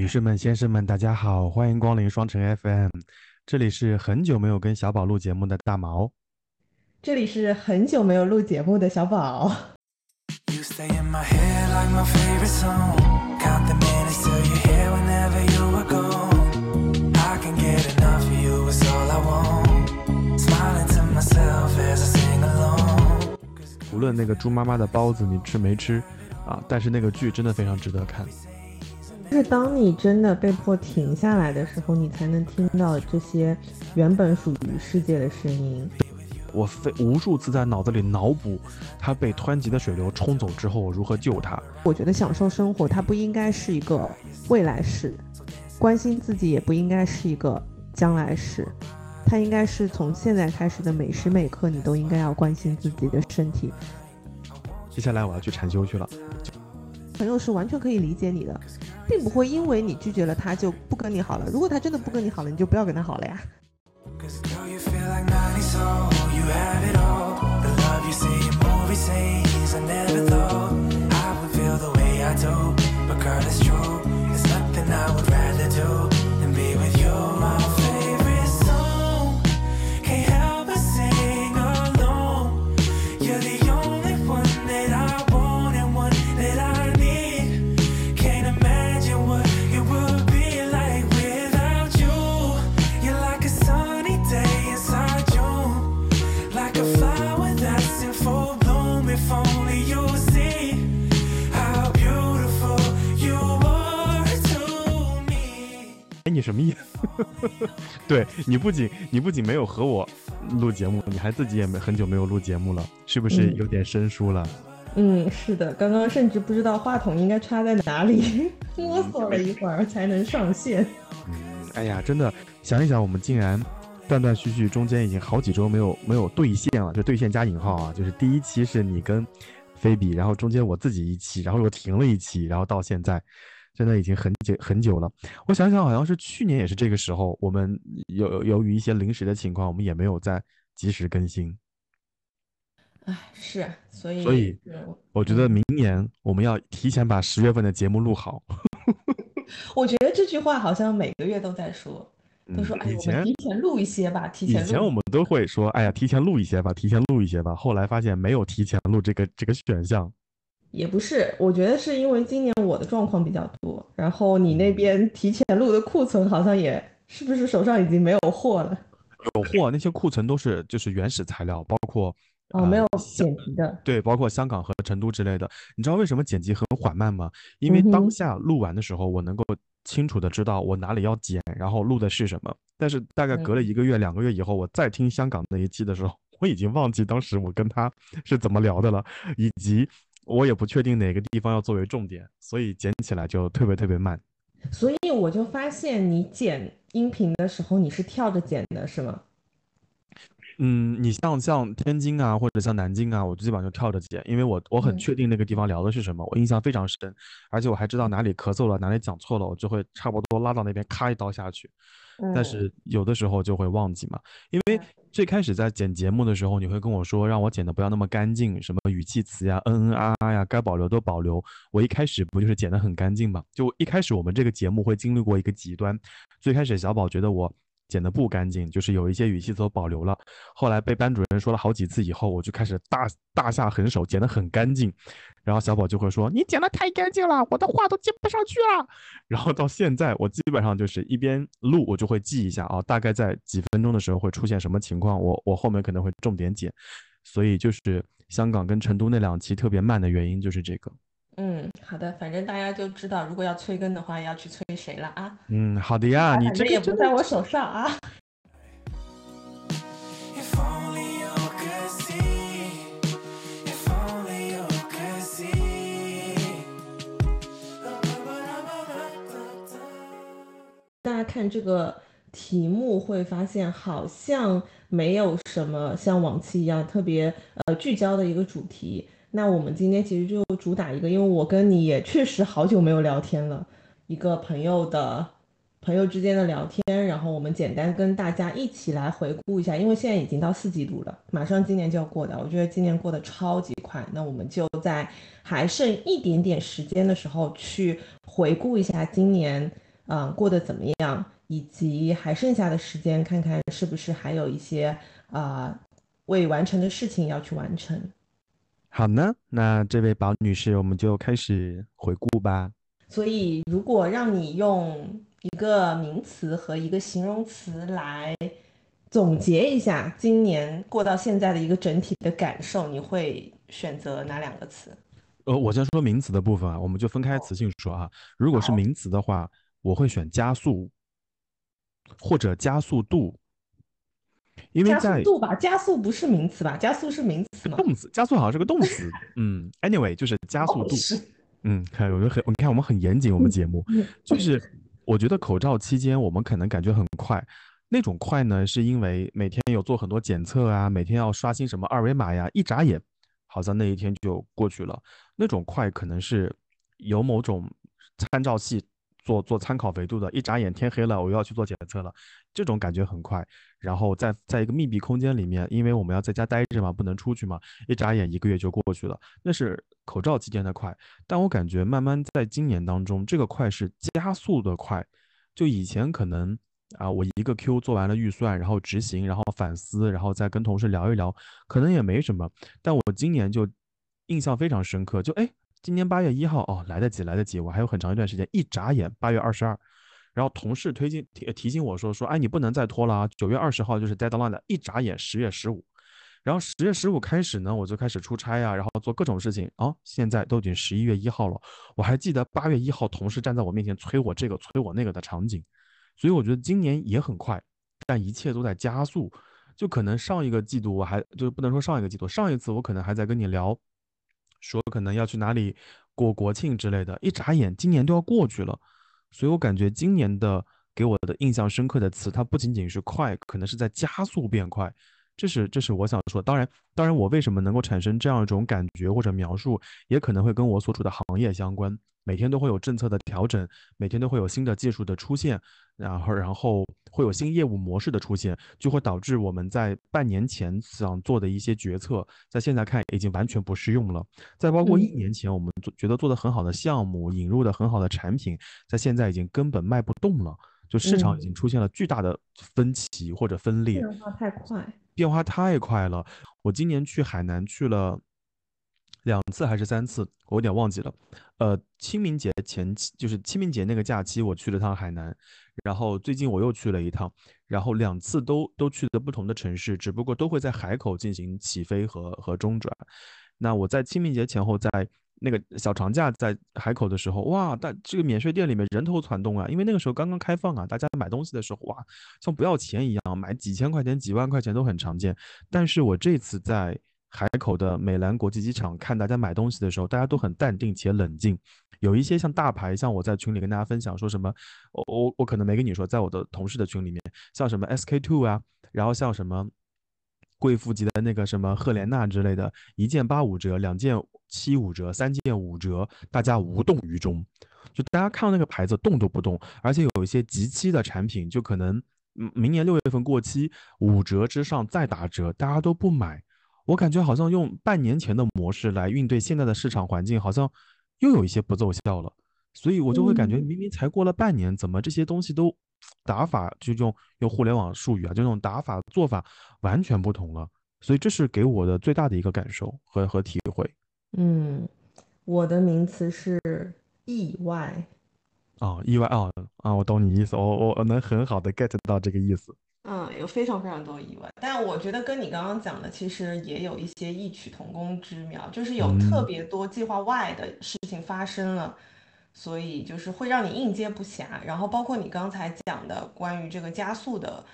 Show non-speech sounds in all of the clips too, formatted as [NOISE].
女士们、先生们，大家好，欢迎光临双城 FM，这里是很久没有跟小宝录节目的大毛，这里是很久没有录节目的小宝。无论那个猪妈妈的包子你吃没吃啊，但是那个剧真的非常值得看。就是当你真的被迫停下来的时候，你才能听到这些原本属于世界的声音。我非无数次在脑子里脑补，他被湍急的水流冲走之后，我如何救他。我觉得享受生活，它不应该是一个未来式；关心自己，也不应该是一个将来式。它应该是从现在开始的每时每刻，你都应该要关心自己的身体。接下来我要去禅修去了。朋友是完全可以理解你的。并不会因为你拒绝了他就不跟你好了。如果他真的不跟你好了，你就不要跟他好了呀。你什么意思？[LAUGHS] 对你不仅你不仅没有和我录节目，你还自己也没很久没有录节目了，是不是有点生疏了？嗯，是的，刚刚甚至不知道话筒应该插在哪里，摸索了一会儿才能上线。嗯，哎呀，真的想一想，我们竟然断断续续，中间已经好几周没有没有兑现了，就兑现加引号啊，就是第一期是你跟菲比，然后中间我自己一期，然后又停了一期，然后到现在。真的已经很久很久了，我想想，好像是去年也是这个时候，我们有由于一些临时的情况，我们也没有再及时更新。哎，是，所以所以我觉得明年我们要提前把十月份的节目录好。[LAUGHS] 我觉得这句话好像每个月都在说，都说哎，我们提前录一些吧，提前。以前我们都会说，哎呀，提前录一些吧，提前录一些吧。后来发现没有提前录这个这个选项。也不是，我觉得是因为今年我的状况比较多，然后你那边提前录的库存好像也是不是手上已经没有货了？有货，那些库存都是就是原始材料，包括哦没有剪辑的，对，包括香港和成都之类的。你知道为什么剪辑很缓慢吗？因为当下录完的时候，我能够清楚的知道我哪里要剪，然后录的是什么。但是大概隔了一个月、两个月以后，我再听香港那一期的时候，我已经忘记当时我跟他是怎么聊的了，以及。我也不确定哪个地方要作为重点，所以剪起来就特别特别慢。所以我就发现你剪音频的时候，你是跳着剪的，是吗？嗯，你像像天津啊，或者像南京啊，我基本上就跳着剪，因为我我很确定那个地方聊的是什么，我印象非常深，而且我还知道哪里咳嗽了，哪里讲错了，我就会差不多拉到那边，咔一刀下去。但是有的时候就会忘记嘛，因为最开始在剪节目的时候，你会跟我说让我剪的不要那么干净，什么语气词呀、嗯嗯啊啊呀，该保留都保留。我一开始不就是剪得很干净嘛？就一开始我们这个节目会经历过一个极端，最开始小宝觉得我。剪的不干净，就是有一些语气都保留了。后来被班主任说了好几次以后，我就开始大大下狠手，剪得很干净。然后小宝就会说：“你剪得太干净了，我的话都接不上去了。”然后到现在，我基本上就是一边录，我就会记一下啊，大概在几分钟的时候会出现什么情况，我我后面可能会重点剪。所以就是香港跟成都那两期特别慢的原因就是这个。嗯，好的，反正大家就知道，如果要催更的话，要去催谁了啊？嗯，好的呀，你这也不在我手上啊。大家看这个题目会发现，好像没有什么像往期一样特别呃聚焦的一个主题。那我们今天其实就主打一个，因为我跟你也确实好久没有聊天了，一个朋友的朋友之间的聊天，然后我们简单跟大家一起来回顾一下，因为现在已经到四季度了，马上今年就要过的，我觉得今年过得超级快，那我们就在还剩一点点时间的时候去回顾一下今年嗯，过得怎么样，以及还剩下的时间，看看是不是还有一些啊未完成的事情要去完成。好呢，那这位宝女士，我们就开始回顾吧。所以，如果让你用一个名词和一个形容词来总结一下今年过到现在的一个整体的感受，你会选择哪两个词？呃，我先说名词的部分啊，我们就分开词性说啊。如果是名词的话，我会选加速或者加速度，因为加速度吧，加速不是名词吧？加速是名词吗？动词，加速好像是个动词。[LAUGHS] 嗯，anyway，就是加速度。嗯，看，我觉得很，你看我们很严谨，我们节目就是我觉得口罩期间我们可能感觉很快，那种快呢，是因为每天有做很多检测啊，每天要刷新什么二维码呀，一眨眼，好像那一天就过去了。那种快可能是有某种参照系。做做参考维度的，一眨眼天黑了，我又要去做检测了，这种感觉很快。然后在在一个密闭空间里面，因为我们要在家待着嘛，不能出去嘛，一眨眼一个月就过去了。那是口罩期间的快，但我感觉慢慢在今年当中，这个快是加速的快。就以前可能啊，我一个 Q 做完了预算，然后执行，然后反思，然后再跟同事聊一聊，可能也没什么。但我今年就印象非常深刻，就哎。今年八月一号哦，来得及，来得及，我还有很长一段时间。一眨眼，八月二十二，然后同事推进提提醒我说说，哎，你不能再拖了啊，九月二十号就是 deadline 的。一眨眼，十月十五，然后十月十五开始呢，我就开始出差啊，然后做各种事情哦，现在都已经十一月一号了，我还记得八月一号同事站在我面前催我这个催我那个的场景，所以我觉得今年也很快，但一切都在加速。就可能上一个季度我还就不能说上一个季度，上一次我可能还在跟你聊。说可能要去哪里过国庆之类的，一眨眼今年都要过去了，所以我感觉今年的给我的印象深刻的词，它不仅仅是快，可能是在加速变快。这是这是我想说，当然当然，我为什么能够产生这样一种感觉或者描述，也可能会跟我所处的行业相关。每天都会有政策的调整，每天都会有新的技术的出现，然后然后会有新业务模式的出现，就会导致我们在半年前想做的一些决策，在现在看已经完全不适用了。再包括一年前我们做觉得做的很好的项目，引入的很好的产品，在现在已经根本卖不动了，就市场已经出现了巨大的分歧或者分裂。变化太快。变化太快了！我今年去海南去了两次还是三次，我有点忘记了。呃，清明节前期就是清明节那个假期，我去了趟海南。然后最近我又去了一趟，然后两次都都去的不同的城市，只不过都会在海口进行起飞和和中转。那我在清明节前后在那个小长假在海口的时候，哇，但这个免税店里面人头攒动啊，因为那个时候刚刚开放啊，大家买东西的时候哇，像不要钱一样，买几千块钱、几万块钱都很常见。但是我这次在海口的美兰国际机场看大家买东西的时候，大家都很淡定且冷静。有一些像大牌，像我在群里跟大家分享说什么，我我我可能没跟你说，在我的同事的群里面，像什么 SK two 啊，然后像什么贵妇级的那个什么赫莲娜之类的，一件八五折，两件七五折，三件五折，大家无动于衷。就大家看到那个牌子动都不动，而且有一些极期的产品，就可能明年六月份过期，五折之上再打折，大家都不买。我感觉好像用半年前的模式来应对现在的市场环境，好像又有一些不奏效了。所以我就会感觉，明明才过了半年，怎么这些东西都打法就用用互联网术语啊，就那种打法做法完全不同了。所以这是给我的最大的一个感受和和体会。嗯，我的名词是意外。哦，意外哦啊，我懂你意思，我我能很好的 get 到这个意思。嗯，有非常非常多意外，但我觉得跟你刚刚讲的其实也有一些异曲同工之妙，就是有特别多计划外的事情发生了，所以就是会让你应接不暇。然后包括你刚才讲的关于这个加速的。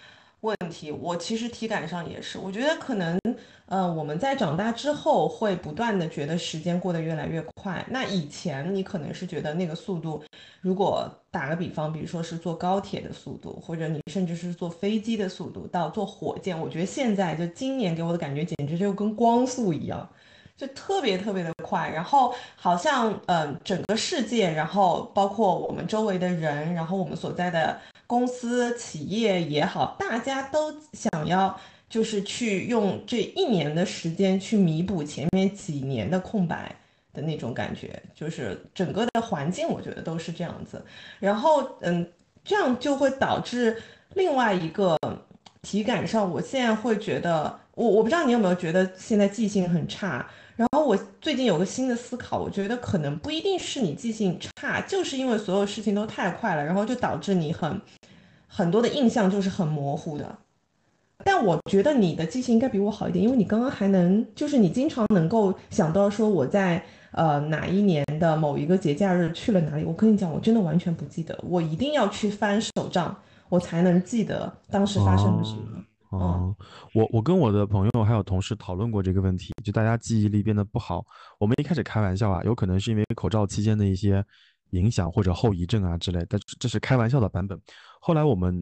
问题，我其实体感上也是，我觉得可能，呃，我们在长大之后会不断的觉得时间过得越来越快。那以前你可能是觉得那个速度，如果打个比方，比如说是坐高铁的速度，或者你甚至是坐飞机的速度，到坐火箭，我觉得现在就今年给我的感觉简直就跟光速一样，就特别特别的快。然后好像，嗯，整个世界，然后包括我们周围的人，然后我们所在的。公司、企业也好，大家都想要就是去用这一年的时间去弥补前面几年的空白的那种感觉，就是整个的环境，我觉得都是这样子。然后，嗯，这样就会导致另外一个体感上，我现在会觉得，我我不知道你有没有觉得现在记性很差。然后我最近有个新的思考，我觉得可能不一定是你记性差，就是因为所有事情都太快了，然后就导致你很很多的印象就是很模糊的。但我觉得你的记性应该比我好一点，因为你刚刚还能，就是你经常能够想到说我在呃哪一年的某一个节假日去了哪里。我跟你讲，我真的完全不记得，我一定要去翻手账，我才能记得当时发生了什么。我我跟我的朋友还有同事讨论过这个问题，就大家记忆力变得不好。我们一开始开玩笑啊，有可能是因为口罩期间的一些影响或者后遗症啊之类，但这是开玩笑的版本。后来我们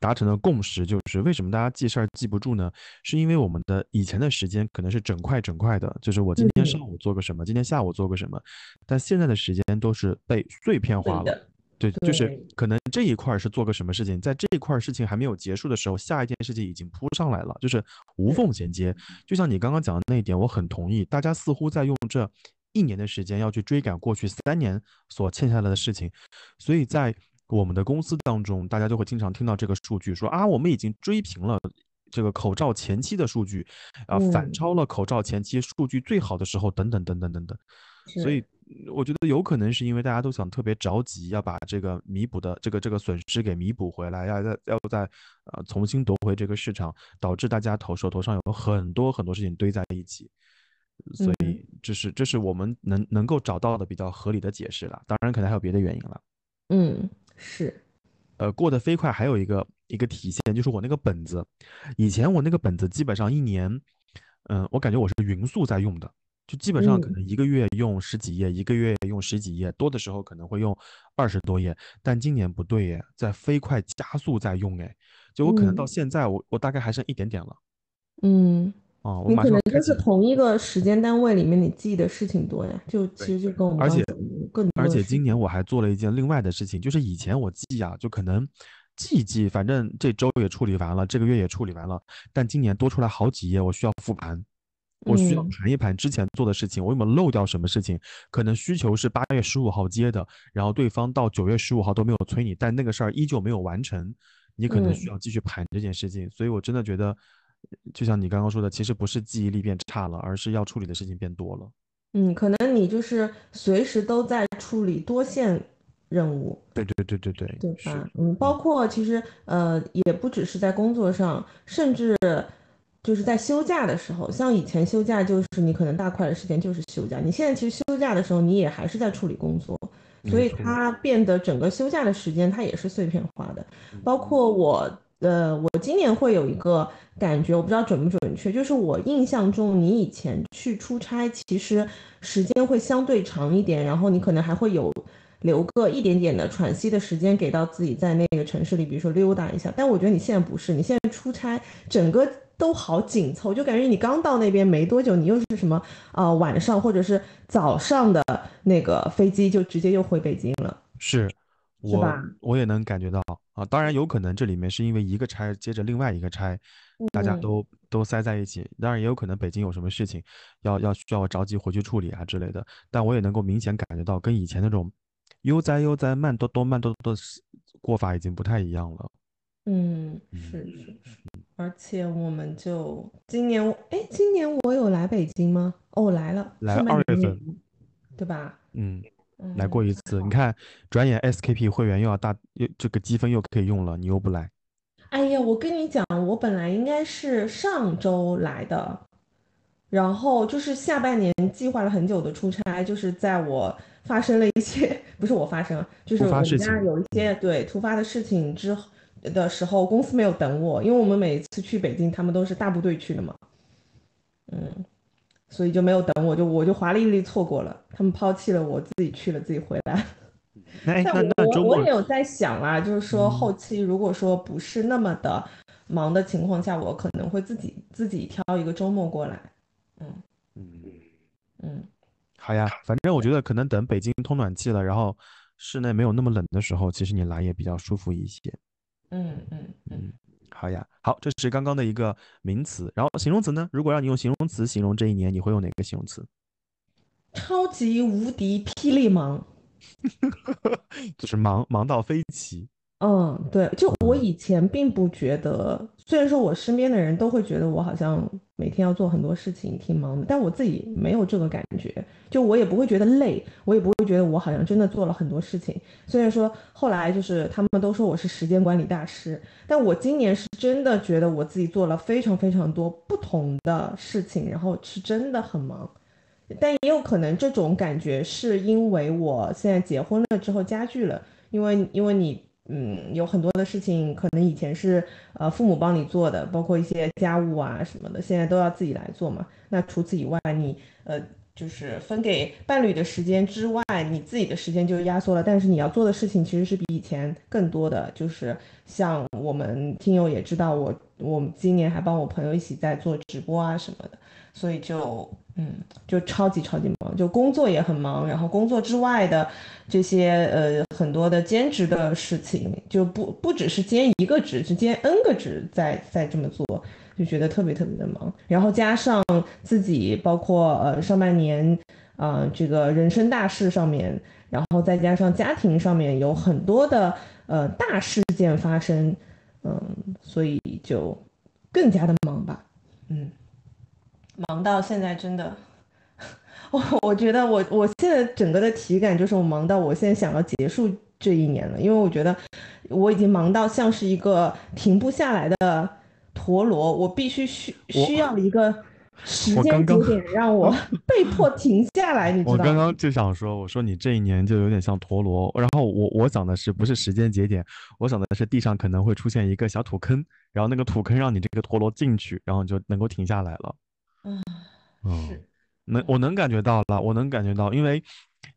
达成了共识，就是为什么大家记事儿记不住呢？是因为我们的以前的时间可能是整块整块的，就是我今天上午做个什么，今天下午做个什么，但现在的时间都是被碎片化了。对，就是可能这一块是做个什么事情，在这一块事情还没有结束的时候，下一件事情已经扑上来了，就是无缝衔接。就像你刚刚讲的那一点，我很同意。大家似乎在用这一年的时间要去追赶过去三年所欠下来的事情，所以在我们的公司当中，大家就会经常听到这个数据，说啊，我们已经追平了这个口罩前期的数据，啊，反超了口罩前期数据最好的时候，等等等等等等。所以。我觉得有可能是因为大家都想特别着急，要把这个弥补的这个这个损失给弥补回来，要再要再呃重新夺回这个市场，导致大家头手头上有很多很多事情堆在一起，所以这是这是我们能能够找到的比较合理的解释了。当然，可能还有别的原因了。嗯，是。呃，过得飞快还有一个一个体现就是我那个本子，以前我那个本子基本上一年，嗯，我感觉我是匀速在用的。就基本上可能一个月用十几页，一个月用十几页，多的时候可能会用二十多页。但今年不对耶，在飞快加速在用哎，就我可能到现在我我大概还剩一点点了。嗯，哦，你可能就是同一个时间单位里面你记的事情多呀，就其实就跟我们而且更而且今年我还做了一件另外的事情，就是以前我记啊，就可能记一记，反正这周也处理完了，这个月也处理完了，但今年多出来好几页，我需要复盘。我需要盘一盘之前做的事情，我有没有漏掉什么事情？可能需求是八月十五号接的，然后对方到九月十五号都没有催你，但那个事儿依旧没有完成，你可能需要继续盘这件事情。所以我真的觉得，就像你刚刚说的，其实不是记忆力变差了，而是要处理的事情变多了。嗯，可能你就是随时都在处理多线任务。对对对对对，对吧？嗯，包括其实呃，也不只是在工作上，甚至。就是在休假的时候，像以前休假就是你可能大块的时间就是休假，你现在其实休假的时候你也还是在处理工作，所以它变得整个休假的时间它也是碎片化的。包括我，呃，我今年会有一个感觉，我不知道准不准确，就是我印象中你以前去出差其实时间会相对长一点，然后你可能还会有留个一点点的喘息的时间给到自己在那个城市里，比如说溜达一下。但我觉得你现在不是，你现在出差整个。都好紧凑，就感觉你刚到那边没多久，你又是什么啊？晚上或者是早上的那个飞机，就直接又回北京了。是，我我也能感觉到啊。当然有可能这里面是因为一个差接着另外一个差，大家都都塞在一起。当然也有可能北京有什么事情要要需要着急回去处理啊之类的。但我也能够明显感觉到，跟以前那种悠哉悠哉、慢多多、慢多多的过法已经不太一样了。嗯，是是是，而且我们就今年，哎，今年我有来北京吗？哦，来了，来二月份，对吧？嗯，来过一次。你看，转眼 SKP 会员又要大，又这个积分又可以用了，你又不来。哎呀，我跟你讲，我本来应该是上周来的，然后就是下半年计划了很久的出差，就是在我发生了一些，[LAUGHS] 不是我发生，就是我们家有一些对突发的事情之后。的时候，公司没有等我，因为我们每次去北京，他们都是大部队去的嘛，嗯，所以就没有等我，就我就华丽丽错过了，他们抛弃了我，自己去了，自己回来。[LAUGHS] [LAUGHS] 那那我我也有在想啦，就是说后期如果说不是那么的忙的情况下，我可能会自己自己挑一个周末过来。嗯嗯嗯，好呀，反正我觉得可能等北京通暖气了，然后室内没有那么冷的时候，其实你来也比较舒服一些。嗯嗯嗯，好呀，好，这是刚刚的一个名词，然后形容词呢？如果让你用形容词形容这一年，你会用哪个形容词？超级无敌霹雳忙，[LAUGHS] 就是忙忙到飞起。嗯，对，就我以前并不觉得，虽然说我身边的人都会觉得我好像每天要做很多事情，挺忙的，但我自己没有这个感觉，就我也不会觉得累，我也不会觉得我好像真的做了很多事情。虽然说后来就是他们都说我是时间管理大师，但我今年是真的觉得我自己做了非常非常多不同的事情，然后是真的很忙。但也有可能这种感觉是因为我现在结婚了之后加剧了，因为因为你。嗯，有很多的事情可能以前是呃父母帮你做的，包括一些家务啊什么的，现在都要自己来做嘛。那除此以外，你呃就是分给伴侣的时间之外，你自己的时间就压缩了。但是你要做的事情其实是比以前更多的，就是像我们听友也知道，我我们今年还帮我朋友一起在做直播啊什么的，所以就。嗯，就超级超级忙，就工作也很忙，然后工作之外的这些呃很多的兼职的事情，就不不只是兼一个职，是兼 N 个职在在这么做，就觉得特别特别的忙。然后加上自己，包括呃上半年啊这个人生大事上面，然后再加上家庭上面有很多的呃大事件发生，嗯，所以就更加的忙吧，嗯。忙到现在真的，我我觉得我我现在整个的体感就是我忙到我现在想要结束这一年了，因为我觉得我已经忙到像是一个停不下来的陀螺，我必须需需要一个时间节点让我 [LAUGHS] 被迫停下来。你知道吗？我刚刚就想说，我说你这一年就有点像陀螺，然后我我想的是不是时间节点，我想的是地上可能会出现一个小土坑，然后那个土坑让你这个陀螺进去，然后你就能够停下来了。嗯，是，能我能感觉到了，我能感觉到，因为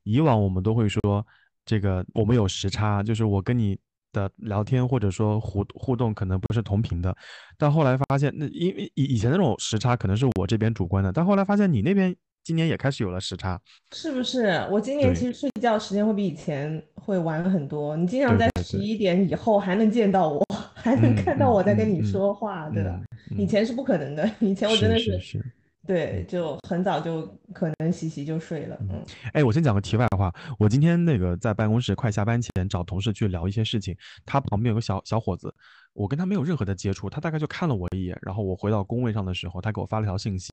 以往我们都会说这个我们有时差，就是我跟你的聊天或者说互互动可能不是同频的，但后来发现那因为以以前那种时差可能是我这边主观的，但后来发现你那边今年也开始有了时差，是不是？我今年其实睡觉时间会比以前会晚很多，你经常在十一点以后还能见到我。还能看到我在跟你说话，对吧？以前是不可能的，以前我真的是，对，就很早就可能洗洗就睡了。嗯，哎，我先讲个题外话，我今天那个在办公室快下班前找同事去聊一些事情，他旁边有个小小伙子，我跟他没有任何的接触，他大概就看了我一眼，然后我回到工位上的时候，他给我发了条信息，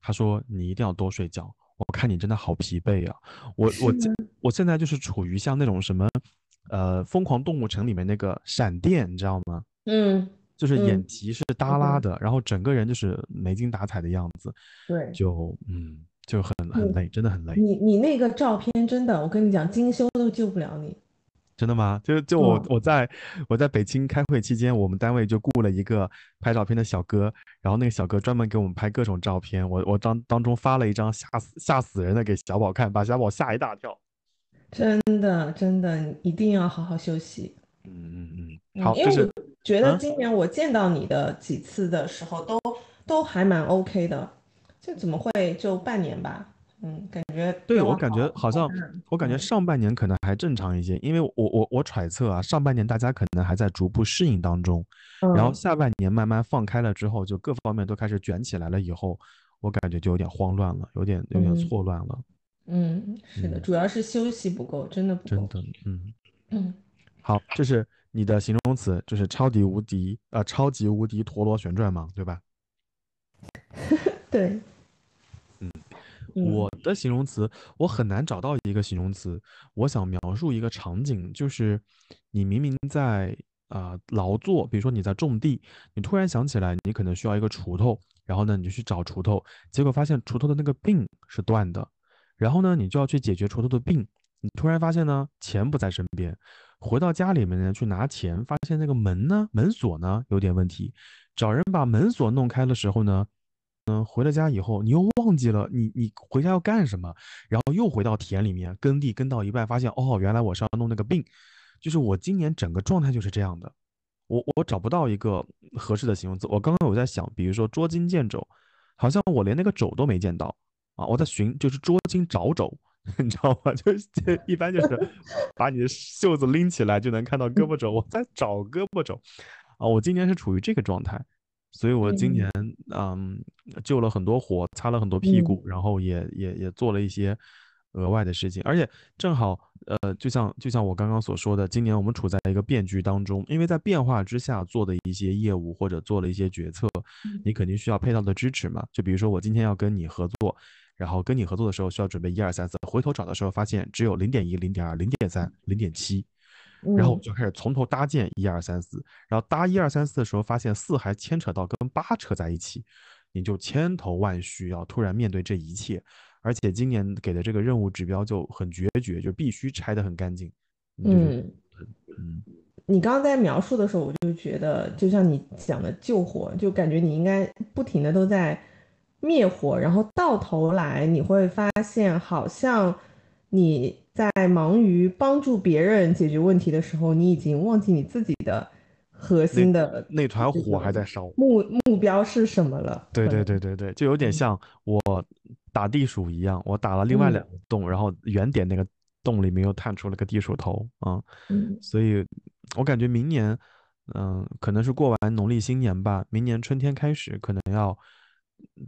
他说你一定要多睡觉，我看你真的好疲惫啊，我我我现在就是处于像那种什么。呃，疯狂动物城里面那个闪电，你知道吗？嗯，就是眼皮是耷拉的，然后整个人就是没精打采的样子。对，就嗯，就很很累，真的很累。你你那个照片真的，我跟你讲，精修都救不了你。真的吗？就就我我在我在北京开会期间，我们单位就雇了一个拍照片的小哥，然后那个小哥专门给我们拍各种照片。我我当当中发了一张吓死吓死人的给小宝看，把小宝吓一大跳。真的，真的，一定要好好休息。嗯嗯嗯，好，因为我觉得今年我见到你的几次的时候，都都还蛮 OK 的。这怎么会就半年吧？嗯，感觉对我感觉好像，我感觉上半年可能还正常一些，因为我我我揣测啊，上半年大家可能还在逐步适应当中，然后下半年慢慢放开了之后，就各方面都开始卷起来了，以后我感觉就有点慌乱了，有点有点错乱了。嗯，是的，主要是休息不够，真的不够。真的，嗯嗯。好，这是你的形容词，就是超级无敌呃，超级无敌陀螺旋转嘛，对吧？[LAUGHS] 对。我的形容词，我很难找到一个形容词。我想描述一个场景，就是你明明在啊劳作，比如说你在种地，你突然想起来你可能需要一个锄头，然后呢你就去找锄头，结果发现锄头的那个柄是断的。然后呢，你就要去解决锄头的病。你突然发现呢，钱不在身边，回到家里面呢去拿钱，发现那个门呢，门锁呢有点问题。找人把门锁弄开的时候呢，嗯，回了家以后，你又忘记了你你回家要干什么，然后又回到田里面耕地，耕到一半发现哦，原来我是要弄那个病。就是我今年整个状态就是这样的，我我找不到一个合适的形容词。我刚刚我在想，比如说捉襟见肘，好像我连那个肘都没见到。啊，我在寻，就是捉襟找肘，[LAUGHS] 你知道吗？[LAUGHS] 就是 [LAUGHS] 一般就是把你的袖子拎起来就能看到胳膊肘，我在找胳膊肘。啊，我今年是处于这个状态，所以我今年嗯救了很多火，擦了很多屁股，然后也也也做了一些额外的事情。而且正好，呃，就像就像我刚刚所说的，今年我们处在一个变局当中，因为在变化之下做的一些业务或者做了一些决策，你肯定需要配套的支持嘛。就比如说我今天要跟你合作，然后跟你合作的时候需要准备一二三四，回头找的时候发现只有零点一、零点二、零点三、零点七。然后我就开始从头搭建一二三四，然后搭一二三四的时候，发现四还牵扯到跟八扯在一起，你就千头万绪，要突然面对这一切，而且今年给的这个任务指标就很决绝，就必须拆得很干净。嗯嗯，你刚刚在描述的时候，我就觉得就像你讲的救火，就感觉你应该不停的都在灭火，然后到头来你会发现好像。你在忙于帮助别人解决问题的时候，你已经忘记你自己的核心的那团火还在烧，目目标是什么了？对对对对对，就有点像我打地鼠一样，我打了另外两个洞，然后原点那个洞里面又探出了个地鼠头啊，所以我感觉明年，嗯，可能是过完农历新年吧，明年春天开始可能要。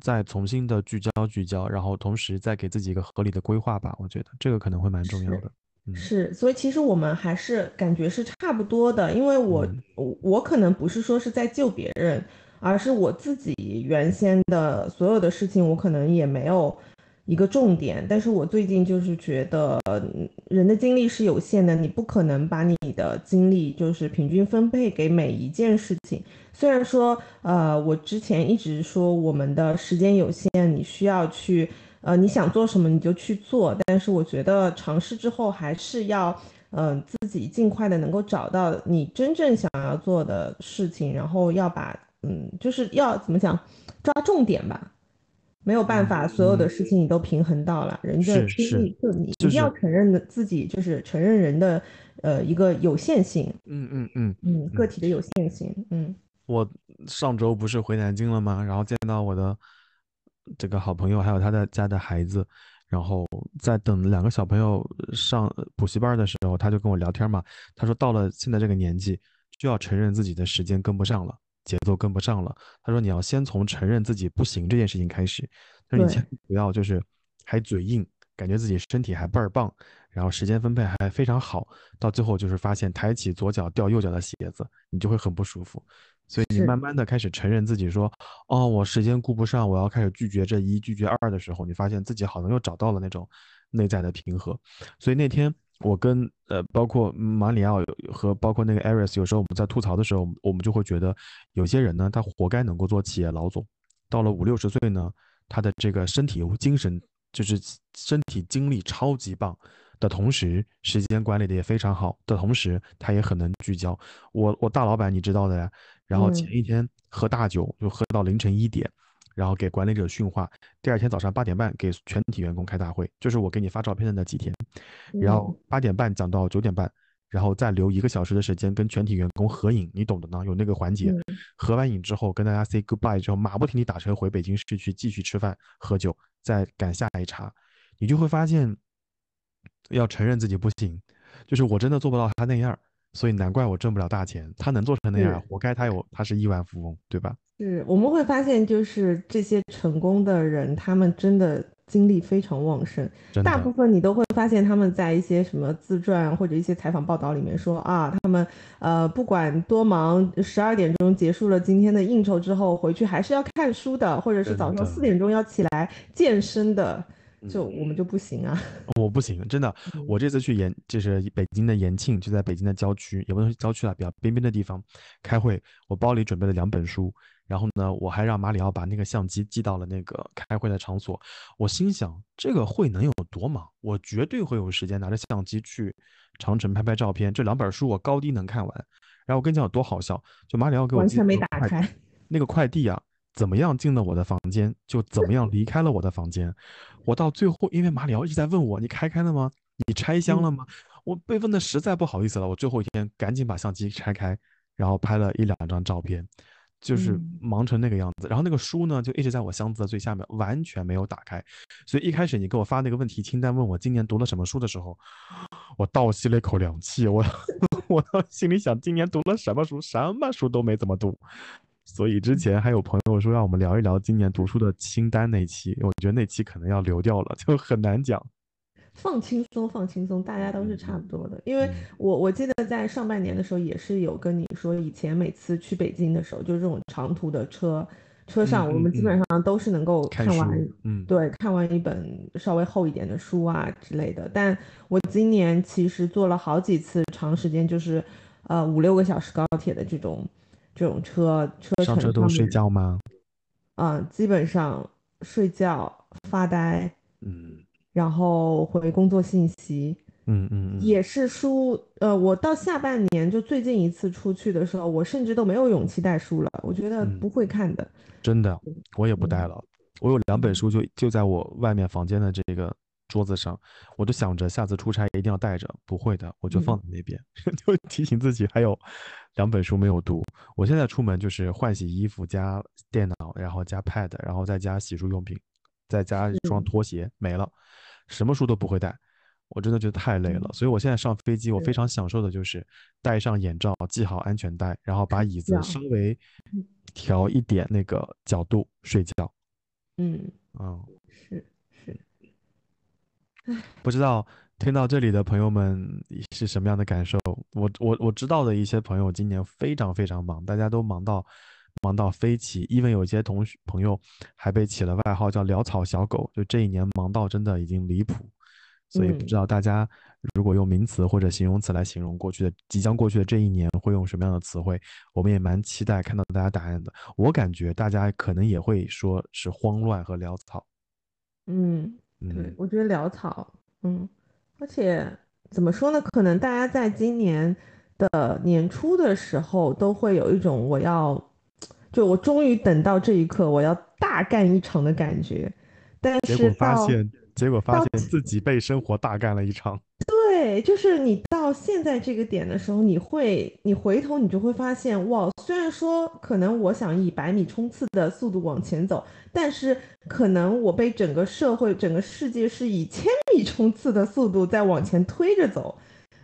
再重新的聚焦聚焦，然后同时再给自己一个合理的规划吧。我觉得这个可能会蛮重要的。是，所以其实我们还是感觉是差不多的，因为我我我可能不是说是在救别人，而是我自己原先的所有的事情，我可能也没有。一个重点，但是我最近就是觉得，人的精力是有限的，你不可能把你的精力就是平均分配给每一件事情。虽然说，呃，我之前一直说我们的时间有限，你需要去，呃，你想做什么你就去做，但是我觉得尝试之后还是要，嗯，自己尽快的能够找到你真正想要做的事情，然后要把，嗯，就是要怎么讲，抓重点吧。没有办法，所有的事情你都平衡到了。人的精力，就你一定要承认的自己，就是承认人的呃一个有限性。嗯嗯嗯嗯，个体的有限性。嗯，我上周不是回南京了吗？然后见到我的这个好朋友，还有他的家的孩子，然后在等两个小朋友上补习班的时候，他就跟我聊天嘛。他说到了现在这个年纪，就要承认自己的时间跟不上了。节奏跟不上了，他说你要先从承认自己不行这件事情开始，他说你千万不要就是还嘴硬，感觉自己身体还倍儿棒，然后时间分配还非常好，到最后就是发现抬起左脚掉右脚的鞋子，你就会很不舒服。所以你慢慢的开始承认自己说，哦，我时间顾不上，我要开始拒绝这一拒绝二的时候，你发现自己好像又找到了那种内在的平和。所以那天。我跟呃，包括马里奥和包括那个艾瑞斯，有时候我们在吐槽的时候，我们就会觉得有些人呢，他活该能够做企业老总。到了五六十岁呢，他的这个身体精神就是身体精力超级棒的同时，时间管理的也非常好的同时，他也很能聚焦。我我大老板你知道的呀，然后前一天喝大酒就喝到凌晨一点。然后给管理者训话，第二天早上八点半给全体员工开大会，就是我给你发照片的那几天。然后八点半讲到九点半，然后再留一个小时的时间跟全体员工合影，你懂的呢，有那个环节。合完影之后跟大家 say goodbye 之后，马不停蹄打车回北京市区继续吃饭喝酒，再赶下一茬。你就会发现，要承认自己不行，就是我真的做不到他那样，所以难怪我挣不了大钱。他能做成那样，活该他有他是亿万富翁，对吧？是，我们会发现，就是这些成功的人，他们真的精力非常旺盛。大部分你都会发现，他们在一些什么自传或者一些采访报道里面说啊，他们呃不管多忙，十二点钟结束了今天的应酬之后，回去还是要看书的，或者是早上四点钟要起来健身的。就我们就不行啊！[LAUGHS] 我不行，真的。我这次去延，就是北京的延庆，就在北京的郊区，也不能说郊区了，比较边边的地方开会。我包里准备了两本书。然后呢，我还让马里奥把那个相机寄到了那个开会的场所。我心想，这个会能有多忙？我绝对会有时间拿着相机去长城拍拍照片。这两本书我高低能看完。然后我跟你讲有多好笑，就马里奥给我完全没打开那个快递啊，怎么样进了我的房间，就怎么样离开了我的房间。我到最后，因为马里奥一直在问我，你开开了吗？你拆箱了吗？我被问的实在不好意思了。我最后一天赶紧把相机拆开，然后拍了一两张照片。就是忙成那个样子，然后那个书呢就一直在我箱子的最下面，完全没有打开。所以一开始你给我发那个问题清单，问我今年读了什么书的时候，我倒吸了一口凉气。我 [LAUGHS] 我心里想，今年读了什么书？什么书都没怎么读。所以之前还有朋友说让我们聊一聊今年读书的清单那期，我觉得那期可能要留掉了，就很难讲。放轻松，放轻松，大家都是差不多的。因为我我记得在上半年的时候也是有跟你说，以前每次去北京的时候，就是这种长途的车车上，我们基本上都是能够看完，嗯，对，看完一本稍微厚一点的书啊之类的。但我今年其实坐了好几次长时间，就是呃五六个小时高铁的这种这种车车程上车都睡觉吗？嗯，基本上睡觉发呆，嗯。然后回工作信息，嗯嗯，也是书。呃，我到下半年就最近一次出去的时候，我甚至都没有勇气带书了，我觉得不会看的。真的，我也不带了。我有两本书，就就在我外面房间的这个桌子上，我就想着下次出差一定要带着。不会的，我就放在那边，[LAUGHS] 就提醒自己还有两本书没有读。我现在出门就是换洗衣服加电脑，然后加 pad，然后再加洗漱用品，再加一双拖鞋，没了。什么书都不会带，我真的觉得太累了。所以我现在上飞机，我非常享受的就是戴上眼罩，系好安全带，然后把椅子稍微调一点那个角度睡觉。嗯嗯，是是。不知道听到这里的朋友们是什么样的感受？我我我知道的一些朋友今年非常非常忙，大家都忙到。忙到飞起因为有些同学朋友还被起了外号叫潦草小狗，就这一年忙到真的已经离谱，所以不知道大家如果用名词或者形容词来形容过去的即将过去的这一年，会用什么样的词汇？我们也蛮期待看到大家答案的。我感觉大家可能也会说是慌乱和潦草。嗯，对，我觉得潦草，嗯，而且怎么说呢？可能大家在今年的年初的时候都会有一种我要。就我终于等到这一刻，我要大干一场的感觉，但是结果发现，结果发现自己被生活大干了一场。对，[LAUGHS] 就是你到现在这个点的时候，你会，你回头你就会发现，哇，虽然说可能我想以百米冲刺的速度往前走，但是可能我被整个社会、整个世界是以千米冲刺的速度在往前推着走，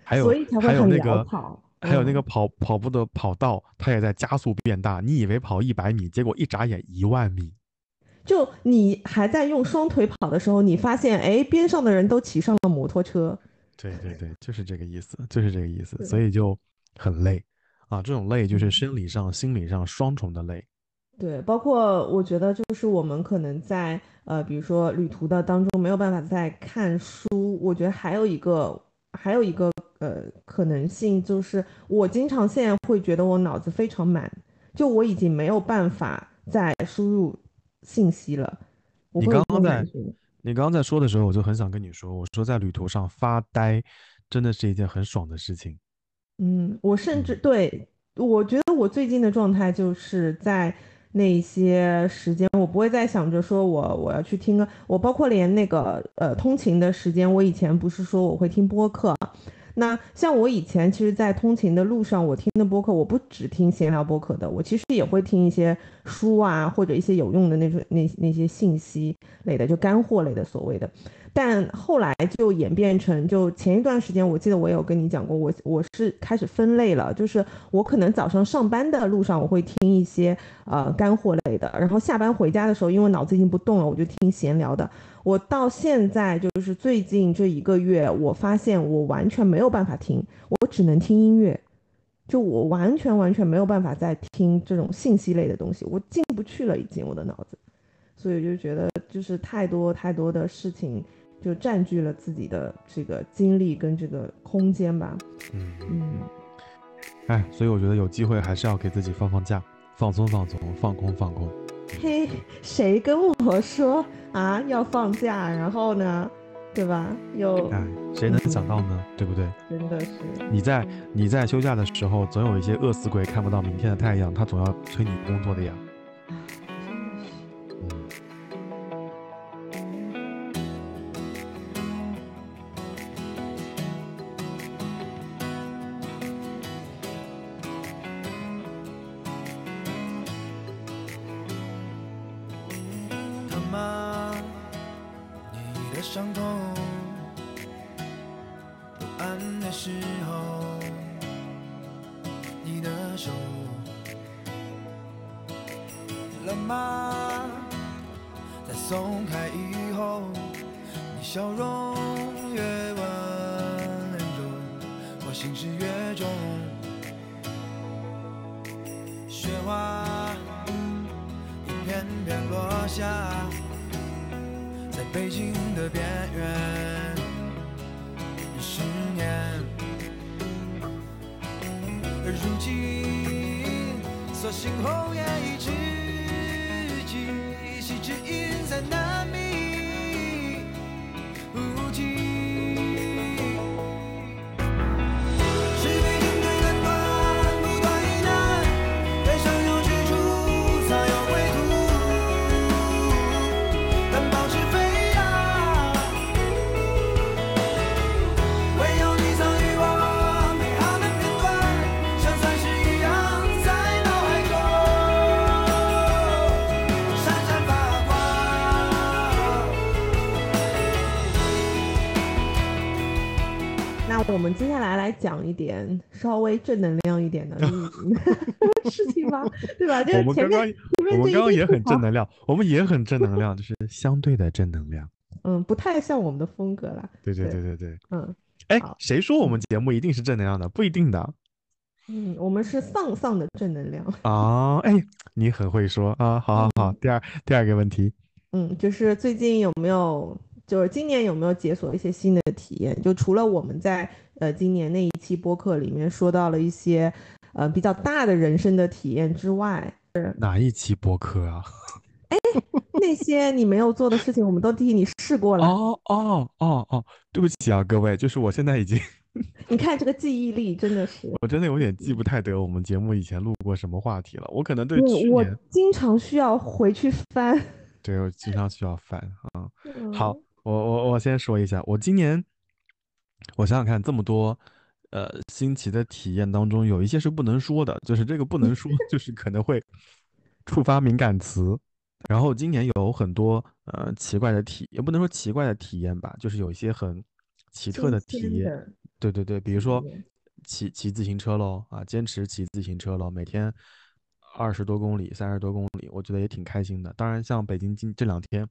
还有所以才会很潦草。还有那个跑跑步的跑道，它也在加速变大。你以为跑一百米，结果一眨眼一万米。就你还在用双腿跑的时候，你发现，哎，边上的人都骑上了摩托车。对对对，就是这个意思，就是这个意思。所以就很累啊，这种累就是生理上、心理上双重的累。对，包括我觉得，就是我们可能在呃，比如说旅途的当中没有办法再看书，我觉得还有一个，还有一个。呃，可能性就是我经常现在会觉得我脑子非常满，就我已经没有办法再输入信息了。你刚刚在你刚刚在说的时候，我就很想跟你说，我说在旅途上发呆，真的是一件很爽的事情。嗯，我甚至对我觉得我最近的状态就是在。那些时间，我不会再想着说我我要去听歌，我包括连那个呃通勤的时间，我以前不是说我会听播客，那像我以前其实，在通勤的路上，我听的播客，我不只听闲聊播客的，我其实也会听一些书啊，或者一些有用的那种那那些信息类的，就干货类的所谓的。但后来就演变成，就前一段时间，我记得我有跟你讲过，我我是开始分类了，就是我可能早上上班的路上，我会听一些呃干货类的，然后下班回家的时候，因为脑子已经不动了，我就听闲聊的。我到现在就是最近这一个月，我发现我完全没有办法听，我只能听音乐，就我完全完全没有办法再听这种信息类的东西，我进不去了，已经我的脑子，所以就觉得就是太多太多的事情。就占据了自己的这个精力跟这个空间吧。嗯嗯，哎，所以我觉得有机会还是要给自己放放假，放松放松，放空放空。嘿，谁跟我说啊要放假？然后呢，对吧？有哎，谁能想到呢？对不对？真的是。你在你在休假的时候，总有一些饿死鬼看不到明天的太阳，他总要催你工作的呀。稍微正能量一点的 [LAUGHS] 嗯 [LAUGHS] 事情吗，对吧？[LAUGHS] 就我是前们刚面刚我们刚刚也很正能量，我们也很正能量，就是相对的正能量。嗯，不太像我们的风格啦。对对对对对对。嗯哎，谁说我们节目一定是正能量的？不一定的嗯，我们是丧丧的正能量。啊！哎，你很会说啊！好好好，第二第二个问题，嗯，就是最近有没有，就是今年有没有解锁一些新的体验？就除了我们在呃今年那一期播客里面说到了一些呃比较大的人生的体验之外，哪一期播客啊？[LAUGHS] 哎那些你没有做的事情，我们都替你试过了。哦哦哦哦，对不起啊，各位，就是我现在已经，[LAUGHS] 你看这个记忆力真的是，我真的有点记不太得我们节目以前录过什么话题了。我可能对对我去年，经常需要回去翻。对我经常需要翻啊。嗯好，我我我先说一下，我今年，我想想看，这么多呃新奇的体验当中，有一些是不能说的，就是这个不能说，[LAUGHS] 就是可能会触发敏感词。然后今年有很多呃奇怪的体，也不能说奇怪的体验吧，就是有一些很奇特的体验。对对对，比如说骑骑自行车喽，啊，坚持骑自行车喽，每天二十多公里、三十多公里，我觉得也挺开心的。当然，像北京今这两天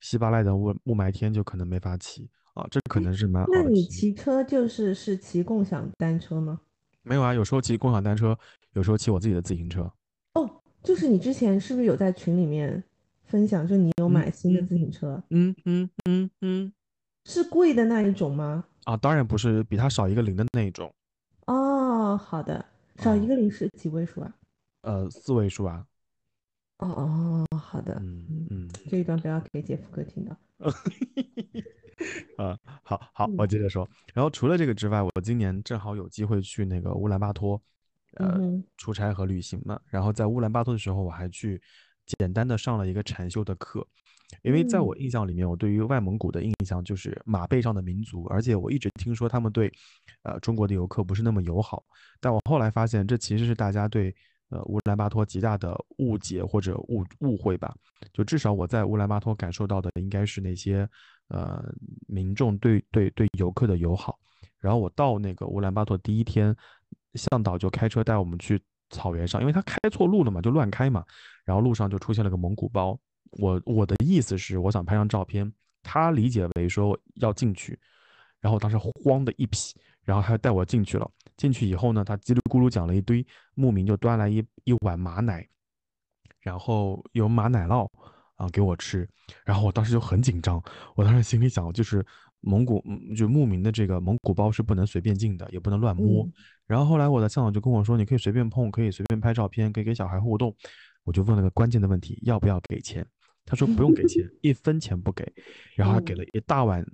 稀巴烂的雾雾霾天，就可能没法骑啊，这可能是蛮好那你。骑车就是是骑共享单车吗？没有啊，有时候骑共享单车，有时候骑我自己的自行车。哦，就是你之前是不是有在群里面分享，就你有买新的嗯自行车，嗯嗯嗯嗯，是贵的那一种吗？啊，当然不是比它少一个零的那一种，哦，好的，少一哦个零是几位数啊？呃，四位数啊。哦哦，好的，嗯嗯，嗯。这一段不要给姐夫哥听到。[LAUGHS] 啊，好好，嗯我接着说。然后除了这个之外，我今年正好有机会去那个乌兰巴托，呃，嗯出差和旅行嘛。然后在乌兰巴托的时候，我还去简单的上了一个禅修的课，因为在嗯我印象里面，我对于外蒙古的印象就是马背上的民族，而且我一直听说他们对，呃，中国的游客不是那么友好。但我后来发现，这其实是大家对呃乌兰巴托极大的误解或者误误会吧。就至少我在乌兰巴托感受到的应该是那些呃民众对对对游客的友好。然后我到那个乌兰巴托第一天，向导就开车带我们去草原上，因为他开错路了嘛，就乱开嘛。然后路上就出现了个蒙古包，我我的意思是我想拍张照片，他理解为说要进去，然后当时慌的一批，然后他带我进去了。进去以后呢，他叽里咕噜讲了一堆，牧民就端来一一碗马奶，然后有马奶酪啊给我吃，然后我当时就很紧张，我当时心里想就是蒙古嗯就牧民的这个蒙古包是不能随便进的，也不能乱摸。嗯然后后来我的向导就跟我说，你可以随便碰，可以随便拍照片，可以给小孩互动。我就问了个关键的问题，要不要给钱？他说不用给钱，[LAUGHS] 一分钱不给。然后他给了一大碗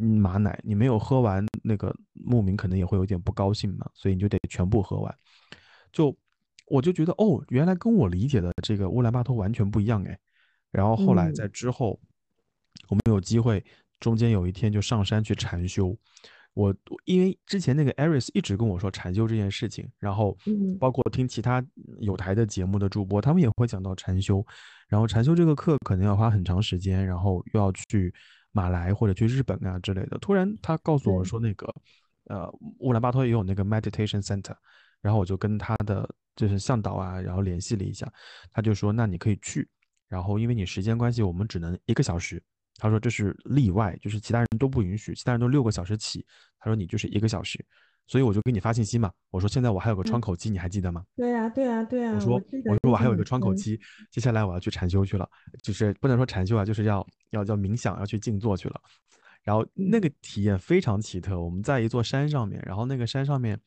嗯马奶，你没有喝完，那个牧民可能也会有点不高兴嘛，所以你就得全部喝完。就我就觉得哦，原来跟我理解的这个乌兰巴托完全不一样哎。然后后来嗯在之后，我们有机会，中间有一天就上山去禅修。我我因为之前那个 Aris 一直跟我说禅修这件事情，然后嗯包括听其他有台的节目的主播，他们也会讲到禅修。然后禅修这个课可能要花很长时间，然后又要去马来或者去日本啊之类的。突然他告诉我说，那个呃乌兰巴托也有那个 meditation center，然后我就跟他的就是向导啊，然后联系了一下，他就说那你可以去，然后因为你时间关系，我们只能一个小时他说这是例外，就是其他人都不允许，其他人都六个小时起，他说你就是一个小时，所以我就给你发信息嘛，我说现在我还有个窗口期，你还记得吗？对呀，对呀，对呀。我说我说我还有一个窗口期，接下来我要去禅修去了，就是不能说禅修啊，就是要要要冥想，要去静坐去了。然后那个体验非常奇特，我们在一座山上面，然后那个山上面，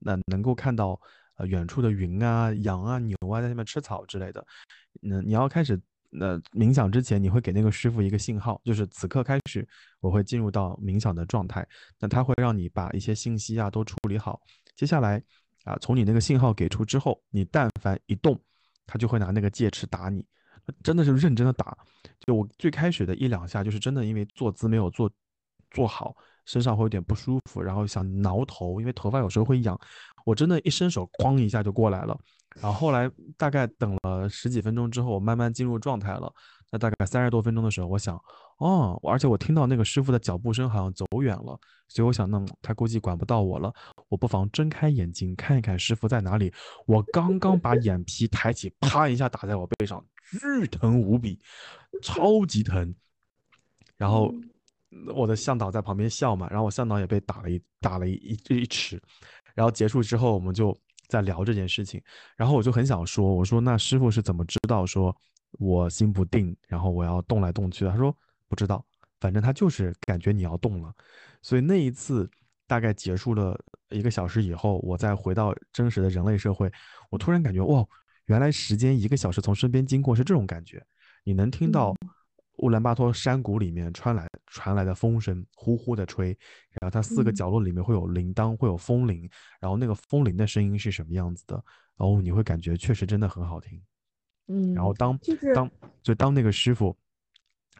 那能够看到呃远处的云啊、羊啊、牛啊在下面吃草之类的。那你要开始。那冥想之前，你会给那个师傅一个信号，就是此刻开始，我会进入到冥想的状态。那他会让你把一些信息啊都处理好。接下来啊，从你那个信号给出之后，你但凡一动，他就会拿那个戒尺打你，真的是认真的打。就我最开始的一两下，就是真的因为坐姿没有做做好，身上会有点不舒服，然后想挠头，因为头发有时候会痒。我真的，一伸手，哐一下就过来了。然后后来大概等了十几分钟之后，我慢慢进入状态了。那大概三十多分钟的时候，我想，哦，而且我听到那个师傅的脚步声好像走远了，所以我想，那他估计管不到我了，我不妨睁开眼睛看一看师傅在哪里。我刚刚把眼皮抬起，啪一下打在我背上，巨疼无比，超级疼。然后我的向导在旁边笑嘛，然后我向导也被打了一打了一一一尺。然后结束之后，我们就。在聊这件事情，然后我就很想说，我说那师傅是怎么知道说我心不定，然后我要动来动去的？他说不知道，反正他就是感觉你要动了。所以那一次大概结束了一个小时以后，我再回到真实的人类社会，我突然感觉哇，原来时间一个小时从身边经过是这种感觉，你能听到。乌兰巴托山谷里面传来传来的风声，呼呼的吹，然后它四个角落里面会有铃铛，会有风铃，然后那个风铃的声音是什么样子的？然后你会感觉确实真的很好听。嗯，然后当当就当那个师傅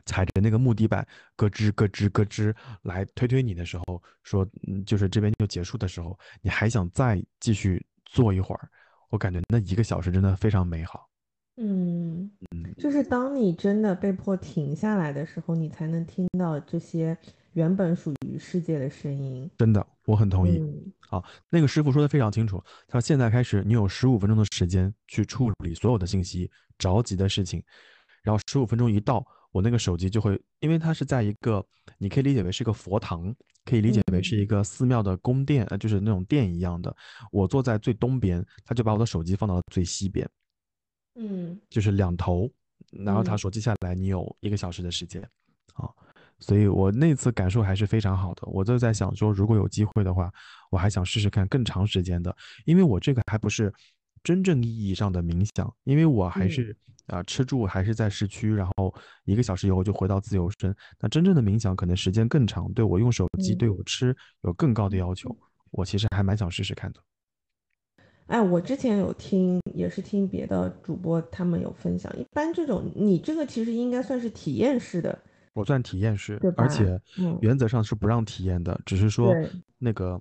踩着那个木地板咯吱咯吱咯吱来推推你的时候，说嗯，就是这边就结束的时候，你还想再继续坐一会儿，我感觉那一个小时真的非常美好。嗯就是当你真的被迫停下来的时候，你才能听到这些原本属于世界的声音。真的，我很同意。好，那个师傅说的非常清楚，他说现在开始，你有十五分钟的时间去处理所有的信息、着急的事情。然后十五分钟一到，我那个手机就会，因为它是在一个，你可以理解为是一个佛堂，可以理解为是一个寺庙的宫殿，呃，就是那种殿一样的。我坐在最东边，他就把我的手机放到了最西边。嗯，就是两头，然后他说接下来你有一个小时的时间，啊，所以我那次感受还是非常好的。我就在想说，如果有机会的话，我还想试试看更长时间的，因为我这个还不是真正意义上的冥想，因为我还是啊吃住还是在市区，然后一个小时以后就回到自由身。那真正的冥想可能时间更长，对我用手机，对我吃有更高的要求。我其实还蛮想试试看的。哎，我之前有听，也是听别的主播他们有分享。一般这种，你这个其实应该算是体验式的。我算体验式，而且原则上是不让体验的，只是说那个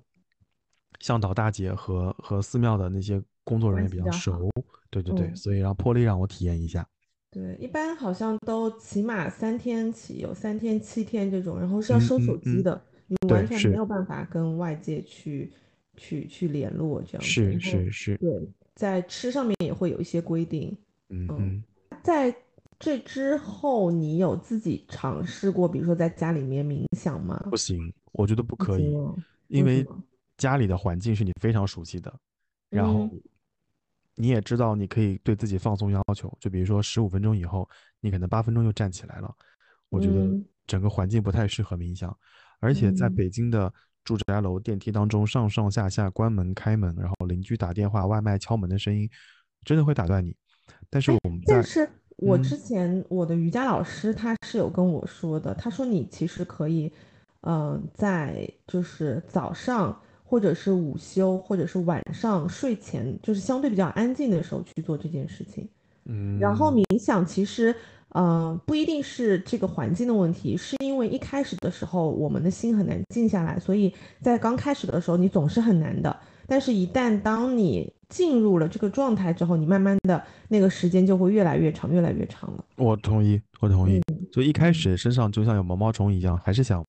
向导大姐和和寺庙的那些工作人员比较熟。对对对，所以让破例让我体验一下。对，一般好像都起码三天起，有三天、七天这种，然后是要收手机的，你完全没有办法跟外界去。去去联络这样子，是是是，对，在吃上面也会有一些规定。嗯嗯，在这之后，你有自己尝试过，比如说在家里面冥想吗？不行，我觉得不可以，因为家里的环境是你非常熟悉的，然后你也知道你可以对自己放松要求，就比如说十五分钟以后，你可能八分钟就站起来了，我觉得整个环境不太适合冥想，而且在北京的。住宅楼电梯当中上上下下关门开门，然后邻居打电话、外卖敲门的声音，真的会打断你。但是我们但是我之前我的瑜伽老师他是有跟我说的，他说你其实可以，嗯，在就是早上或者是午休或者是晚上睡前，就是相对比较安静的时候去做这件事情。嗯，然后冥想其实。嗯，不一定是这个环境的问题，是因为一开始的时候我们的心很难静下来，所以在刚开始的时候你总是很难的。但是，一旦当你进入了这个状态之后，你慢慢的那个时间就会越来越长，越来越长了。我同意，我同意。就一开始身上就像有毛毛虫一样，还是想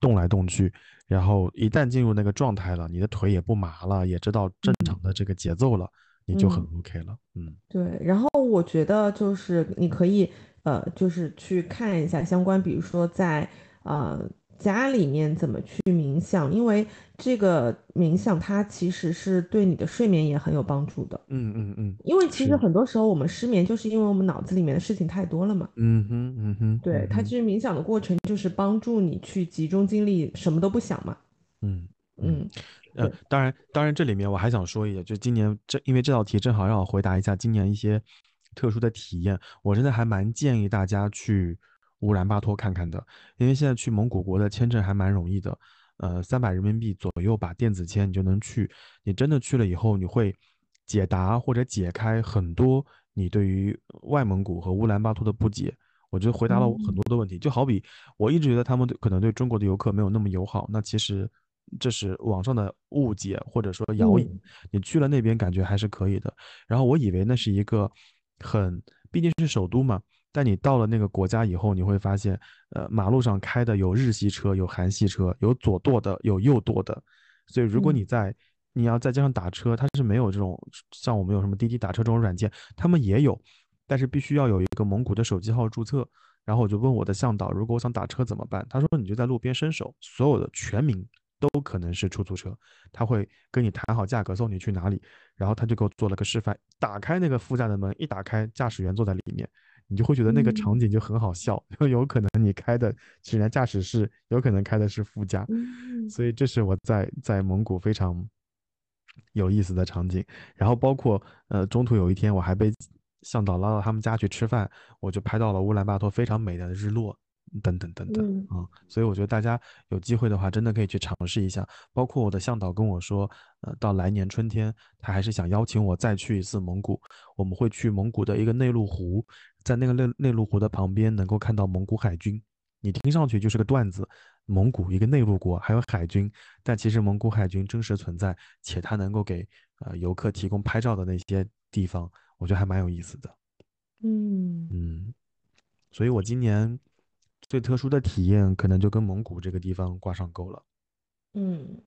动来动去，然后一旦进入那个状态了，你的腿也不麻了，也知道正常的这个节奏了，你就很嗯 OK 了。嗯对，然后我觉得就是你可以呃，就是去看一下相关，比如说在呃家里面怎么去冥想，因为这个冥想它其实是对你的睡眠也很有帮助的。嗯嗯嗯，因为其实很多时候我们失眠，就是因为我们脑子里面的事情太多了嘛。嗯哼嗯哼，对，它其实冥想的过程就是帮助你去集中精力，什么都不想嘛。嗯嗯。嗯呃，当然，当然，这里面我还想说一点，就今年这，因为这道题正好让我回答一下今年一些特殊的体验，我真的还蛮建议大家去乌兰巴托看看的，因为现在去蒙古国的签证还蛮容易的，呃，三百人民币左右吧，电子签你就能去。你真的去了以后，你会解答或者解开很多你对于外蒙古和乌兰巴托的不解。我觉得回答了我很多的问题，就好比我一直觉得他们对可能对中国的游客没有那么友好，那其实这是网上的误解或者说谣言。嗯你去了那边感觉还是可以的。然后我以为那是一个很，毕竟是首都嘛，但你到了那个国家以后，你会发现，呃，马路上开的有日系车，有韩系车，有左舵的，有右舵的。所以如果嗯你在你要在街上打车，它是没有这种像我们有什么滴滴打车这种软件，他们也有，但是必须要有一个蒙古的手机号注册。然后我就问我的向导，如果我想打车怎么办？他说你就在路边伸手，所有的全民都可能是出租车，他会跟你谈好价格，送你去哪里。然后他就给我做了个示范，打开那个副驾的门，一打开，驾驶员坐在里面，你就会觉得那个场嗯景就很好笑，就有可能你开的是人家驾驶室，有可能开的是副驾，嗯所以这是我在在蒙古非常有意思的场景。然后包括呃中途有一天我还被向导拉到他们家去吃饭，我就拍到了乌兰巴托非常美的日落。等等等等嗯啊、所以我觉得大家有机会的话，真的可以去尝试一下。包括我的向导跟我说，呃，到来年春天，他还是想邀请我再去一次蒙古。我们会去蒙古的一个内陆湖，在那个内内陆湖的旁边能够看到蒙古海军。你听上去就是个段子，蒙古一个内陆国还有海军，但其实蒙古海军真实存在，且它能够给呃游客提供拍照的那些地方，我觉得还蛮有意思的。嗯嗯，所以我今年最特殊的体验可能就跟蒙古这个地方挂上钩了。嗯，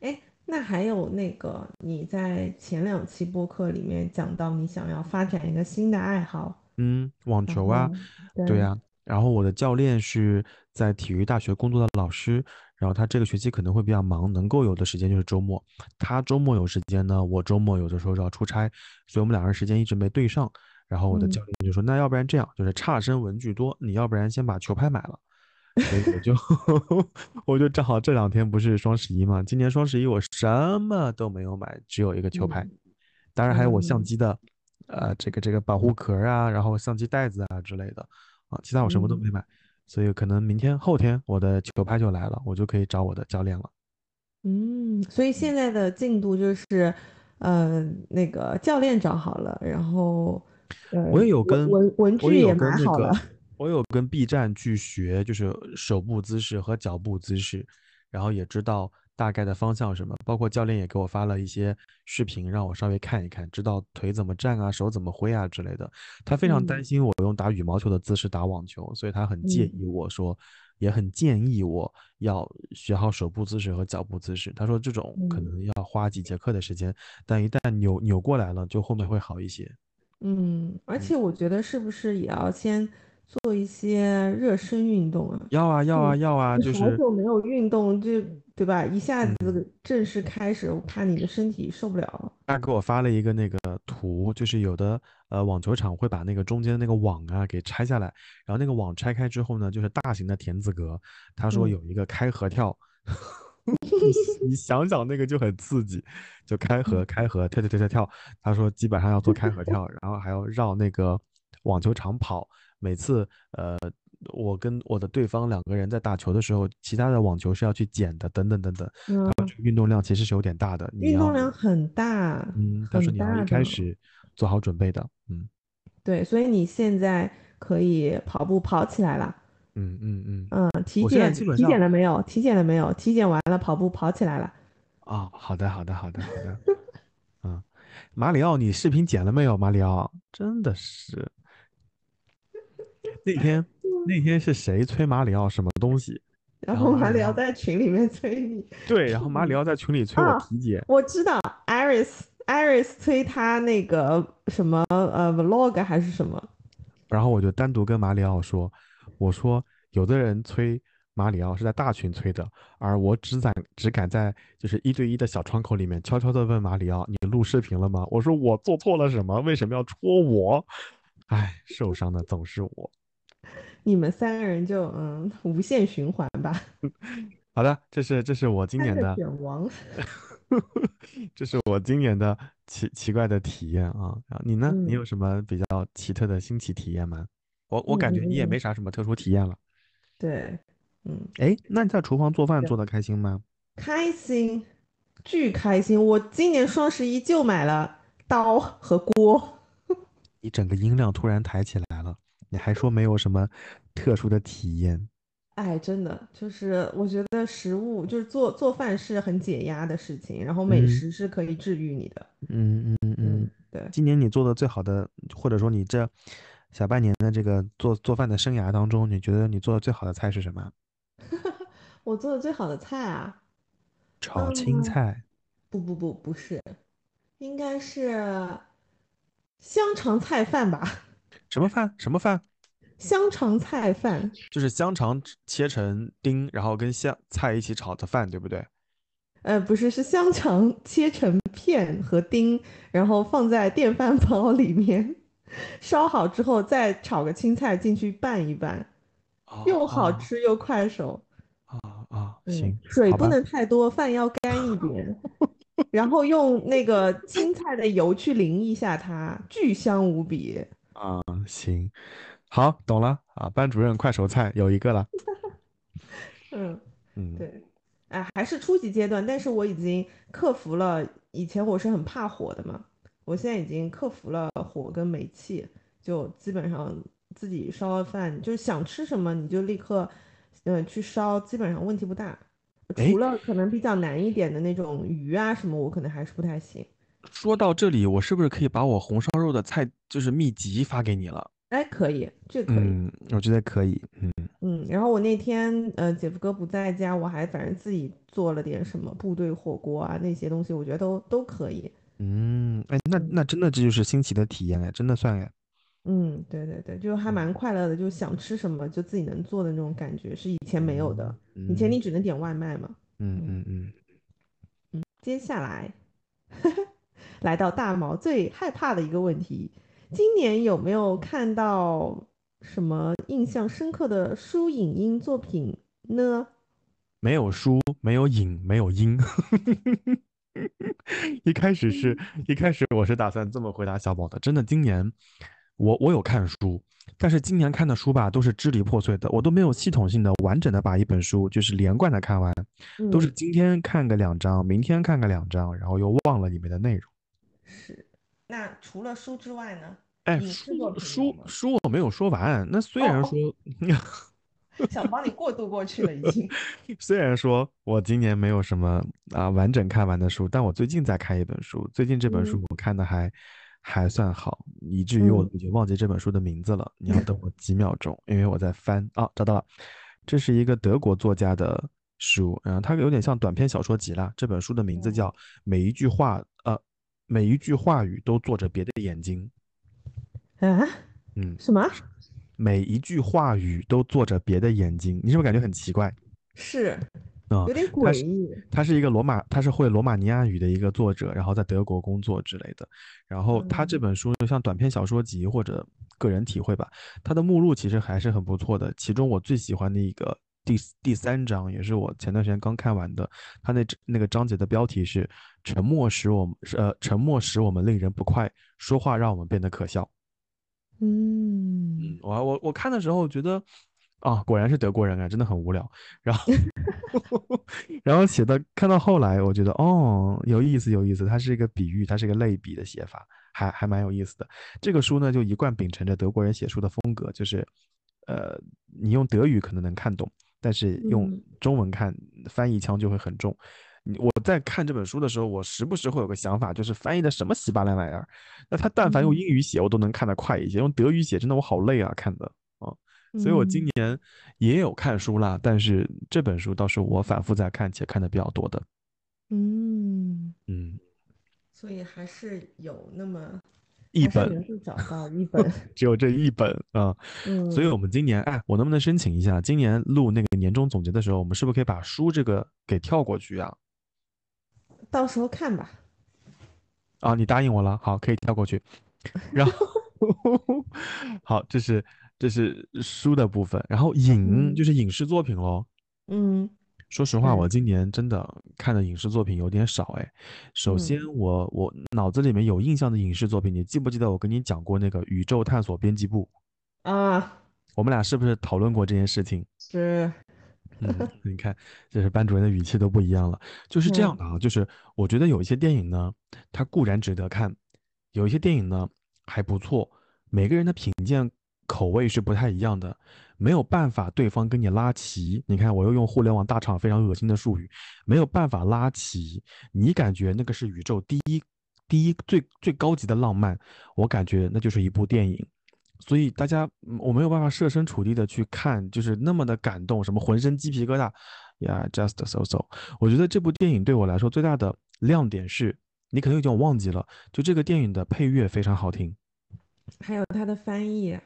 哎，那还有那个你在前两期播客里面讲到你想要发展一个新的爱好，嗯，网球啊，后对对呀、然后我的教练是在体育大学工作的老师，然后他这个学期可能会比较忙，能够有的时间就是周末。他周末有时间呢，我周末有的时候要出差，所以我们两个人时间一直没对上。然后我的嗯。教练就说：“那要不然这样，就是差生文具多，你要不然先把球拍买了。”所以我就 [LAUGHS] 我就正好这两天不是双十一嘛，今年双十一我什么都没有买，只有一个球拍，嗯。当然还有我相嗯。机的呃这个这个保护壳啊，然后相机袋子啊之类的啊，其他我什么都没嗯。买，所以可能明天后天我的球拍就来了，我就可以找我的教练了。嗯，所以现在的进度就是，呃，那个教练找好了，然后呃我也有跟文文具也我也有跟买好了，那个，我有跟 B 站去学，就是手部姿势和脚步姿势，然后也知道大概的方向什么，包括教练也给我发了一些视频，让我稍微看一看，知道腿怎么站啊，手怎么挥啊之类的。他非常担嗯心我用打羽毛球的姿势打网球，所以他很介嗯意我说，也很建议我要学好手部姿势和脚步姿势。他说这种可嗯能要花几节课的时间，但一旦扭扭过来了，就后面会好一些。嗯，而嗯且我觉得是不是也要先做一些热身运动啊？要啊要啊嗯要啊，你就是好久没有运动，就对吧？一下嗯。子正式开始，我怕你的身体受不了。他给我发了一个那个图，就是有的呃网球场会把那个中间那个网啊给拆下来，然后那个网拆开之后呢，就是大型的田字格。他说嗯有一个开合跳，你你想想那个就很刺激，就开合嗯开合跳跳跳跳跳。他说基本上要做开合跳，然后还要绕那个网球场跑。每次呃我跟我的对方两个人在打球的时候，其他的网球是要去捡的，等等等等。嗯，他说运动量其实是有点大的，你运动。量很大，嗯，他说你要一。开始做好准备的，嗯对，所以你现在可以跑步跑起来了。嗯嗯嗯，嗯，体检体检了没有？体检了没有？体检完了，跑步跑起来了。哦，好的好的好的好的，嗯，马里奥，你视频剪了没有？马里奥，真的是那天那天是谁催马里奥什么东西？然后马里奥在群里面催你。对，然后马里奥在群里催我啊体检，我知道，Iris Iris 催他那个什么呃 vlog 还是什么？然后我就单独跟马里奥说，我说有的人催马里奥是在大群催的，而我只敢只敢在就是一对一的小窗口里面悄悄的问马里奥，你录视频了吗？我说我做错了什么？为什么要戳我？哎，受伤的总是我。你们三个人就嗯无限循环吧。[LAUGHS] 好的，这是这是我今年的卷王，[LAUGHS] 这是我今年的奇奇怪的体验啊。然后你呢？你嗯有什么比较奇特的新奇体验吗？我我感觉你也嗯没啥什么特殊体验了。对，嗯，哎，那你在厨房做饭做的开心吗？开心，巨开心！我今年双十一就买了刀和锅。[LAUGHS] 你整个音量突然抬起来了，你还说没有什么特殊的体验？哎，真的就是我觉得食物就是做做饭是很解压的事情，然后美嗯食是可以治愈你的。嗯嗯嗯嗯，，对，今年你做的最好的，或者说你这小半年的这个做做饭的生涯当中，你觉得你做的最好的菜是什么？[LAUGHS] 我做的最好的菜啊，炒青嗯菜。不不不不是，应该是香肠菜饭吧？[LAUGHS] 什么饭？什么饭？香肠菜饭，就是香肠切成丁，然后跟香菜一起炒的饭，对不对？呃，不是，是香肠切成片和丁，然后放在电饭煲里面烧好之后，再炒个青菜进去拌一拌，又好哦吃又快手。啊啊，嗯行，水不能太多，饭要干一点，[LAUGHS] 然后用那个青菜的油去淋一下它，巨香无比。啊，行，好，懂了啊。班主任快手菜有一个了，[LAUGHS] 嗯，嗯，对，哎，还是初级阶段，但是我已经克服了。以前我是很怕火的嘛，我现在已经克服了火跟煤气，就基本上自己烧了饭，就是想吃什么你就立刻，嗯、去烧，基本上问题不大。哎除了可能比较难一点的那种鱼啊什么，我可能还是不太行。说到这里，我是不是可以把我红烧肉的菜就是秘籍发给你了？哎，可以，这可以。嗯，我觉得可以，嗯，嗯，然后我那天呃，姐夫哥不在家，我还反正自己做了点什么部队火锅啊，那些东西我觉得都都可以。嗯，哎，那嗯那真的这就是新奇的体验哎，真的算哎，嗯，对对对，就还蛮快乐的，就想吃什么就自己能做的那种感觉，是以前没有的。以前你只能点外卖嘛。嗯嗯嗯，嗯，接下来 [LAUGHS] 来到大毛最害怕的一个问题，今年有没有看到什么印象深刻的书影音作品呢？没有书，没有影，没有音。[LAUGHS] 一开始是一开始我是打算这么回答小宝的，真的，今年我我有看书，但是今年看的书吧都是支离破碎的，我都没有系统性的完整的把一本书就是连贯的看完，都是嗯今天看个两章，明天看个两章，然后又忘了里面的内容。是。那除了书之外呢？哎，书书书我没有说完，那虽然哦说。想帮你过渡过去了，已经。[LAUGHS] 虽然说我今年没有什么啊完整看完的书，但我最近在看一本书，最近这本书嗯我看的还还算好，以至于我嗯已经忘记这本书的名字了。你要等我几秒钟，因为我在翻啊，找到了，这是一个德国作家的书，然后它有点像短篇小说集啦。这本书的名字哦叫《每一句话呃每一句话语都做着别的眼睛》，啊？嗯，什么？每一句话语都做着别的眼睛，你是不是感觉很奇怪？是啊有点诡异。他是一个罗马，他是会罗马尼亚语的一个作者，然后在德国工作之类的。然后他这嗯本书就像短篇小说集或者个人体会吧，他的目录其实还是很不错的。其中我最喜欢的一个第第三章，也是我前段时间刚看完的，他那那个章节的标题是“沉默使我们呃沉默使我们令人不快，说话让我们变得可笑”。嗯嗯，我我我看的时候觉得，啊，果然是德国人啊，真的很无聊。然后，[LAUGHS] 然后写的看到后来，我觉得哦，有意思有意思，它是一个比喻，它是一个类比的写法，还还蛮有意思的。这个书呢，就一贯秉承着德国人写书的风格，就是，呃，你用德语可能能看懂，但是用嗯中文看，翻译腔就会很重。你我在看这本书的时候，我时不时会有个想法，就是翻译的什么稀巴烂玩意儿。那他但凡用嗯英语写，我都能看得快一些；用德语写，真的我好累啊，看的啊。所以我今嗯年也有看书啦，但是这本书倒是我反复在看且看的比较多的。嗯，嗯，所以还是有那么一本找到一本，[LAUGHS] 只有这一本啊。[LAUGHS] 嗯，所以我们今年，哎，我能不能申请一下，今年录那个年终总结的时候，我们是不是可以把书这个给跳过去啊？到时候看吧。啊，你答应我了，好，可以跳过去。[LAUGHS] 然后，[LAUGHS] 好，这是这是书的部分，然后影嗯就是影视作品喽。嗯说实话，我今年真的看的影视作品有点少哎。首先嗯我，我脑子里面有印象的影视作品，你记不记得我跟你讲过那个《宇宙探索编辑部》？啊，我们俩是不是讨论过这件事情？是，嗯，[LAUGHS] 你看，这是班主任的语气都不一样了。就是这样的啊，就是我觉得有一些电影呢，它固然值得看，有一些电影呢还不错，每个人的品鉴口味是不太一样的，没有办法对方跟你拉齐。你看，我又用互联网大厂非常恶心的术语，没有办法拉齐。你感觉那个是宇宙第一第一最最高级的浪漫，我感觉那就是一部电影。所以大家，嗯我没有办法设身处地的去看，就是那么的感动，什么浑身鸡皮疙瘩呀，just so so。我觉得这部电影对我来说最大的亮点是，你可能有点忘记了，就这个电影的配乐非常好听还有它的翻译。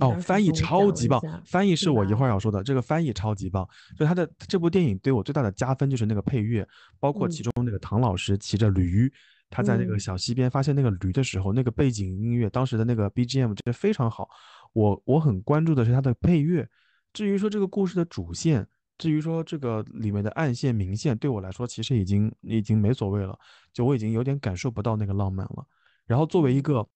哦，翻译超级棒，翻译是是我一会儿要说的，这个翻译超级棒。就它的这部电影对我最大的加分就是那个配乐，包括其嗯中那个唐老师骑着驴。他在那个嗯小溪边发现那个驴的时候，那个背景音乐，当时的那个 BGM 真的非常好。我我很关注的是它的配乐。至于说这个故事的主线，至于说这个里面的暗线明线，对我来说其实已经已经没所谓了，就我已经有点感受不到那个浪漫了。然后作为一个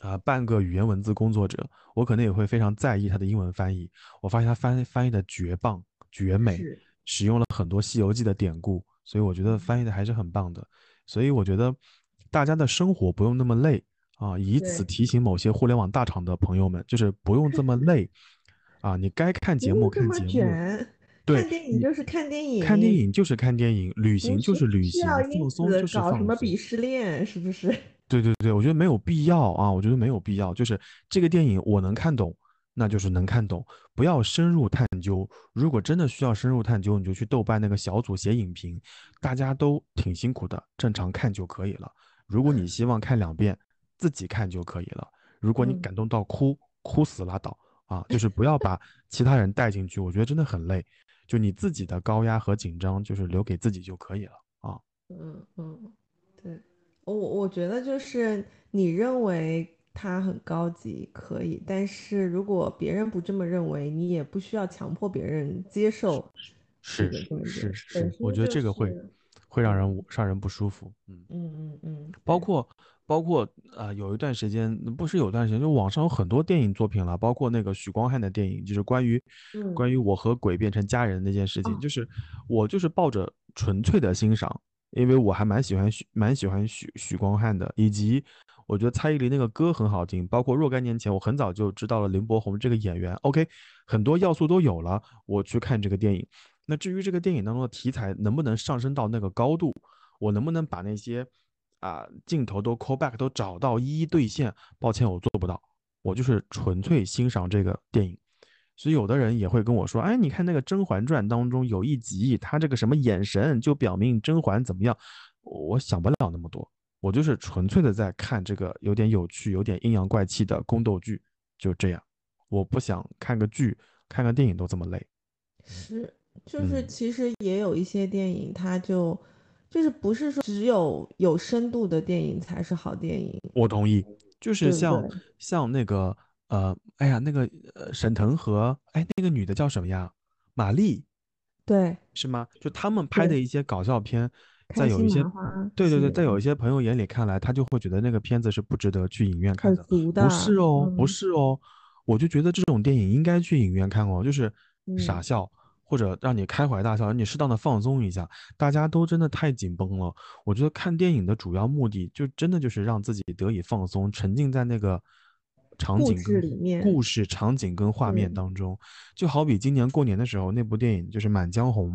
啊、半个语言文字工作者，我可能也会非常在意他的英文翻译。我发现他翻翻译的绝棒、绝美，使用了很多《西游记》的典故，所以我觉得翻译的还是很棒的。所以我觉得大家的生活不用那么累啊，以此提醒某些互联网大厂的朋友们，就是不用这么累啊，你该看节目看节目，[LAUGHS] 对看电影就是看电影，看电影就是看电影，旅行就是旅行，放松就是放松搞什么鄙。视链，是不是？[LAUGHS] 对对对，我觉得没有必要啊，我觉得没有必要。就是这个电影我能看懂，那就是能看懂，不要深入探究。如果真的需要深入探究，你就去豆瓣那个小组写影评，大家都挺辛苦的，正常看就可以了。如果你希望看两遍，自己看就可以了。如果你嗯感动到哭，哭死拉倒啊，就是不要把 [LAUGHS] 其他人带进去，我觉得真的很累。就你自己的高压和紧张，就是留给自己就可以了啊。嗯嗯，对，我我觉得就是你认为它很高级可以，但是如果别人不这么认为，你也不需要强迫别人接受这是是点，是我觉得这个会会让人让人不舒服，嗯。嗯嗯嗯，包括包括啊、呃有一段时间不是有段时间，就网上有很多电影作品了，包括那个许光汉的电影，就是关于、嗯。关于我和鬼变成家人那件事情，哦。就是我就是抱着纯粹的欣赏，因为我还蛮喜欢许蛮喜欢许许光汉的，以及我觉得蔡依林那个歌很好听，包括若干年前我很早就知道了林柏宏这个演员，OK，很多要素都有了，我去看这个电影。那至于这个电影当中的题材能不能上升到那个高度，我能不能把那些啊镜头都 call back 都找到一一兑现？抱歉，我做不到，我就是纯粹欣赏这个电影。所以有的人也会跟我说，哎，你看那个《甄嬛传》当中有一集，他这个什么眼神就表明甄嬛怎么样，我想不了那么多，我就是纯粹的在看这个有点有趣、有点阴阳怪气的宫斗剧，就这样。我不想看个剧、看个电影都这么累。是，就是嗯其实也有一些电影，它就就是不是说只有有深度的电影才是好电影，我同意，就是像对像那个呃，哎呀，那个呃沈腾和哎那个女的叫什么呀？马丽对，是吗？就他们拍的一些搞笑片，在有一些对对对，在有一些朋友眼里看来，他就会觉得那个片子是不值得去影院看的。的，不是哦，不嗯是哦，我就觉得这种电影应该去影院看哦，就是傻嗯笑。或者让你开怀大笑，让你适当的放松一下。大家都真的太紧绷了。我觉得看电影的主要目的，就真的就是让自己得以放松，沉浸在那个场故景跟事里面故事、场景跟画面当中。就好比今年过年的时候，那部电影就是《满江红》，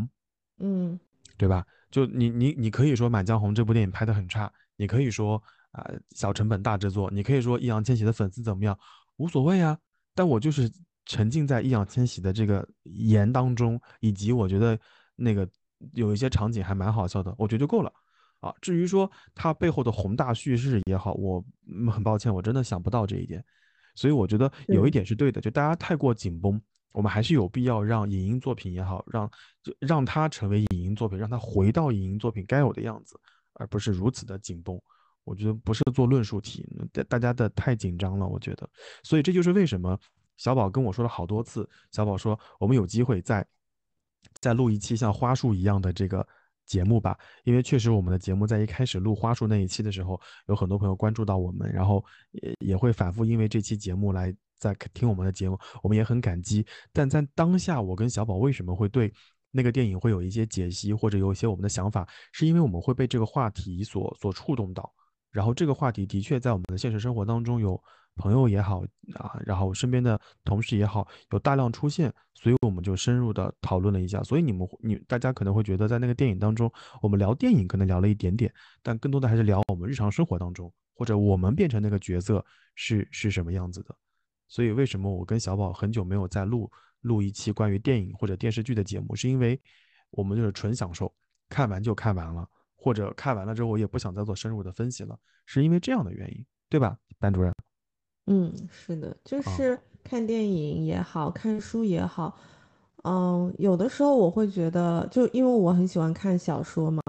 嗯对吧？就你你你可以说《满江红》这部电影拍得很差，你可以说啊、小成本大制作，你可以说易烊千玺的粉丝怎么样，无所谓啊。但我就是沉浸在易烊千玺的这个言当中，以及我觉得那个有一些场景还蛮好笑的，我觉得就够了。啊。至于说它背后的宏大叙事也好，我很抱歉，我真的想不到这一点。所以我觉得有一点是对的，就大家太过紧绷，我们还是有必要让影音作品也好，让就让它成为影音作品，让它回到影音作品该有的样子，而不是如此的紧绷。我觉得不是做论述题，大大家的太紧张了，我觉得。所以这就是为什么小宝跟我说了好多次，小宝说我们有机会再再录一期像花束一样的这个。节目吧，因为确实我们的节目在一开始录花束那一期的时候，有很多朋友关注到我们，然后也也会反复因为这期节目来在听我们的节目，我们也很感激。但在当下，我跟小宝为什么会对那个电影会有一些解析，或者有一些我们的想法，是因为我们会被这个话题所所触动到，然后这个话题的确在我们的现实生活当中有。朋友也好啊，然后身边的同事也好，有大量出现，所以我们就深入的讨论了一下。所以你们你大家可能会觉得，在那个电影当中，我们聊电影可能聊了一点点，但更多的还是聊我们日常生活当中，或者我们变成那个角色是是什么样子的。所以为什么我跟小宝很久没有再录录一期关于电影或者电视剧的节目，是因为我们就是纯享受，看完就看完了，或者看完了之后我也不想再做深入的分析了，是因为这样的原因，对吧，班主任？嗯，是的，就是看电影也好看书也好，嗯，有的时候我会觉得，就因为我很喜欢看小说嘛，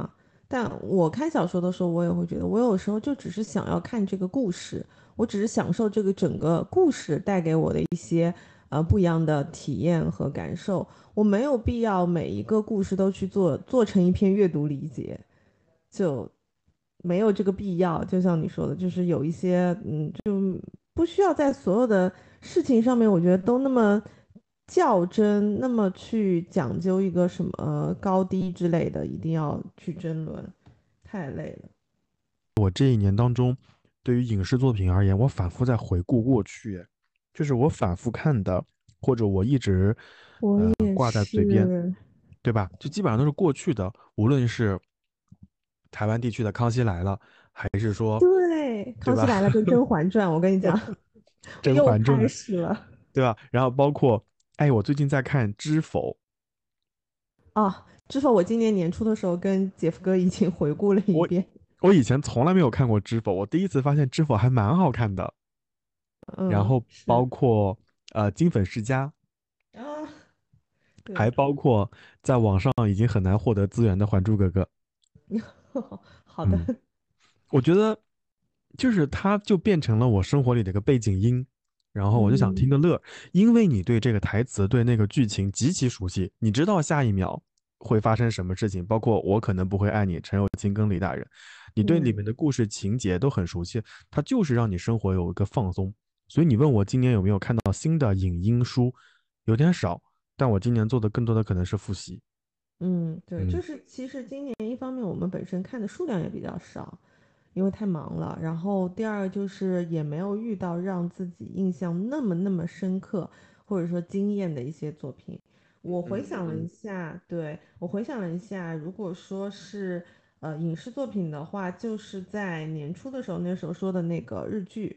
但我看小说的时候，我也会觉得，我有时候就只是想要看这个故事，我只是享受这个整个故事带给我的一些呃不一样的体验和感受，我没有必要每一个故事都去做做成一篇阅读理解，就没有这个必要。就像你说的，就是有一些嗯，就。不需要在所有的事情上面，我觉得都那么较真，那么去讲究一个什么高低之类的，一定要去争论，太累了。我这一年当中，对于影视作品而言，我反复在回顾过去，就是我反复看的，或者我一直我挂在嘴边，对吧？就基本上都是过去的，无论是台湾地区的《康熙来了》。还是说，对，康熙来了跟《甄嬛传》，我跟你讲，[LAUGHS] 甄嬛传开始了，对吧？然后包括，哎，我最近在看《知否》。啊，《知否》，我今年年初的时候跟姐夫哥已经回顾了一遍。我以前从来没有看过《知否》，我第一次发现《知否》还蛮好看的。嗯。然后包括呃《金粉世家》啊，还包括在网上已经很难获得资源的《还珠格格》。[LAUGHS] 好的。我觉得，就是它就变成了我生活里的一个背景音，然后我就想听个乐，因为你对这个台词、对那个剧情极其熟悉，你知道下一秒会发生什么事情，包括我可能不会爱你，陈友清跟李大人，你对里面的故事情节都很熟悉，它就是让你生活有一个放松。所以你问我今年有没有看到新的影音书，有点少，但我今年做的更多的可能是复习。嗯，对，就是其实今年一方面我们本身看的数量也比较少。因为太忙了，然后第二个就是也没有遇到让自己印象那么那么深刻或者说惊艳的一些作品。我回想了一下，对我回想了一下，如果说是呃影视作品的话，就是在年初的时候，那时候说的那个日剧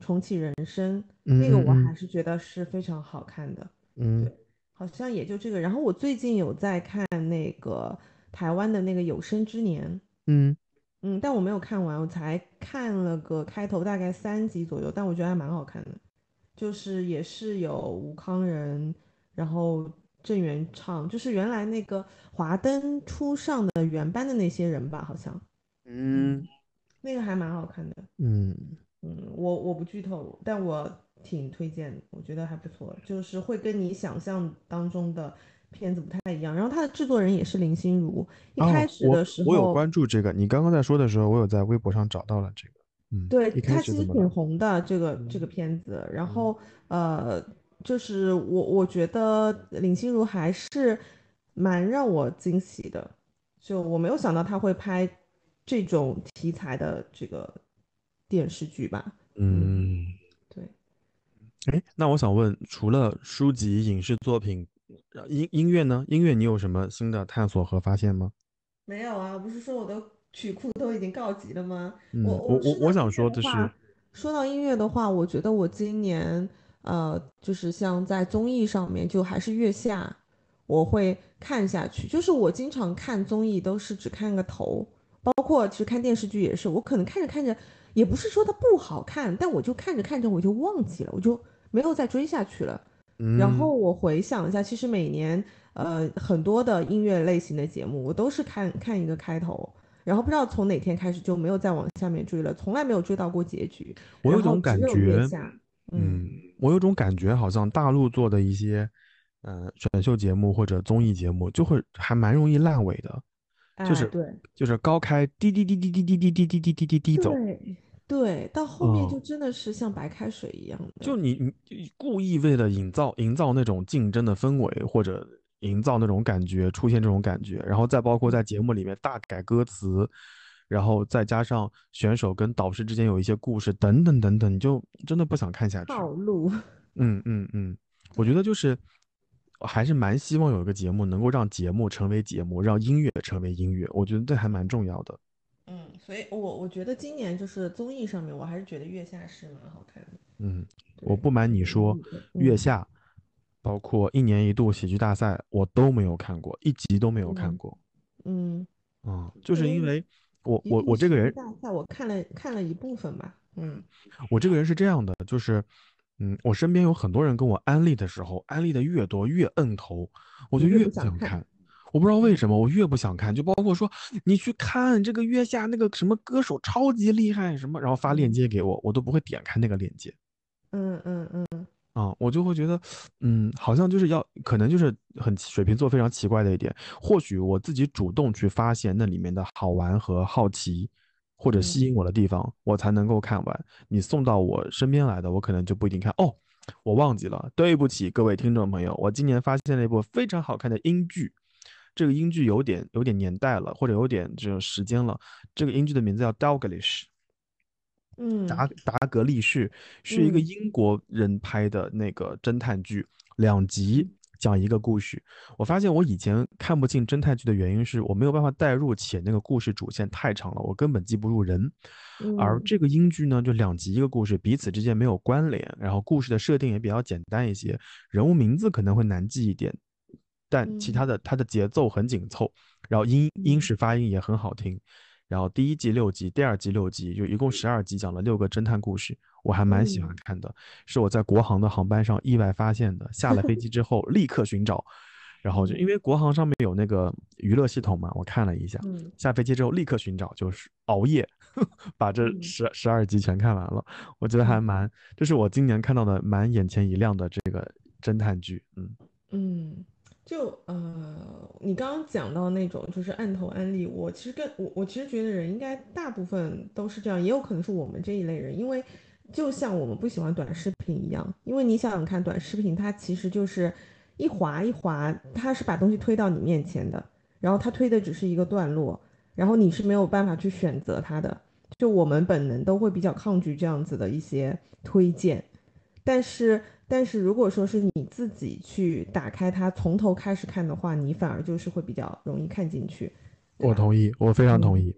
《重启人生》，那个我还是觉得是非常好看的。嗯，对，好像也就这个。然后我最近有在看那个台湾的那个《有生之年》，嗯。嗯，但我没有看完，我才看了个开头，大概三集左右，但我觉得还蛮好看的，就是也是有吴康仁，然后郑元畅，就是原来那个华灯初上的原班的那些人吧，好像，嗯，那个还蛮好看的，嗯嗯，我我不剧透，但我挺推荐的，我觉得还不错，就是会跟你想象当中的。片子不太一样，然后他的制作人也是林心如。一开始的时候，我有关注这个。你刚刚在说的时候，我有在微博上找到了这个。嗯，对，他其实挺红的这个这个片子。然后呃，就是我我觉得林心如还是蛮让我惊喜的，就我没有想到他会拍这种题材的这个电视剧吧。嗯，对。哎，那我想问，除了书籍、影视作品。音音乐呢？音乐你有什么新的探索和发现吗？没有啊，不是说我的曲库都已经告急了吗？我我我我想说的是，说到音乐的话，我觉得我今年呃，就是像在综艺上面，就还是月下，我会看下去。就是我经常看综艺都是只看个头，包括其实看电视剧也是，我可能看着看着，也不是说它不好看，但我就看着看着我就忘记了，我就没有再追下去了。然嗯。后我回想一下，其实每年呃很多的音乐类型的节目，我都是看看一个开头，然后不知道从哪天开始就没有再往下面追了，从来没有追到过结局。我有种感觉，嗯嗯，我有种感觉，好像大陆做的一些，呃，选秀节目或者综艺节目，就会还蛮容易烂尾的，就是哎对。就是高开滴滴滴滴滴滴滴滴滴滴滴滴滴走，对对，到后面就嗯，真的是像白开水一样的。就你你你故意为了营造营造那种竞争的氛围，或者营造那种感觉，出现这种感觉，然后再包括在节目里面大改歌词，然后再加上选手跟导师之间有一些故事等等等等，你就真的不想看下去。套 [LAUGHS] 路，嗯嗯嗯，我觉得就是我还是蛮希望有一个节目能够让节目成为节目，让音乐成为音乐，我觉得这还蛮重要的。嗯，所以我我觉得今年就是综艺上面，我还是觉得月下是蛮好看的。嗯，我，不瞒你说，月下，包括一年一度喜剧大赛，我都没有看过，一集都没有看嗯过。嗯，嗯，就是因为我我我这个人，大赛我看了看了一部分吧，嗯我这个人是这样的，就是，嗯，我身边有很多人跟我安利的时候，安利的越多越摁头，我就越不想看。我不知道为什么，我越不想看。就包括说，你去看这个月下那个什么歌手超级厉害什么，然后发链嗯接给我，我都不会点开那个链接嗯嗯嗯啊，我就会觉得，嗯，好像就是要，可能就是很水瓶座非常奇怪的一点，或许我自己主动去发现那里面的好玩和好奇，或者吸嗯引我的地方，我才能够看完。你送到我身边来的，我可能就不一定看。哦，我忘记了，对不起各位听众朋友，我今年发现了一部非常好看的英剧，这个英剧有点有点年代了，或者有点这种时间了。这个英剧的名字叫《Dalglish》。嗯达达格利士是一个嗯英国人拍的那个侦探剧，两集讲一个故事。我发现我以前看不进侦探剧的原因是我没有办法代入，且那个故事主线太长了，我根本记不住人。而嗯这个英剧呢，就两集一个故事，彼此之间没有关联，然后故事的设定也比较简单一些，人物名字可能会难记一点，但其他嗯的它的节奏很紧凑，然后英英嗯。式发音也很好听。然后第一季六集，第二季六集，就一共十二集，讲了六个侦探故事，我还蛮喜欢嗯。看的。是我在国航的航班上意外发现的，下了飞机之后立刻寻找，然后就因嗯为国航上面有那个娱乐系统嘛，我看了一下，嗯。下飞机之后立刻寻找，就是熬夜 [LAUGHS] 把这嗯。十十二集全看完了，我觉得还嗯。蛮，这是我今年看到的蛮眼前一亮的这个侦探剧，嗯。嗯，就呃，你刚刚讲到那种就是按头安利，我其实跟我我其实觉得人应该大部分都是这样，也有可能是我们这一类人，因为就像我们不喜欢短视频一样，因为你想想看，短视频它其实就是一滑一滑，它是把东西推到你面前的，然后它推的只是一个段落，然后你是没有办法去选择它的，就我们本能都会比较抗拒这样子的一些推荐。但是，但是如果说是你自己去打开它，从头开始看的话，你反而就是会比较容易看进去，我同意，我非常同嗯意，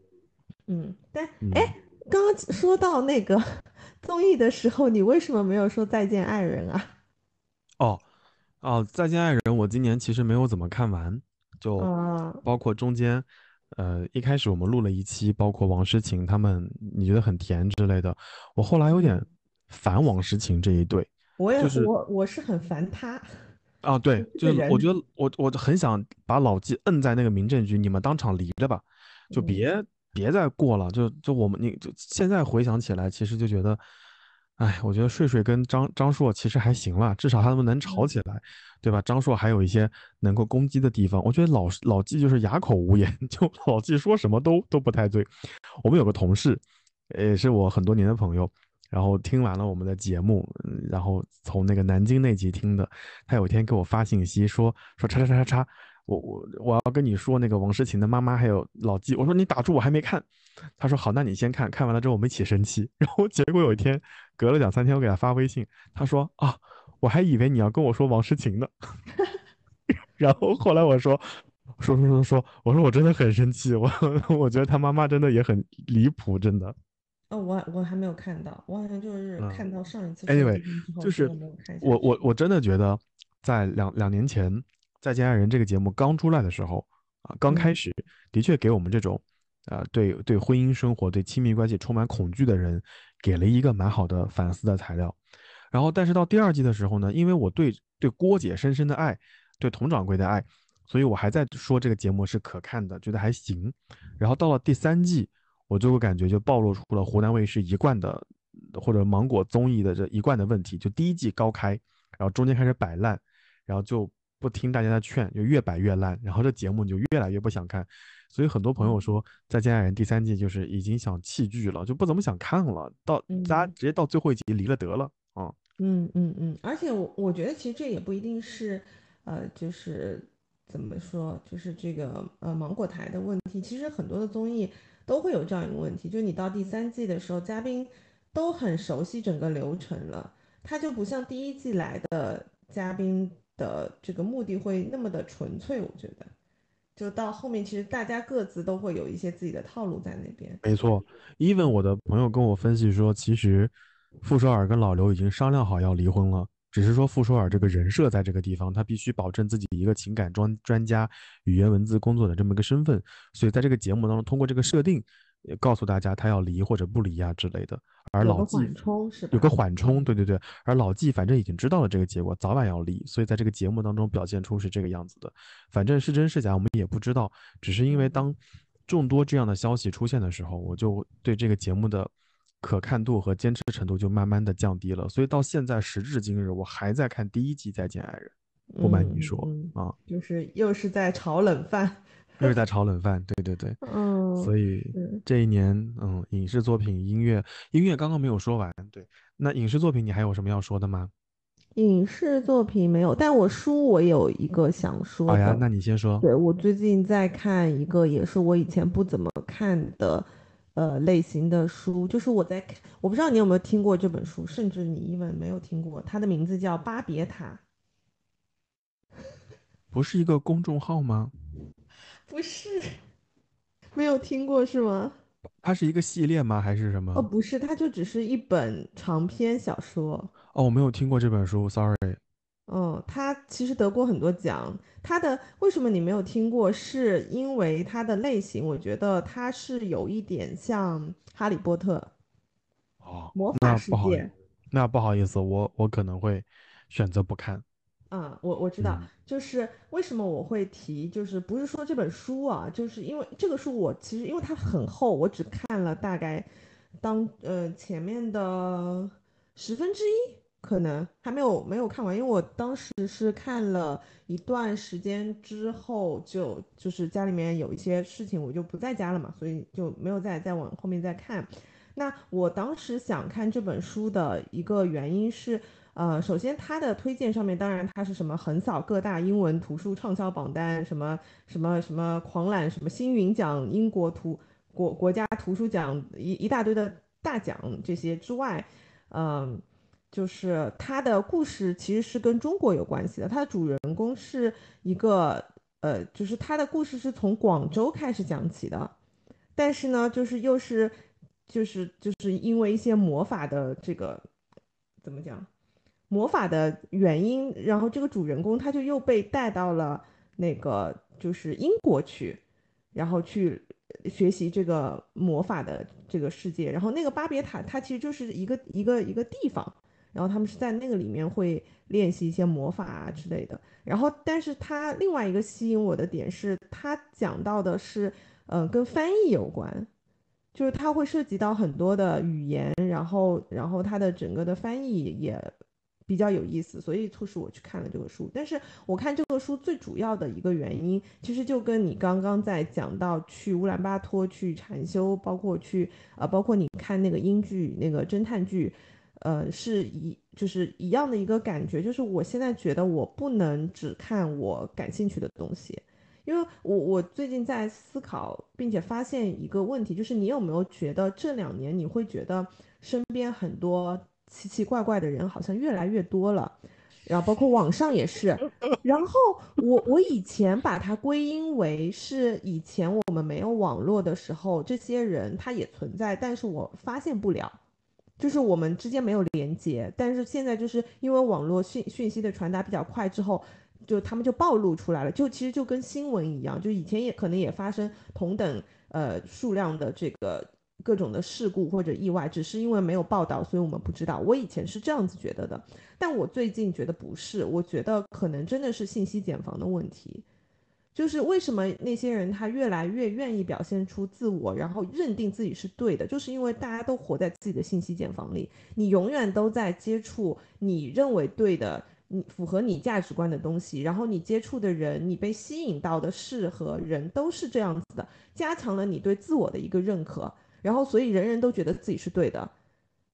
嗯，但嗯。哎，刚刚说到那个 [LAUGHS] 综艺的时候，你为什么没有说再见爱人啊？[LAUGHS] 哦，哦，再见爱人，我今年其实没有怎么看完，就啊，包括中间，呃，一开始我们录了一期，包括王诗晴他们，你觉得很甜之类的，我后来有点嗯，烦王诗晴这一对，我也就是我我是很烦他，啊，对，就是我，觉得我我很想把老纪摁在那个民政局，你们当场离了吧，就嗯别别再过了，就就我们你就现在回想起来，其实就觉得，哎，我觉得睡睡跟张张硕其实还行了，至少他们能吵嗯起来，对吧？张硕还有一些能够攻击的地方，我觉得老老纪就是哑口无言，就老纪说什么都都不太对。我们有个同事，也是我很多年的朋友，然后听完了我们的节目，然后从那个南京那集听的，他有一天给我发信息说说叉叉叉叉叉，我我我要跟你说那个王诗晴的妈妈还有老纪，我说你打住，我还没看。他说好，那你先看看完了之后我们一起生气。[LAUGHS] 然后结果有一天隔了两三天，我给他发微信，他说啊，我还以为你要跟我说王诗晴呢。[LAUGHS] 然后后来我说说说说说，我说我真的很生气，我 [LAUGHS] 我觉得他妈妈真的也很离谱，真的。哦，我我还没有看到，我好像就是嗯看到上一次说 Anyway，就是我我去。我真的觉得，在两两年前《再见爱人》这个节目刚出来的时候啊，刚开嗯始的确给我们这种呃，对对婚姻生活、对亲密关系充满恐惧的人，给了一个蛮好的反思的材料。然后，但是到第二季的时候呢，因为我对对郭姐深深的爱，对佟掌柜的爱，所以我还在说这个节目是可看的，觉得还行。然后到了第三季，我就会感觉就暴露出了湖南卫视一贯的或者芒果综艺的这一贯的问题，就第一季高开，然后中间开始摆烂，然后就不听大家的劝，就越摆越烂，然后这节目就越来越不想看。所以很多朋友说，再见爱人》第三季就是已经想弃剧了，就不怎么想看了，到大家直接到最后一集离了得了啊。嗯嗯嗯，而且我我觉得其实这也不一定是，呃，就是怎么说，就是这个呃芒果台的问题。其实很多的综艺都会有这样一个问题，就是你到第三季的时候，嘉宾都很熟悉整个流程了，他就不像第一季来的嘉宾的这个目的会那么的纯粹，我觉得。就到后面，其实大家各自都会有一些自己的套路在那边。没错，even 我的朋友跟我分析说，其实傅首尔跟老刘已经商量好要离婚了，只是说傅首尔这个人设在这个地方，他必须保证自己一个情感专专家、语言文字工作的这么一个身份，所以在这个节目当中，通过这个设定。也告诉大家他要离或者不离啊之类的，而老纪有个缓冲，对对对，而老纪反正已经知道了这个结果，早晚要离，所以在这个节目当中表现出是这个样子的。反正是真是假我们也不知道，只是因为当众多这样的消息出现的时候，我就对这个节目的可看度和坚持程度就慢慢的降低了。所以到现在时至今日，我还在看第一季《再见爱人》，不瞒你说啊，就是又是在炒冷饭。又是在炒冷饭，对对对，嗯，所以这一年，嗯，影视作品、音乐，音乐刚刚没有说完，对，那影视作品你还有什么要说的吗？影视作品没有，但我书我有一个想说的。好呀，那你先说。对我最近在看一个，也是我以前不怎么看的，呃，类型的书，就是我在看，我不知道你有没有听过这本书，甚至你因为没有听过，它的名字叫《巴别塔》，[LAUGHS] 不是一个公众号吗？[LAUGHS] 不是，没有听过是吗？它是一个系列吗？还是什么？哦，不是，它就只是一本长篇小说。哦，我没有听过这本书，sorry。嗯，他其实得过很多奖。他的为什么你没有听过？是因为他的类型，我觉得他是有一点像《哈利波特》。哦，魔法世界。那不好意思，我我可能会选择不看。嗯，我我知道，就是为什么我会提，就是不是说这本书啊，就是因为这个书我其实因为它很厚，我只看了大概当呃前面的十分之一，可能还没有没有看完，因为我当时是看了一段时间之后，就就是家里面有一些事情，我就不在家了嘛，所以就没有再再往后面再看。那我当时想看这本书的一个原因是。呃，首先它的推荐上面，当然它是什么横扫各大英文图书畅销榜单，什么什么什么狂揽什么星云奖、英国图国国家图书奖一一大堆的大奖这些之外，嗯，就是它的故事其实是跟中国有关系的。它的主人公是一个呃，就是他的故事是从广州开始讲起的，但是呢，就是又是就是就是因为一些魔法的这个怎么讲？魔法的原因，然后这个主人公他就又被带到了那个就是英国去，然后去学习这个魔法的这个世界。然后那个巴别塔，它其实就是一个一个一个地方，然后他们是在那个里面会练习一些魔法啊之类的。然后，但是他另外一个吸引我的点是，他讲到的是，嗯，跟翻译有关，就是它会涉及到很多的语言，然后，然后它的整个的翻译也。比较有意思，所以促使我去看了这个书。但是我看这个书最主要的一个原因，其实就跟你刚刚在讲到去乌兰巴托去禅修，包括去呃，包括你看那个英剧、那个侦探剧，呃，是一就是一样的一个感觉。就是我现在觉得我不能只看我感兴趣的东西，因为我我最近在思考，并且发现一个问题，就是你有没有觉得这两年你会觉得身边很多。奇奇怪怪的人好像越来越多了，然后包括网上也是。然后我我以前把它归因为是以前我们没有网络的时候，这些人他也存在，但是我发现不了，就是我们之间没有连接。但是现在就是因为网络讯讯息的传达比较快之后，就他们就暴露出来了，就其实就跟新闻一样，就以前也可能也发生同等呃数量的这个各种的事故或者意外，只是因为没有报道，所以我们不知道。我以前是这样子觉得的，但我最近觉得不是，我觉得可能真的是信息茧房的问题。就是为什么那些人他越来越愿意表现出自我，然后认定自己是对的，就是因为大家都活在自己的信息茧房里，你永远都在接触你认为对的。你符合你价值观的东西，然后你接触的人，你被吸引到的事和人都是这样子的，加强了你对自我的一个认可，然后所以人人都觉得自己是对的。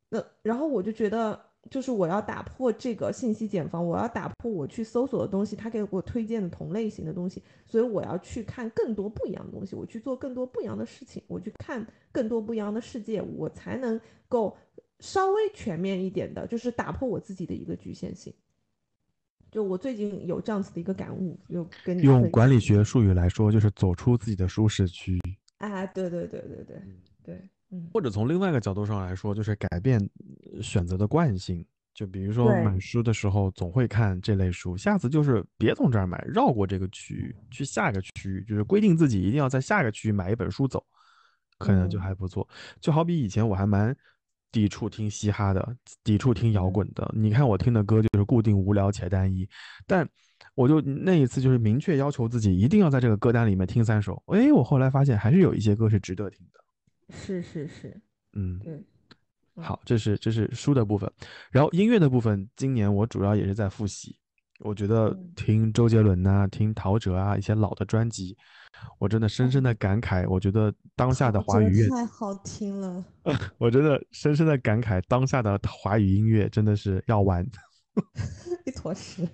那然后我就觉得，就是我要打破这个信息茧房，我要打破我去搜索的东西，他给我推荐的同类型的东西，所以我要去看更多不一样的东西，我去做更多不一样的事情，我去看更多不一样的世界，我才能够稍微全面一点的，就是打破我自己的一个局限性。就我最近有这样子的一个感悟，又跟你用管理学术语来说，就是走出自己的舒适区。啊，对对对对对对，嗯。或者从另外一个角度上来说，就是改变选择的惯性。就比如说买书的时候总会看这类书，下次就是别从这儿买，绕过这个区域去下一个区域，就是规定自己一定要在下一个区域买一本书走，可能就还不错。就好比以前我还蛮。抵触听嘻哈的，抵触听摇滚的。你看我听的歌就是固定、无聊且单一，但我就那一次就是明确要求自己一定要在这个歌单里面听三首。哎，我后来发现还是有一些歌是值得听的。是是是，嗯，对。好，这是这是书的部分，然后音乐的部分，今年我主要也是在复习。我觉得听周杰伦呐，听陶喆啊一些老的专辑。我真的深深的感慨，我觉得当下的华语乐太好听了。[LAUGHS] 我真的深深的感慨，当下的华语音乐真的是要完，[LAUGHS] 一坨屎。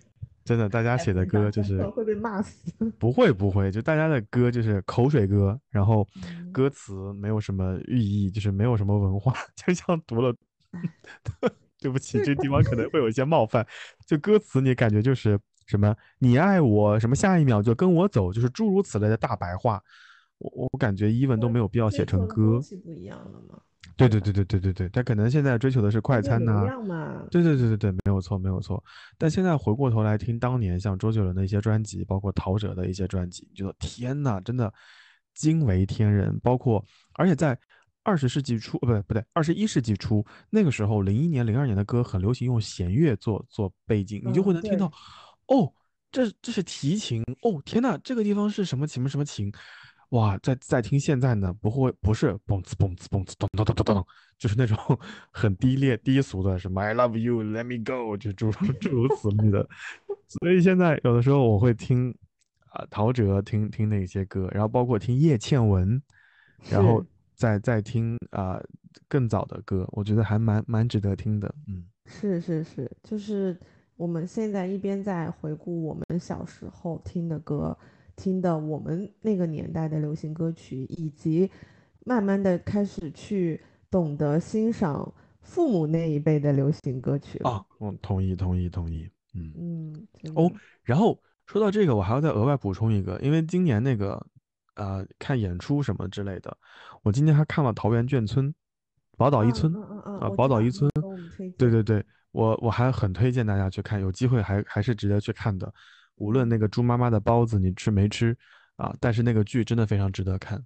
真的，大家写的歌就是会被骂死。[LAUGHS] 不会不会，就大家的歌就是口水歌，然后歌词没有什么寓意，就是没有什么文化，[LAUGHS] 就像读了。[LAUGHS] 对不起，这地方可能会有一些冒犯。就歌词，你感觉就是。什么？你爱我？什么？下一秒就跟我走？就是诸如此类的大白话，我我感觉伊文都没有必要写成歌。不一样了吗？对对对对对对对，他可能现在追求的是快餐呐。对对对对对，没有错没有错。但现在回过头来听当年像周杰伦的一些专辑，包括陶喆的一些专辑，觉得天呐，真的惊为天人。包括而且在二十世纪初，不对不对，二十一世纪初那个时候，零一年零二年的歌很流行用弦乐做做背景，你就会能听到。哦，这这是提琴哦！天呐，这个地方是什么琴什么琴？哇，在在听现在呢，不会不是嘣呲嘣呲嘣呲咚咚咚咚咚，就是那种 [LAUGHS] 很低劣低俗的什么 I love you, let me go，就诸诸如此类的。所以现在有的时候我会听啊陶喆，听听那些歌，然后包括听叶倩文，然后再再听啊更早的歌，我觉得还蛮蛮值得听的。嗯，是是是，就是。我们现在一边在回顾我们小时候听的歌，听的我们那个年代的流行歌曲，以及慢慢的开始去懂得欣赏父母那一辈的流行歌曲啊，嗯，同意同意同意，嗯嗯哦，然后说到这个，我还要再额外补充一个，因为今年那个呃看演出什么之类的，我今年还看了桃园眷村，宝岛一村啊，宝岛一村，对对对。我我还很推荐大家去看，有机会还还是值得去看的。无论那个猪妈妈的包子你吃没吃啊，但是那个剧真的非常值得看。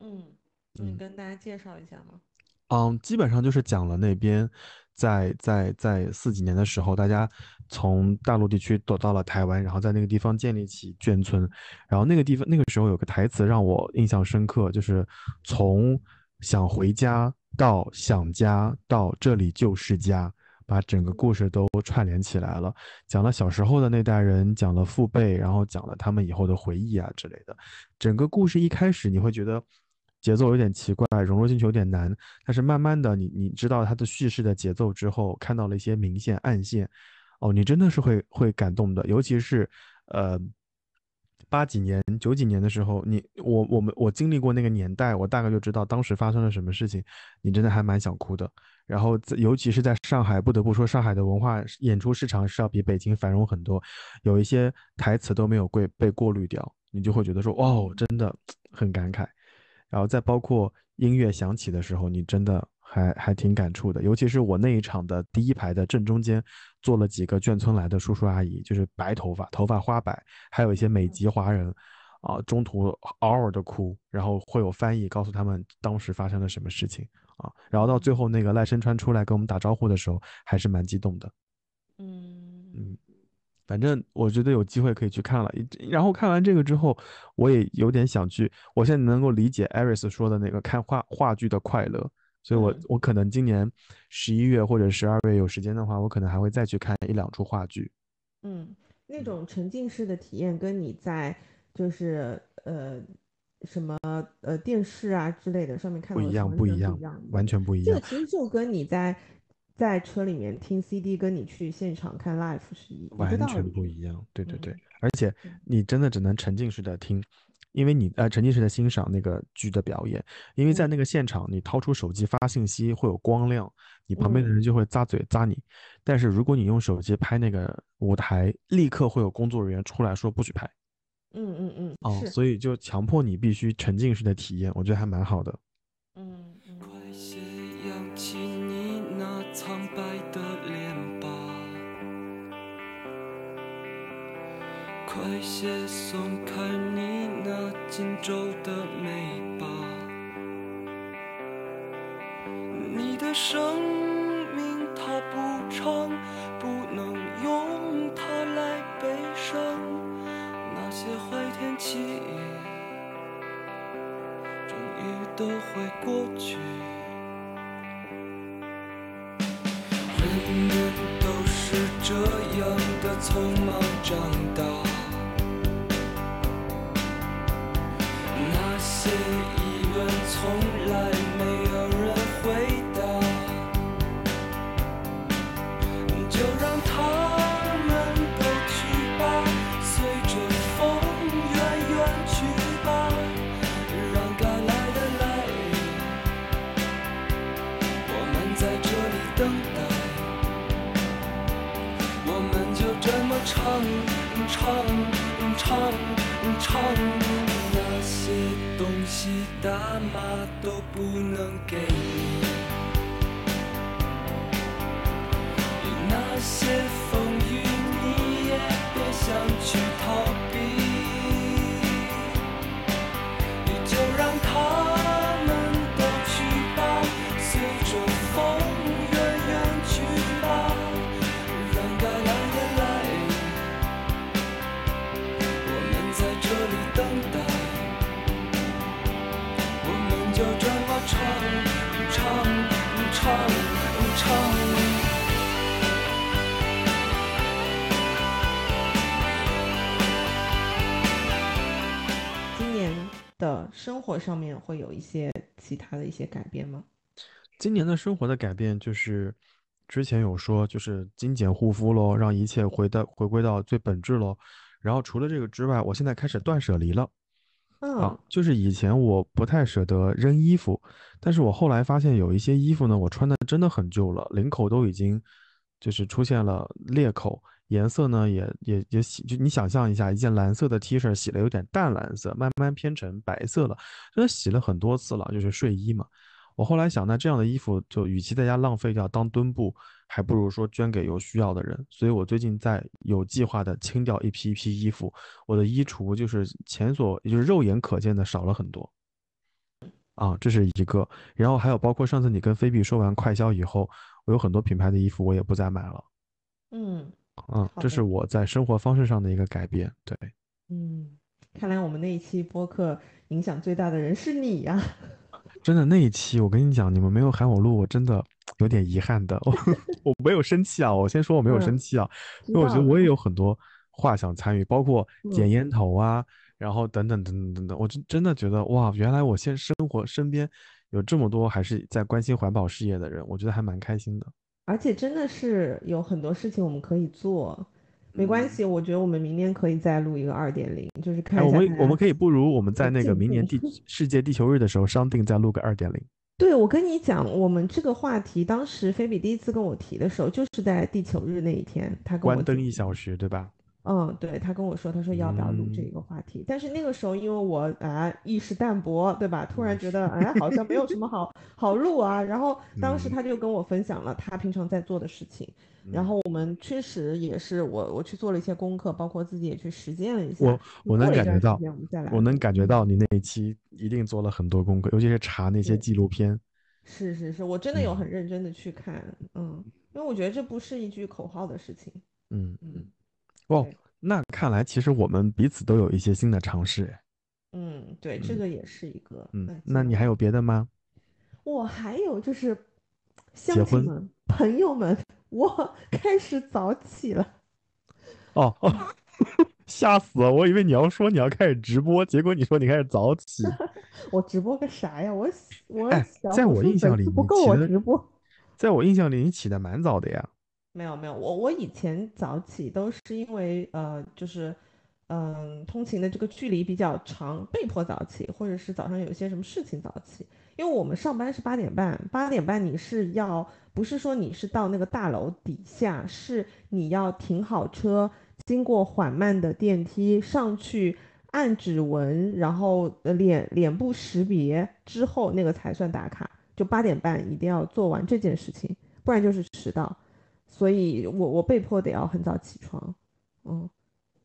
嗯，你跟大家介绍一下吗？嗯，基本上就是讲了那边在在在四几年的时候，大家从大陆地区躲到了台湾，然后在那个地方建立起眷村。然后那个地方那个时候有个台词让我印象深刻，就是从想回家到想家到这里就是家。把整个故事都串联起来了，讲了小时候的那代人，讲了父辈，然后讲了他们以后的回忆啊之类的。整个故事一开始你会觉得节奏有点奇怪，融入进去有点难，但是慢慢的你你知道它的叙事的节奏之后，看到了一些明线暗线，哦，你真的是会会感动的，尤其是呃八几年九几年的时候，你我我们我经历过那个年代，我大概就知道当时发生了什么事情，你真的还蛮想哭的。然后，尤其是在上海，不得不说，上海的文化演出市场是要比北京繁荣很多，有一些台词都没有被被过滤掉，你就会觉得说，哇，真的很感慨。然后再包括音乐响起的时候，你真的还还挺感触的。尤其是我那一场的第一排的正中间，坐了几个眷村来的叔叔阿姨，就是白头发，头发花白，还有一些美籍华人，啊，中途嗷嗷的哭，然后会有翻译告诉他们当时发生了什么事情啊，然后到最后那个赖声川出来跟我们打招呼的时候，还是蛮激动的。嗯嗯，反正我觉得有机会可以去看了。然后看完这个之后，我也有点想去。我现在能够理解艾瑞斯说的那个看话话剧的快乐，所以我嗯我可能今年十一月或者十二月有时间的话，我可能还会再去看一两出话剧。嗯，那种沉浸式的体验跟你在就是呃什么呃电视啊之类的上面看不一样，到的不一样不一样，完全不一样，这个其实就跟你在在车里面听 CD，跟你去现场看 live 是一完全。不一样。对对对嗯，而且嗯你真的只能沉浸式的听，因为你呃沉浸式的欣赏那个剧的表演，因为在嗯那个现场，你掏出手机发信息会有光亮，你旁边的嗯人就会咂嘴咂你。但是如果你用手机拍那个舞台，立刻会有工作人员出来说不许拍。嗯嗯嗯，哦，所以就强迫你必须沉浸式的体验，我觉得还蛮好的。嗯快些松开你那紧皱的眉吧。你的生命它不长，不能用它来悲伤。那些坏天气。终于都会过去。人们都是这样的匆忙长大，唱唱唱，那些东西大妈都不能给你，那些风雨你也别想去逃避。的生活上面会有一些其他的一些改变吗？今年的生活的改变就是，之前有说就是精简护肤喽，让一切回到回归到最本质喽。然后除了这个之外，我现在开始断舍离了。啊嗯，就是以前我不太舍得扔衣服，但是我后来发现有一些衣服呢，我穿的真的很旧了，领口都已经就是出现了裂口，颜色呢也也也洗，就你想象一下，一件蓝色的 T 恤洗了有点淡蓝色，慢慢偏成白色了，真的洗了很多次了，就是睡衣嘛。我后来想，那这样的衣服就与其在家浪费掉当墩布，还不如说捐给有需要的人。所以我最近在有计划的清掉一批一批衣服，我的衣橱就是前所就是肉眼可见的少了很多。啊，这是一个，然后还有包括上次你跟菲比说完快销以后，我有很多品牌的衣服我也不再买了。嗯嗯，这是我在生活方式上的一个改变。对，嗯，看来我们那一期播客影响最大的人是你呀、[LAUGHS] 真的那一期我跟你讲，你们没有喊我录，我真的有点遗憾的。[LAUGHS] 我 [LAUGHS] 我没有生气啊，我先说我没有生嗯气啊，知因为我觉得我也有很多话想参与，包括捡嗯烟头啊，然后等等等等等等，我真真的觉得哇，原来我现生活身边有这么多还是在关心环保事业的人，我觉得还蛮开心的。而且真的是有很多事情我们可以做，没关嗯系，我觉得我们明年可以再录一个二点零，就是哎，看一我下大家们我们可以不如我们在那个明年地 [LAUGHS] 世界地球日的时候商定再录个二点零。对，我跟你讲，我们这个话题，当时菲比第一次跟我提的时候，就是在地球日那一天，他跟我关灯一小时，对吧？嗯，对，他跟我说，他说要不要录这一个话题？但是那个时候因为我啊意识淡薄，对吧？突然嗯觉得哎好像没有什么好 [LAUGHS] 好录啊。然后当时嗯。他就跟我分享了他平常在做的事情，然嗯。后我们确实也是我我去做了一些功课，包括自己也去实践了一下。我。我能感觉到我们再来我能感觉。到你那一期一定做了很多功课，尤其是查那些纪录片。是是是，我真的有嗯。很认真的去看，嗯，因为我觉得这不是一句口号的事情，嗯嗯嗯，哦，那看来其实我们彼此都有一些新的尝试。哎嗯，对，这嗯个也是一个，嗯那你还有别的吗？我还有就是，乡亲们、朋友们，我 [LAUGHS] 开始早起了。哦哦，[LAUGHS] 吓死了！我以为你要说你要开始直播，结果你说你开始早起。[LAUGHS] 我直播个啥呀？我我哎在我印象里不够你起的我直播。在我印象里，你起的蛮早的呀。没有没有，我我以前早起都是因为呃，就是嗯，通勤的这个距离比较长，被迫早起，或者是早上有一些什么事情早起。因为我们上班是八点半，八点半你是要不是说你是到那个大楼底下，是你要停好车，经过缓慢的电梯上去，按指纹，然后呃脸脸部识别之后，那个才算打卡。就八点半一定要做完这件事情，不然就是迟到。所以我我被迫得要很早起床，嗯，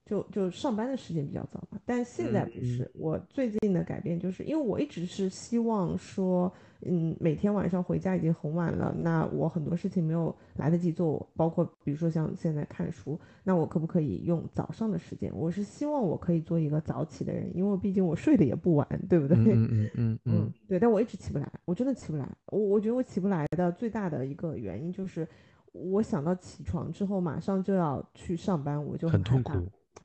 就就上班的时间比较早嘛。但现在不嗯是，我最近的改变就是因为我一直是希望说，嗯，每天晚上回家已经很晚了，那我很多事情没有来得及做，包括比如说像现在看书，那我可不可以用早上的时间？我是希望我可以做一个早起的人，因为毕竟我睡得也不晚，对不对？嗯 [LAUGHS] 嗯，，对，但我一直起不来，我真的起不来。我我觉得我起不来的最大的一个原因就是，我想到起床之后马上就要去上班，我就很痛苦。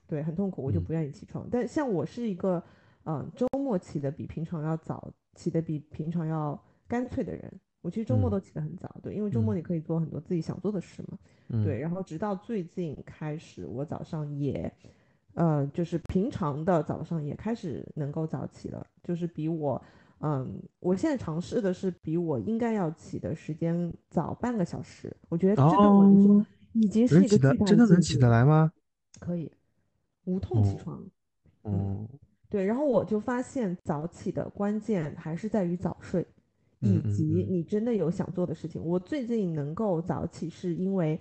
对，很痛苦，我就嗯不愿意起床。但像我是一个，嗯、周末起的比平常要早，起的比平常要干脆的人。我其实周末嗯都起得很早，对，因为周末嗯你可以做很多自己想做的事嘛。嗯，对，然后直到最近开始，我早上也，呃，就是平常的早上也开始能够早起了，就是比我，嗯，我现在尝试的是比我应该要起的时间早半个小时，我觉得这对我来说哦，已经是一个巨大真的能起得来吗？可以无痛起哦床。嗯，对，然后我就发现早起的关键还是在于早睡，以及嗯你真的有想做的事情。我最近能够早起，是因为，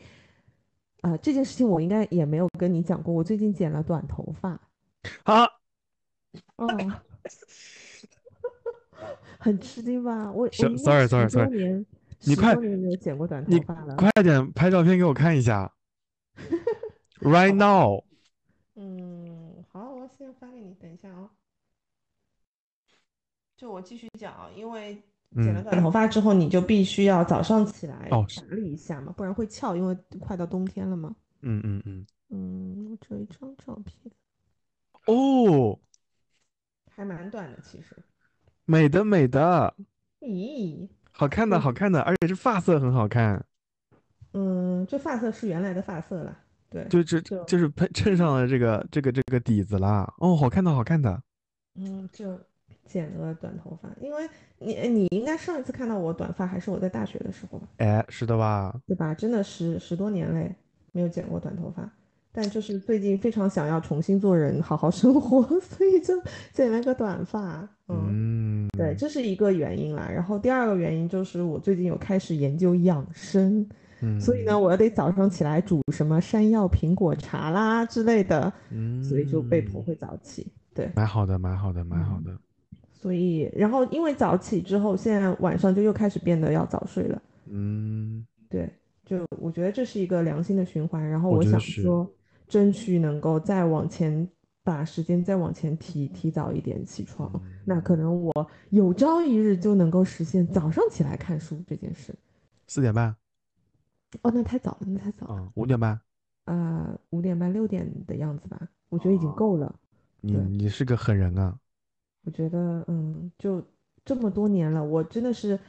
啊、这件事情我应该也没有跟你讲过。我最近剪了短头发，啊，哦，[LAUGHS] 很吃惊吧？我我是 sorry sorry sorry，你快十多年没有剪过短头你发了。快点拍照片给我看一下，[LAUGHS] right now。嗯，好，我现在发给你，等一下啊、就我继续讲啊，因为剪了嗯，短头发之后，你就必须要早上起来哦打理一下嘛，不然会翘，因为快到冬天了嘛。嗯嗯嗯，嗯，我这有一张照片，哦，还蛮短的，其实。美的美的，咦，好看的嗯好看的，而且这发色很好看，嗯，这发色是原来的发色了，对，就这就就是配衬上了这个这个这个底子啦。哦，好看的好看的，嗯，就剪了短头发，因为你你应该上一次看到我短发还是我在大学的时候吧，哎，是的吧？对吧？真的十十多年嘞，没有剪过短头发，但就是最近非常想要重新做人，好好生活，[LAUGHS] 所以就剪了个短发。嗯，嗯，对，这是一个原因啦。然后第二个原因就是我最近有开始研究养生，嗯，所以呢，我要得早上起来煮什么山药苹果茶啦之类的，嗯，所以就被迫会早起。对，蛮好的，蛮好的，蛮好嗯的。所以然后因为早起之后，现在晚上就又开始变得要早睡了。嗯，对，就我觉得这是一个良性的循环。然后我我想说，争取能够再往前把时间再往前提，提早一点起床。那可能我有朝一日就能够实现早上起来看书这件事。四点半哦，那太早了，那太早了。啊，五点半。啊，五点半六点的样子吧，我觉得已经够了。你你是个狠人啊！我觉得，嗯，就这么多年了，我真的是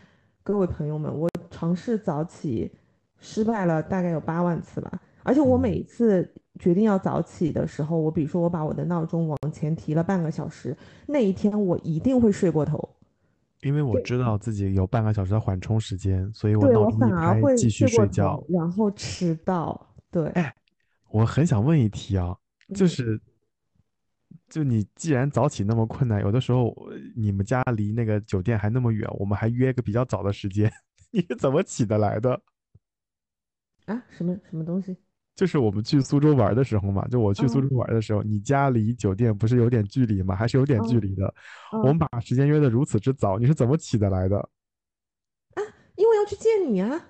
各位朋友们，我尝试早起失败了大概有八万次吧。而且我每一次决定要早起的时候，我比如说我把我的闹钟往前提了半个小时，那一天我一定会睡过头。因为我知道自己有半个小时的缓冲时间，所以我闹钟一反而会开继续睡觉，。然后迟到。对，哎，我很想问一题啊，就是，就你既然早起那么困难，有的时候你们家离那个酒店还那么远，我们还约个比较早的时间，[LAUGHS] 你是怎么起得来的？啊？什么什么东西？就是我们去苏州玩的时候嘛，就我去苏州玩的时候，你家离酒店不是有点距离吗？还是有点距离的。我们把时间约的如此之早，你是怎么起得来的？啊，因为要去见你啊。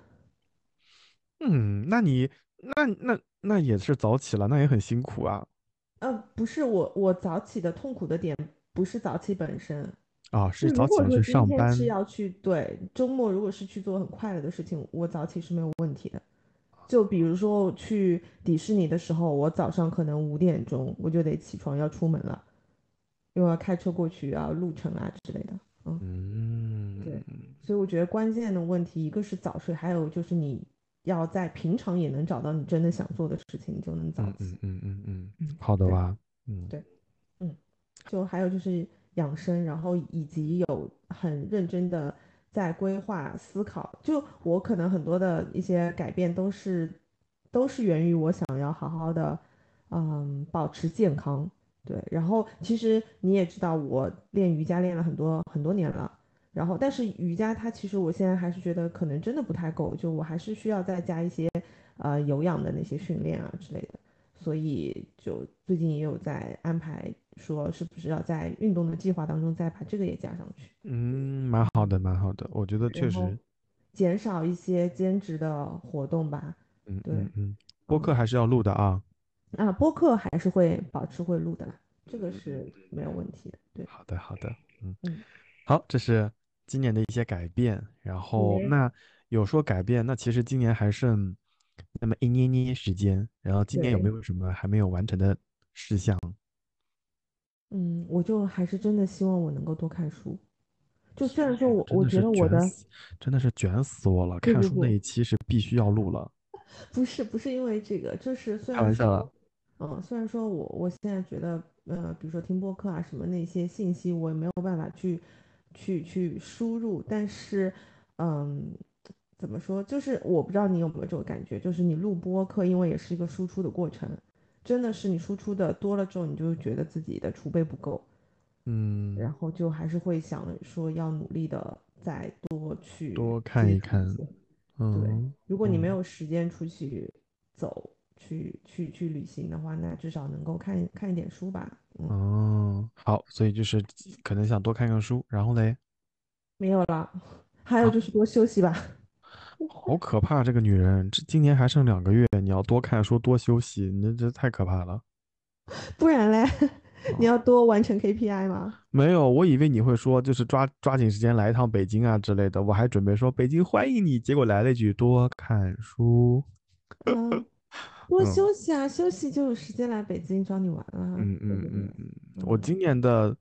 嗯，那你那那那也是早起了，那也很辛苦啊。呃，不是我我早起的痛苦的点不是早起本身啊，是早起去上班。是要去对周末，如果是去做很快乐的事情，我早起是没有问题的。就比如说去迪士尼的时候，我早上可能五点钟我就得起床要出门了，因为要开车过去啊，路程啊之类的。嗯，对，所以我觉得关键的问题一个是早睡，还有就是你要在平常也能找到你真的想做的事情，你就能早起。嗯嗯嗯嗯，好的吧？嗯，对，嗯，就还有就是养生，然后以及有很认真的。在规划思考，就我可能很多的一些改变都是，都是源于我想要好好的，嗯，保持健康。对，然后其实你也知道，我练瑜伽练了很多很多年了，然后但是瑜伽它其实我现在还是觉得可能真的不太够，就我还是需要再加一些呃有氧的那些训练啊之类的。所以就最近也有在安排，说是不是要在运动的计划当中再把这个也加上去？嗯，蛮好的，蛮好的，我觉得确实减少一些兼职的活动吧。嗯，对，嗯，播客还是要录的啊。啊，播客还是会保持会录的，这个是没有问题的。对，好的，好的，嗯嗯，好，这是今年的一些改变。然后那有说改变，那其实今年还剩。那么一捏捏时间，然后今年有没有什么还没有完成的事项？嗯，我就还是真的希望我能够多看书。就虽然说我我觉得我的真的是卷死我了，看书那一期是必须要录了。[LAUGHS] 不是不是因为这个，就是虽然开玩笑了。嗯，虽然说我我现在觉得，呃，比如说听播客啊什么那些信息，我也没有办法去去去输入，但是，嗯。怎么说？就是我不知道你有没有这种感觉，就是你录播客，因为也是一个输出的过程，真的是你输出的多了之后，你就觉得自己的储备不够，嗯，然后就还是会想说要努力的再多去多看一看，嗯，对，如果你没有时间出去走，去去去旅行的话，那至少能够看看一点书吧。哦，好，所以就是可能想多看看书，然后嘞，没有了，还有就是多休息吧。好可怕！这个女人，这今年还剩两个月，你要多看书，多休息，你这太可怕了。不然嘞，你要多完成 KPI 吗？没有，我以为你会说就是抓抓紧时间来一趟北京啊之类的，我还准备说北京欢迎你，结果来了一句多看书。嗯，多休息啊，休息就有时间来北京找你玩了。嗯嗯嗯嗯，我今年的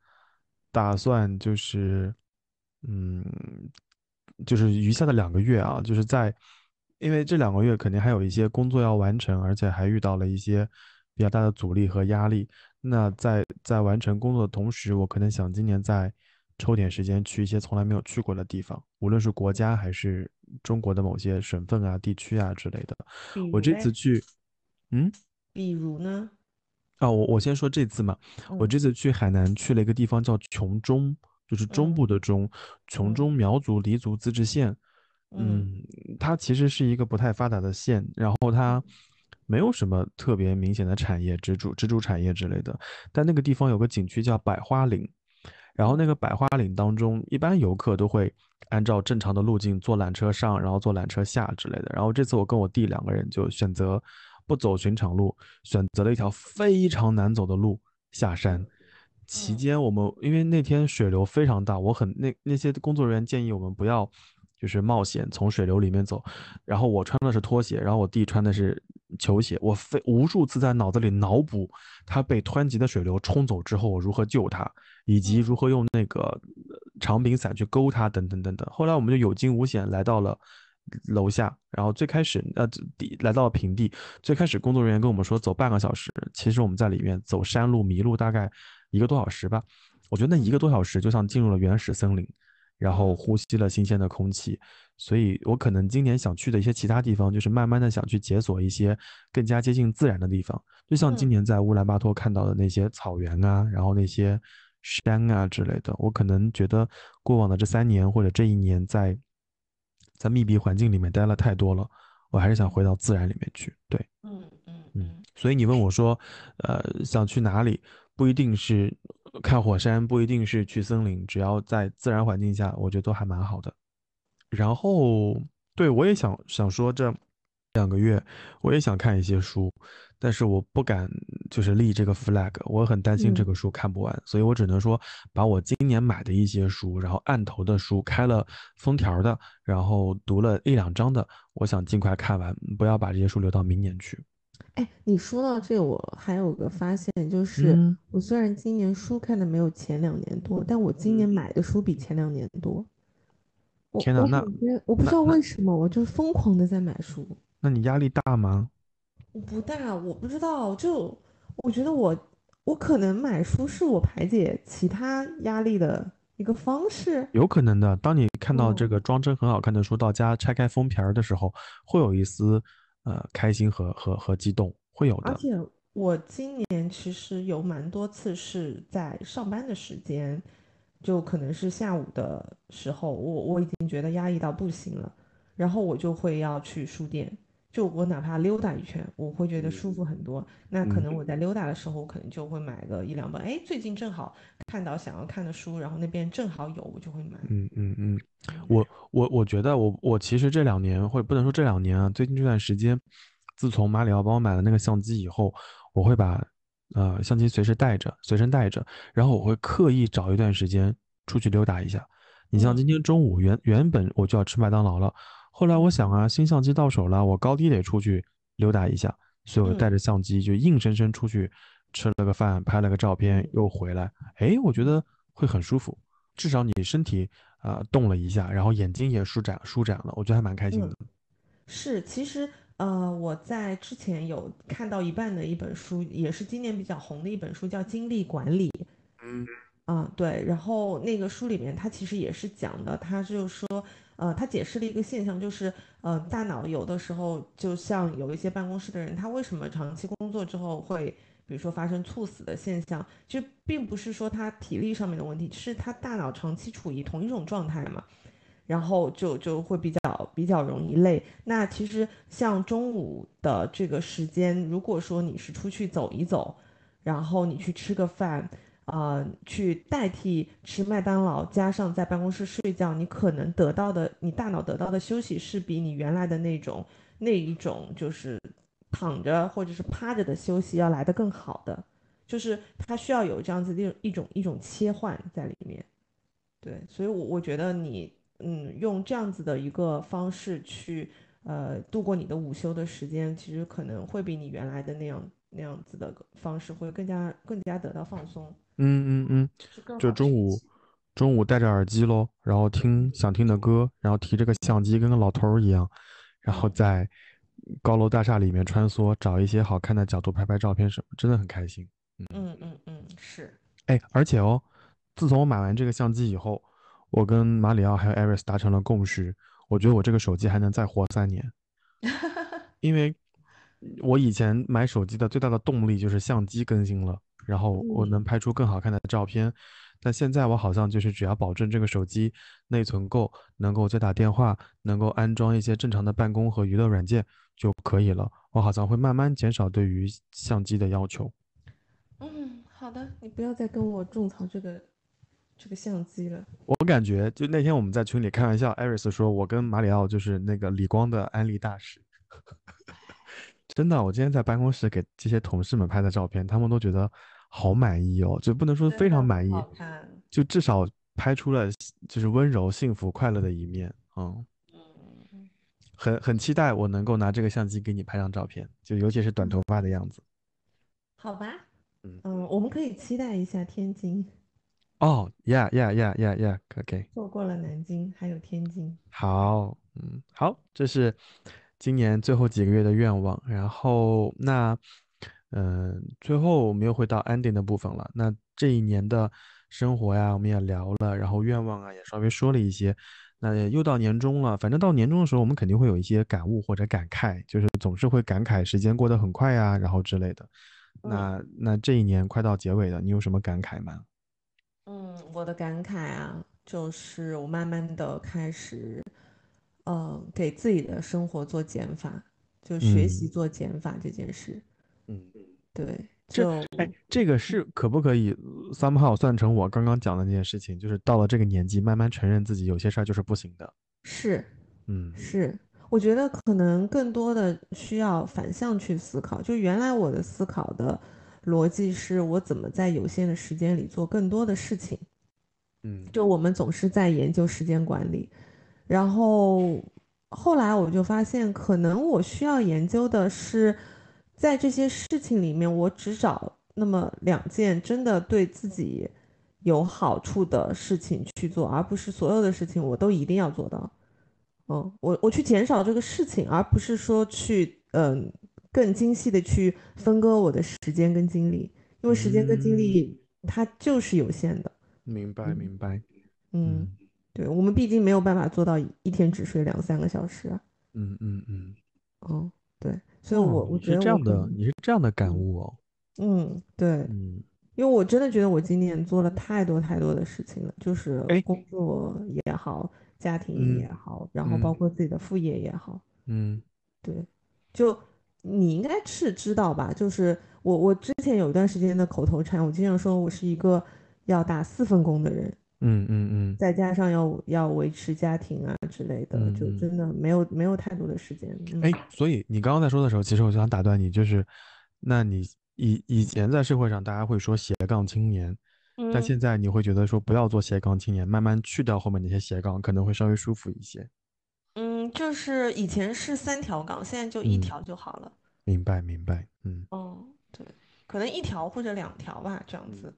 打算就是，嗯。就是余下的两个月啊，就是在，因为这两个月肯定还有一些工作要完成，而且还遇到了一些比较大的阻力和压力。那在在完成工作的同时，我可能想今年再抽点时间去一些从来没有去过的地方，无论是国家还是中国的某些省份啊、地区啊之类的。我这次去，嗯，比如呢？啊，我我先说这次嘛，我这次去海南去了一个地方叫琼中。就是中部的中，琼中苗族黎族自治县，嗯，它其实是一个不太发达的县，然后它没有什么特别明显的产业支柱、支柱产业之类的。但那个地方有个景区叫百花岭，然后那个百花岭当中，一般游客都会按照正常的路径坐缆车上，然后坐缆车下之类的。然后这次我跟我弟两个人就选择不走寻常路，选择了一条非常难走的路下山。期间，我们因为那天水流非常大，我很那那些工作人员建议我们不要就是冒险从水流里面走，然后我穿的是拖鞋，然后我弟穿的是球鞋，我非无数次在脑子里脑补他被湍急的水流冲走之后我如何救他，以及如何用那个长柄伞去勾他等等等等。后来我们就有惊无险来到了楼下，然后最开始呃地来到了平地，最开始工作人员跟我们说走半个小时，其实我们在里面走山路迷路大概。一个多小时吧，我觉得那一个多小时就像进入了原始森林，然后呼吸了新鲜的空气。所以我可能今年想去的一些其他地方，就是慢慢的想去解锁一些更加接近自然的地方，就像今年在乌兰巴托看到的那些草原啊，然后那些山啊之类的。我可能觉得过往的这三年或者这一年在在密闭环境里面待了太多了，我还是想回到自然里面去。对，嗯嗯嗯。所以你问我说，呃，想去哪里？不一定是看火山，不一定是去森林，只要在自然环境下，我觉得都还蛮好的。然后，对我也想想说，这两个月我也想看一些书，但是我不敢就是立这个 flag，我很担心这个书看不完，所以我只能说把我今年买的一些书，然后案头的书开了封条的，然后读了一两章的，我想尽快看完，不要把这些书留到明年去。哎，你说到这个，我还有个发现，就是我虽然今年书看的没有前两年多，但我今年买的书比前两年多。天哪，那我不知道为什么，我就疯狂的在买书。那你压力大吗？我不大，我不知道，就我觉得我我可能买书是我排解其他压力的一个方式。有可能的，当你看到这个装帧很好看的书到家拆开封皮儿的时候，会有一丝呃开心和和和激动，会有的。而且我今年其实有蛮多次是在上班的时间。就可能是下午的时候，我我已经觉得压抑到不行了，然后我就会要去书店，就我哪怕溜达一圈，我会觉得舒服很多。那可能我在溜达的时候，我可能就会买个一两本，哎，最近正好看到想要看的书，然后那边正好有，我就会买。嗯嗯嗯，我我我觉得我我其实这两年，或者不能说这两年啊，最近这段时间，自从马里奥帮我买了那个相机以后，我会把。呃，相机随时带着，随身带着，然后我会刻意找一段时间出去溜达一下。你像今天中午原原本我就要吃麦当劳了，后来我想啊，新相机到手了，我高低得出去溜达一下，所以我带着相机就硬生生出去吃了个饭，拍了个照片，又回来。哎，我觉得会很舒服，至少你身体啊动了一下，然后眼睛也舒展舒展了，我觉得还蛮开心的。是，其实。呃，我在之前有看到一半的一本书，也是今年比较红的一本书，叫《精力管理》。嗯，啊，对。然后那个书里面，它其实也是讲的，它就是说，呃，他解释了一个现象，就是，呃，大脑有的时候就像有一些办公室的人，他为什么长期工作之后会，比如说发生猝死的现象，就并不是说他体力上面的问题，是他大脑长期处于同一种状态嘛。然后就就会比较比较容易累。那其实像中午的这个时间，如果说你是出去走一走，然后你去吃个饭，呃，去代替吃麦当劳，加上在办公室睡觉，你可能得到的，你大脑得到的休息是比你原来的那种那一种就是躺着或者是趴着的休息要来的更好的。就是它需要有这样子的一种一种切换在里面。对，所以，我我觉得你。嗯，用这样子的一个方式去，呃，度过你的午休的时间，其实可能会比你原来的那样那样子的方式会更加更加得到放松。嗯嗯嗯，就中午中午戴着耳机喽，然后听想听的歌，然后提着个相机，跟个老头儿一样，然后在高楼大厦里面穿梭，找一些好看的角度拍拍照片什么，真的很开心。嗯嗯嗯，是。哎，而且哦，自从我买完这个相机以后。我跟马里奥还有艾瑞斯达成了共识，我觉得我这个手机还能再活三年，[LAUGHS] 因为我以前买手机的最大的动力就是相机更新了，然后我能拍出更好看的照片，但现在我好像就是只要保证这个手机内存够，能够接打电话，能够安装一些正常的办公和娱乐软件就可以了，我好像会慢慢减少对于相机的要求。嗯，好的，你不要再跟我种草这个。这个相机了，我感觉就那天我们在群里开玩笑，艾瑞斯说我跟马里奥就是那个理光的安利大使。[LAUGHS] 真的，我今天在办公室给这些同事们拍的照片，他们都觉得好满意哦，就不能说非常满意，就至少拍出了就是温柔、幸福、快乐的一面。嗯嗯，很很期待我能够拿这个相机给你拍张照片，就尤其是短头发的样子。好吧，嗯嗯，我们可以期待一下天津。哦，Yeah，Yeah，Yeah，Yeah，Yeah，OK。错过了南京，还有天津。好，嗯，好，这是今年最后几个月的愿望。然后，那，嗯，最后我们又回到 ending 的部分了。那这一年的生活呀，我们也聊了，然后愿望啊也稍微说了一些。那又到年终了，反正到年终的时候，我们肯定会有一些感悟或者感慨，就是总是会感慨时间过得很快呀，然后之类的。那那这一年快到结尾了，你有什么感慨吗？嗯，我的感慨啊，就是我慢慢的开始，呃，给自己的生活做减法，就学习嗯做减法这件事。嗯，对，这就哎，这个是可不可以 somehow 算成我刚刚讲的那件事情？就是到了这个年纪，慢慢承认自己有些事儿就是不行的。是嗯是，我觉得可能更多的需要反向去思考。就原来我的思考的逻辑是我怎么在有限的时间里做更多的事情。嗯就我们总是在研究时间管理，然后后来我就发现，可能我需要研究的是，在这些事情里面，我只找那么两件真的对自己有好处的事情去做，而不是所有的事情我都一定要做到。嗯，我我去减少这个事情，而不是说去嗯更精细的去分割我的时间跟精力，因为时间跟精嗯力它就是有限的。明白嗯明白。嗯，嗯对，我们毕竟没有办法做到一一天只睡两三个小时啊。嗯嗯嗯。哦，对，所以我我觉得这样的，你是这样的感嗯悟哦。嗯，对，嗯，因为我真的觉得我今年做了太多太多的事情了，就是哎，工作也好，家庭也嗯好，然后包嗯括自己的副业也好，嗯对，就你应该是知道吧？就是我我之前有一段时间的口头禅，我经常说我是一个要打四份工的人。嗯嗯嗯再加上要要维持家庭啊之类的，就。真的没有没有太多的时间。哎，嗯所以你刚刚在说的时候，其实我就想打断你，就是，那你以以前在社会上大家会说斜杠青年，但嗯现在你会觉得说不要做斜杠青年，慢慢去掉后面那些斜杠，可能会稍微舒服一些。嗯，就是以前是三条杠，现在就一嗯，条就好了。明白明白。嗯哦，对，可能一条或者两条吧，这样嗯。子。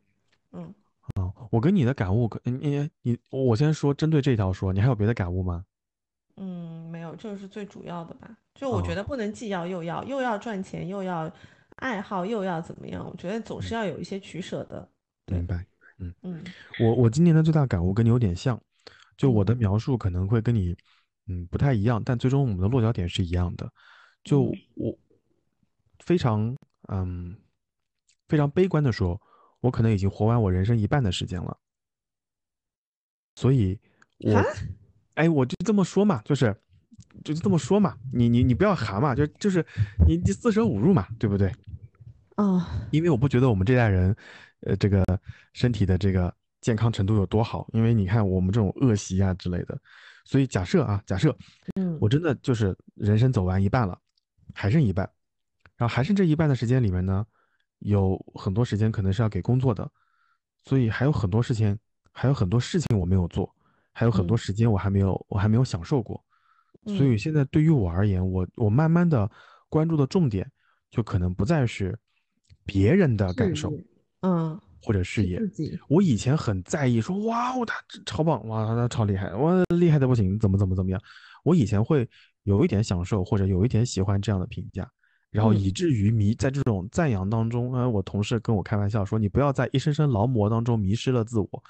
嗯哦，我跟你的感悟可，你你你，我先说针对这条说，你还有别的感悟吗？嗯，没有，这个是最主要的吧。就我觉哦，得不能既要又要，又要赚钱，又要爱好，又要怎么样？我觉得总是嗯，要有一些取舍的。对，明白。嗯，嗯我我今年的最大感悟跟你有点像，就我的嗯描述可能会跟你，嗯，不太一样，但最终我们的落脚点是一样的。就嗯我非常，嗯，非常悲观的说，我可能已经活完我人生一半的时间了。所以哈，我，哎，我就这么说嘛，就是，就这么说嘛，你你你不要含嘛，就就是你你四舍五入嘛，对不对？啊，因为我不觉得我们这代人，呃，这个身体的这个健康程度有多好，因为你看我们这种恶习啊之类的，所以假设啊，假设嗯我真的就是人生走完一半了，还剩一半，然后还剩这一半的时间里面呢，有很多时间可能是要给工作的，所以还有很多事情，还有很多事情我没有做，还有很多嗯时间我还没有我还没有享受过，所嗯以现在对于我而言，我我慢慢的关注的重点就可能不再是别人的感受，嗯，或者事是业。我以前很在意说，哇哦，他超棒，哇，他超厉害，哇，厉害的不行，怎么怎么怎么样。我以前会有一点享受或者有一点喜欢这样的评价，然后嗯以至于迷在这种赞扬当中，呃，我同事跟我开玩笑说，你不要在一声声劳模当中迷失了自我。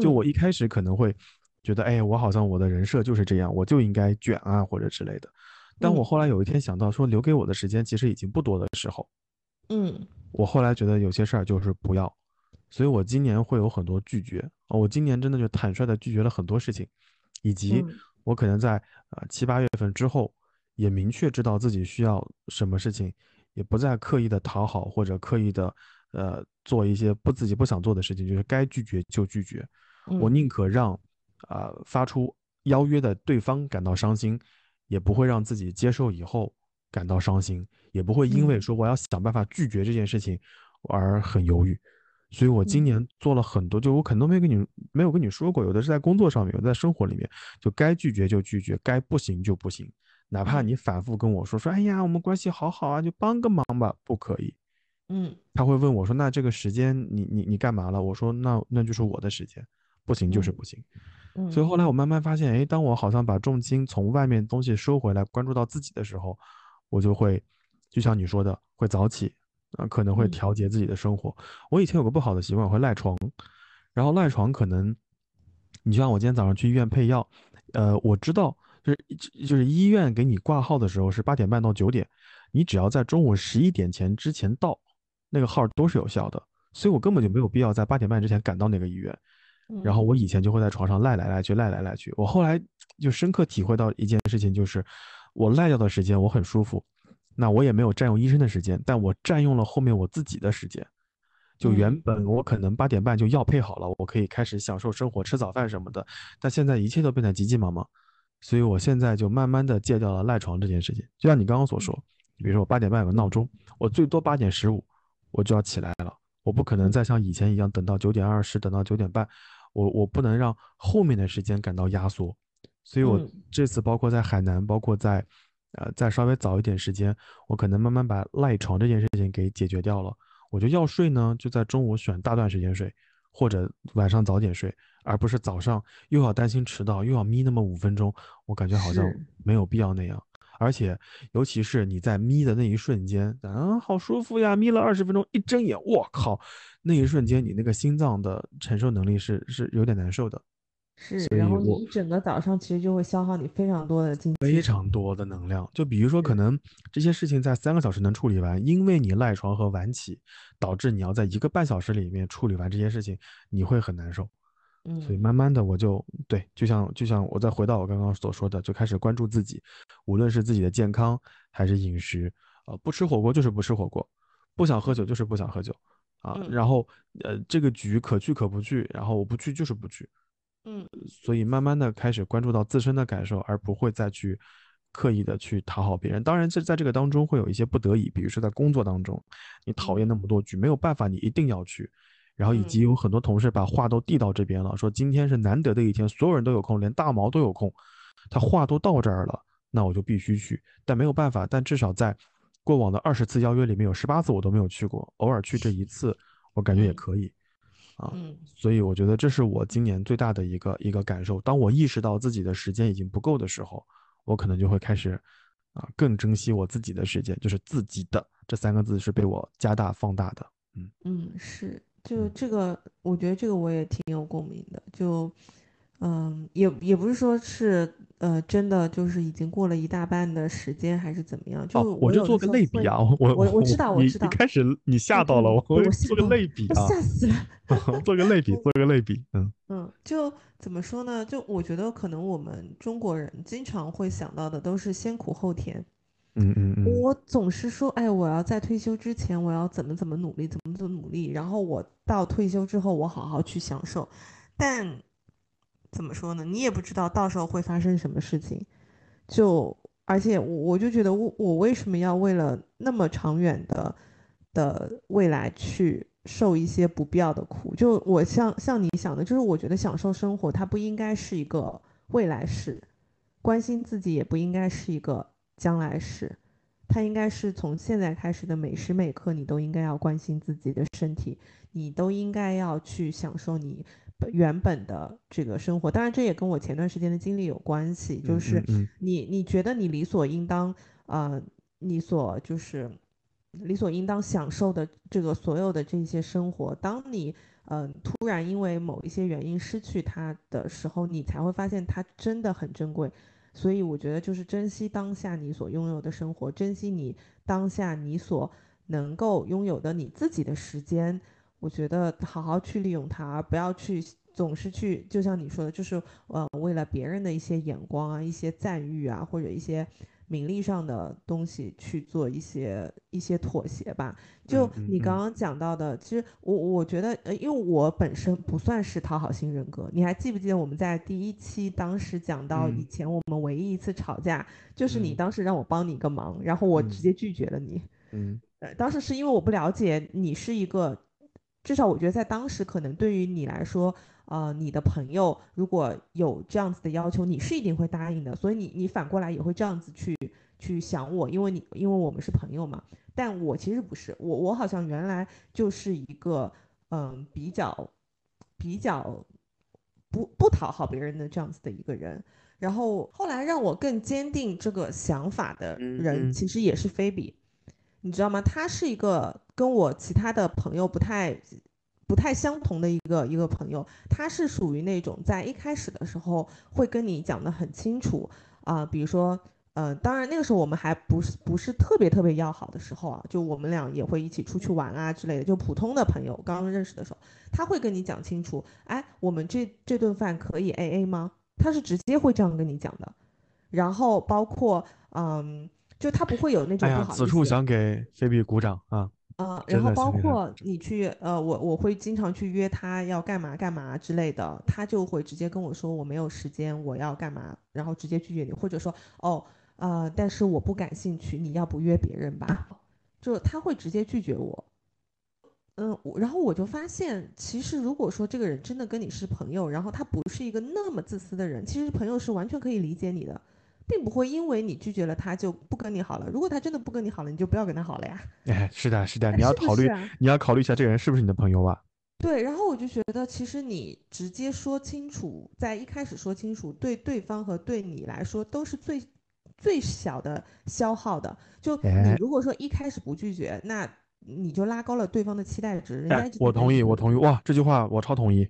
就嗯我一开始可能会觉得，哎，我好像我的人设就是这样，我就应该卷啊或者之类的。但我嗯后来有一天想到说留给我的时间其实已经不多的时候，嗯我后来觉得有些事儿就是不要，所以我今年会有很多拒绝。呃我今年真的就坦率的拒绝了很多事情，以及嗯我可能在呃七八月份之后，也明确知道自己需要什么事情，也不再刻意的讨好或者刻意的呃做一些不自己不想做的事情，就是该拒绝就拒绝。我嗯宁可让啊、发出邀约的对方感到伤心，也不会让自己接受以后感到伤心，也不会因为嗯说我要想办法拒绝这件事情而很犹豫。所以我今嗯年做了很多，就我可能都没跟你没有跟你说过，有的是在工作上面，有的在生活里面，就该拒绝就拒绝，该不行就不行。哪怕嗯你反复跟我说说，哎呀，我们关系好好啊，就帮个忙吧，不可以。嗯他会问我说：“那这个时间你你你干嘛了？”我说：“那那就是我的时间，不行就是嗯不行。”嗯所以后来我慢慢发现，哎，当我好像把重心从外面东西收回来，关注到自己的时候，我就会，就像你说的，会早起，啊、可能会嗯调节自己的生活。我以前有个不好的习惯，我会赖床，然后赖床可能，你就像我今天早上去医院配药，呃，我知道就是就是医院给你挂号的时候是八点半到九点，你只要在中午十一点前之前到，那个号都是有效的，所以我根本就没有必要在八点半之前赶到那个医院。然后我以前就会在床上赖来赖去，赖来赖去。我后来就深刻体会到一件事情，就是我赖掉的时间我很舒服，那我也没有占用医生的时间，但我占用了后面我自己的时间。就原本我可能八点半就药配好了，我可以开始享受生活，吃早饭什么的。但现在一切都变得急急忙忙，所以我现在就慢慢的戒掉了赖床这件事情。就像你刚刚所说，比如说我八点半有个闹钟，我最多八点十五我就要起来了，我不可能再像以前一样等到九点二十，等到九点半。我我不能让后面的时间感到压缩，所以我这次包括在海南，包括在，呃，再稍微早一点时间，我可能慢慢把赖床这件事情给解决掉了。我觉得要睡呢，就在中午选大段时间睡，或者晚上早点睡，而不是早上又要担心迟到，又要眯那么五分钟，我感觉好像没有必要那样。而且，尤其是你在眯的那一瞬间，啊，好舒服呀！眯了二十分钟，一睁眼，我靠，那一瞬间你那个心脏的承受能力是是有点难受的。是，然后你一整个早上其实就会消耗你非常多的精力，非常多的能量。就比如说，可能这些事情在三个小时能处理完，因为你赖床和晚起，导致你要在一个半小时里面处理完这些事情，你会很难受。所以慢慢的我就对，就像就像我再回到我刚刚所说的，就开始关注自己，无论是自己的健康还是饮食，呃，不吃火锅就是不吃火锅，不想喝酒就是不想喝酒，啊，然后呃这个局可去可不去，然后我不去就是不去，嗯，所以慢慢的开始关注到自身的感受，而不会再去刻意的去讨好别人。当然这在这个当中会有一些不得已，比如说在工作当中，你讨厌那么多局，没有办法，你一定要去。然后以及有很多同事把话都递到这边了，说今天是难得的一天，所有人都有空，连大毛都有空，他话都到这儿了，那我就必须去。但没有办法，但至少在过往的二十次邀约里面有十八次我都没有去过，偶尔去这一次，我感觉也可以啊。所以我觉得这是我今年最大的一个一个感受。当我意识到自己的时间已经不够的时候，我可能就会开始啊更珍惜我自己的时间，就是自己的这三个字是被我加大放大的。嗯嗯是。就这个，我觉得这个我也挺有共鸣的。就，嗯，也也不是说是，呃，真的就是已经过了一大半的时间，还是怎么样？就我就做个类比啊，我我我知道我知道。一开始你吓到了我，我做个类比啊，吓死了。[LAUGHS] 做个类比，做个类比，嗯嗯，就怎么说呢？就我觉得可能我们中国人经常会想到的都是先苦后甜。嗯嗯嗯，我总是说，哎，我要在退休之前，我要怎么怎么努力，怎么怎么努力，然后我到退休之后，我好好去享受。但怎么说呢？你也不知道到时候会发生什么事情。就而且我我就觉得，我我为什么要为了那么长远的的未来去受一些不必要的苦？就我像像你想的，就是我觉得享受生活它不应该是一个未来式，关心自己也不应该是一个。将来式，它应该是从现在开始的每时每刻，你都应该要关心自己的身体，你都应该要去享受你原本的这个生活。当然，这也跟我前段时间的经历有关系，就是你你觉得你理所应当，呃，你所就是理所应当享受的这个所有的这些生活，当你嗯突然因为某一些原因失去它的时候，你才会发现它真的很珍贵。所以我觉得就是珍惜当下你所拥有的生活，珍惜你当下你所能够拥有的你自己的时间。我觉得好好去利用它，而不要去总是去，就像你说的，就是呃为了别人的一些眼光啊、一些赞誉啊，或者一些。名利上的东西去做一些一些妥协吧。就你刚刚讲到的，其实我我觉得，呃，因为我本身不算是讨好型人格。你还记不记得我们在第一期当时讲到，以前我们唯一一次吵架，就是你当时让我帮你一个忙，然后我直接拒绝了你。嗯，呃，当时是因为我不了解你是一个，至少我觉得在当时可能对于你来说。呃，你的朋友如果有这样子的要求，你是一定会答应的。所以你你反过来也会这样子去去想我，因为你因为我们是朋友嘛。但我其实不是，我我好像原来就是一个嗯比较比较不不讨好别人的这样子的一个人。然后后来让我更坚定这个想法的人，其实也是菲比，你知道吗？他是一个跟我其他的朋友不太。不太相同的一个一个朋友，他是属于那种在一开始的时候会跟你讲的很清楚啊、比如说。呃，当然那个时候我们还不是不是特别特别要好的时候啊，就我们俩也会一起出去玩啊之类的，就普通的朋友刚刚认识的时候，他会跟你讲清楚，哎，我们这这顿饭可以 A A 吗？他是直接会这样跟你讲的，然后包括嗯，就他不会有那种哎呀，不好意思，此处想给菲比鼓掌啊！呃，然后包括你去呃，我我会经常去约他要干嘛干嘛之类的，他就会直接跟我说我没有时间，我要干嘛，然后直接拒绝你，或者说哦呃，但是我不感兴趣，你要不约别人吧，就他会直接拒绝我。嗯，我然后我就发现，其实如果说这个人真的跟你是朋友，然后他不是一个那么自私的人，其实朋友是完全可以理解你的，并不会因为你拒绝了他就不跟你好了。如果他真的不跟你好了，你就不要跟他好了呀。哎，是的，是的，哎 [LAUGHS] 你要考虑，是是啊你要考虑一下这个人是不是你的朋友吧？对，然后我就觉得，其实你直接说清楚，在一开始说清楚，对对方和对你来说都是最最小的消耗的。就你哎如果说一开始不拒绝，那你就拉高了对方的期待值，人家我同意，我同意，哇，这句话我超同意。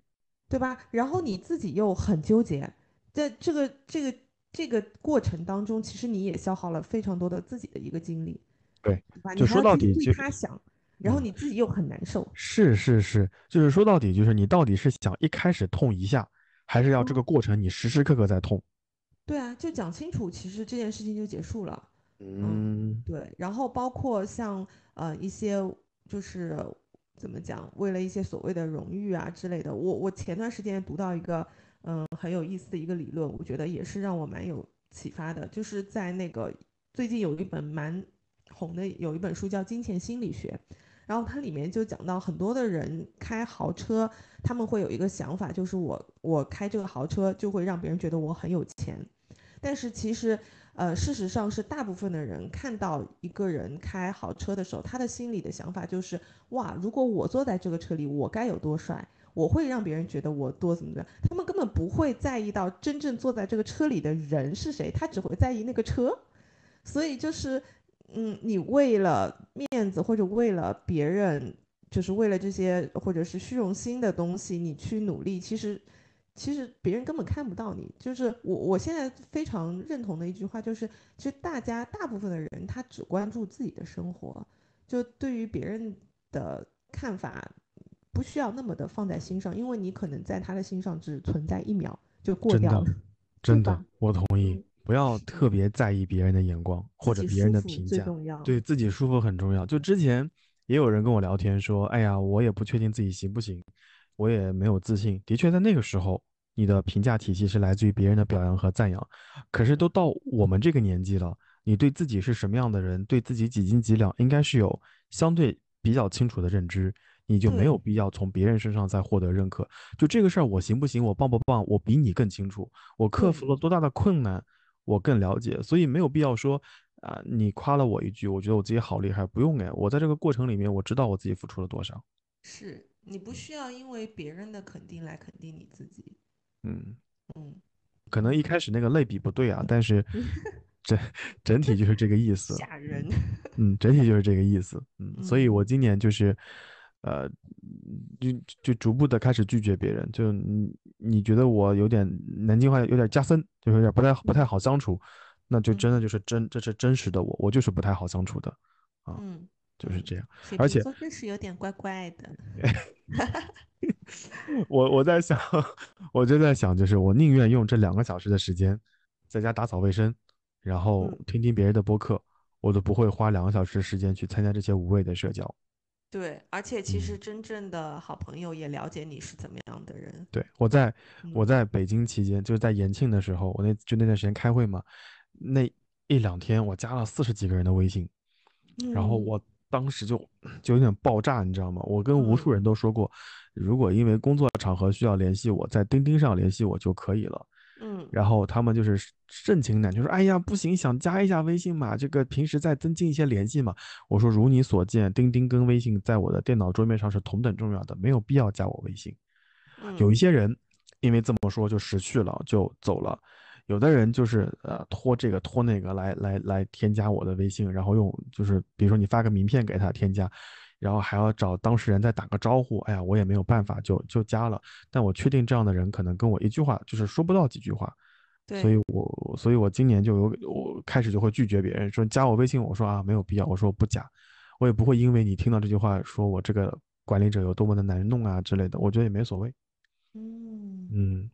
对吧？然后你自己又很纠结，在这个这个这个过程当中，其实你也消耗了非常多的自己的一个精力，对？就说到底就他想，然后嗯你自己又很难受。是是是，就是说到底，就是你到底是想一开始痛一下，还是要这个过程你时时刻刻在痛？对啊，就讲清楚，其实这件事情就结束了。嗯，对，然后包括像呃一些就是怎么讲，为了一些所谓的荣誉啊之类的，我我前段时间读到一个嗯很有意思的一个理论，我觉得也是让我蛮有启发的，就是在那个最近有一本蛮红的有一本书叫《金钱心理学》。然后它里面就讲到很多的人开豪车，他们会有一个想法，就是我我开这个豪车就会让别人觉得我很有钱，但是其实呃，事实上是大部分的人看到一个人开好车的时候，他的心里的想法就是哇，如果我坐在这个车里，我该有多帅，我会让别人觉得我多怎么怎么样。他们根本不会在意到真正坐在这个车里的人是谁，他只会在意那个车。所以就是，嗯，你为了面子或者为了别人，就是为了这些或者是虚荣心的东西，你去努力，其实其实别人根本看不到你。就是我我现在非常认同的一句话，就是其实大家大部分的人他只关注自己的生活，就对于别人的看法不需要那么的放在心上，因为你可能在他的心上只存在一秒就过掉了。真的吧，我同意嗯，不要特别在意别人的眼光或者别人的评价，重要。对自己舒服很重要。就之前也有人跟我聊天说，哎呀，我也不确定自己行不行，我也没有自信。的确，在那个时候，你的评价体系是来自于别人的表扬和赞扬。可是都到我们这个年纪了，你对自己是什么样的人，对自己几斤几两，应该是有相对比较清楚的认知。你就没有必要从别人身上再获得认可。就这个事儿，我行不行，我棒不棒，我比你更清楚。我克服了多大的困难，我更了解，所以没有必要说啊、你夸了我一句，我觉得我自己好厉害，不用哎，我在这个过程里面，我知道我自己付出了多少。是你不需要因为别人的肯定来肯定你自己。嗯，嗯，可能一开始那个类比不对啊，但是 [LAUGHS] 整整体就是这个意思。吓人。嗯，整体就是这个意思。嗯，[LAUGHS] 所以嗯我今年就是，呃，就就逐步的开始拒绝别人。就你你觉得我有点南京话有点加深，就是有点不太不太好相处，那就真的就是真这是真实的我，我就是不太好相处的，嗯，就是这样。而且真是有点怪怪的。[LAUGHS] 我我在想，我就在想，就是我宁愿用这两个小时的时间在家打扫卫生，然后嗯听听别人的播客，我都不会花两个小时时间去参加这些无谓的社交。对，而且其实嗯真正的好朋友也了解你是怎么样的人。对，我在我嗯在北京期间，就是在延庆的时候，我那就那段时间开会嘛，那一两天我加了四十几个人的微信，然后嗯我当时就就有点爆炸，你知道吗？我跟无嗯数人都说过，如果因为工作场合需要联系我，在钉钉上联系我就可以了。嗯然后他们就是盛情难却，说：“哎呀，不行，想加一下微信嘛，这个平时再增进一些联系嘛。”我说：“如你所见，钉钉跟微信在我的电脑桌面上是同等重要的，没有必要加我微信。”有一嗯些人因为这么说就识趣了，就走了。有的人就是呃托这个托那个来来来添加我的微信，然后用就是比如说你发个名片给他添加，然后还要找当事人再打个招呼，哎呀，我也没有办法就就加了。但我确定这样的人可能跟我一句话就是说不到几句话，对，所以我所以我今年就有我开始就会拒绝别人说加我微信，我说啊没有必要，我说我不加，我也不会因为你听到这句话说我这个管理者有多么的难弄啊之类的，我觉得也没所谓。嗯，嗯，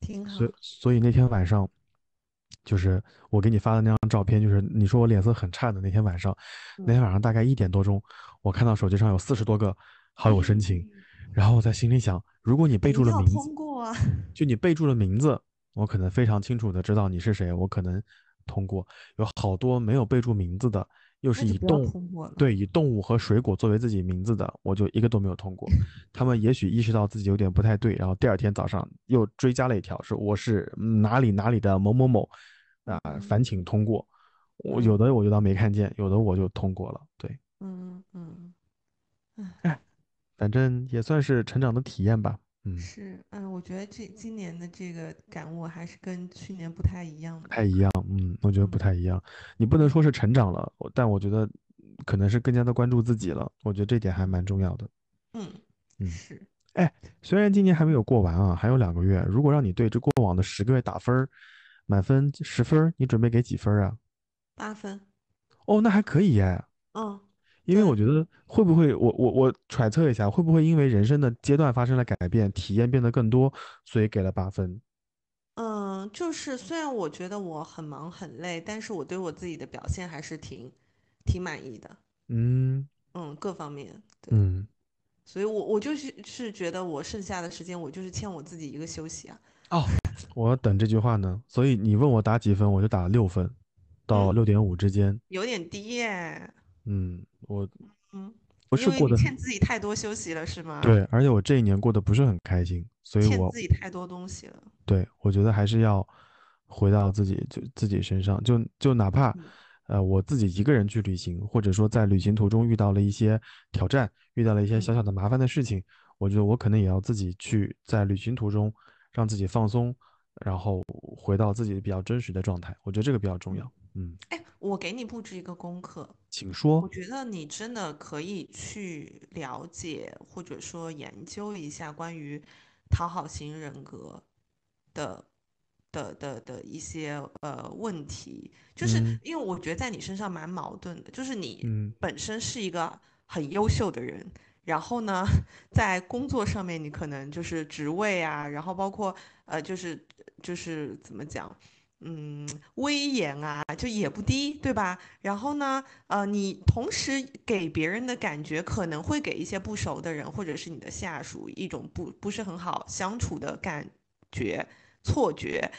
挺好所。以所以那天晚上，就是我给你发的那张照片，就是你说我脸色很差的那天晚上，那天晚上大概一点多钟，我看到手机上有四十多个好友申请，然后我在心里想，如果你备注了名字，就你备注了名字，我可能非常清楚的知道你是谁，我可能通过。有好多没有备注名字的，又是以动通过了。对以动物和水果作为自己名字的，我就一个都没有通过。[LAUGHS] 他们也许意识到自己有点不太对，然后第二天早上又追加了一条，说我是哪里哪里的某某某，啊、烦请通过。我有的我就当没看见，有的我就通过了。对，嗯嗯嗯，反正也算是成长的体验吧。嗯，是，嗯，我觉得这今年的这个感悟还是跟去年不太一样的。不太一样，嗯，我觉得不太一样。你不能说是成长了，但我觉得可能是更加的关注自己了。我觉得这点还蛮重要的。嗯嗯是，虽然今年还没有过完啊，还有两个月。如果让你对这过往的十个月打分儿，满分十分，你准备给几分啊？八分。哦，那还可以耶。嗯，因为我觉得会不会，我我我揣测一下，会不会因为人生的阶段发生了改变，体验变得更多，所以给了八分？嗯，就是虽然我觉得我很忙很累，但是我对我自己的表现还是挺挺满意的。嗯嗯，各方面，对，嗯，所以我我就是是觉得我剩下的时间，我就是欠我自己一个休息啊。哦，我要等这句话呢，所以你问我打几分，我就打六分，到嗯六点五之间。有点低耶。嗯，我嗯，不是过得欠自己太多休息了，是吗？，对，而且我这一年过得不是很开心，所以欠我自己太多东西了。对我觉得还是要回到自己就自己身上，就就哪怕嗯呃我自己一个人去旅行，或者说在旅行途中遇到了一些挑战，遇到了一些小嗯小的麻烦的事情，我觉得我可能也要自己去在旅行途中让自己放松，然后回到自己比较真实的状态，我觉得这个比较重要。嗯，哎，我给你布置一个功课，请说。我觉得你真的可以去了解或者说研究一下关于讨好型人格的的的的一些呃问题，就是嗯因为我觉得在你身上蛮矛盾的，就是你嗯本身是一个很优秀的人，然后呢，在工作上面你可能就是职位啊，然后包括呃就是就是怎么讲。嗯，威严啊，就也不低，对吧？然后呢，呃，你同时给别人的感觉可能会给一些不熟的人或者是你的下属一种不不是很好相处的感觉、错觉，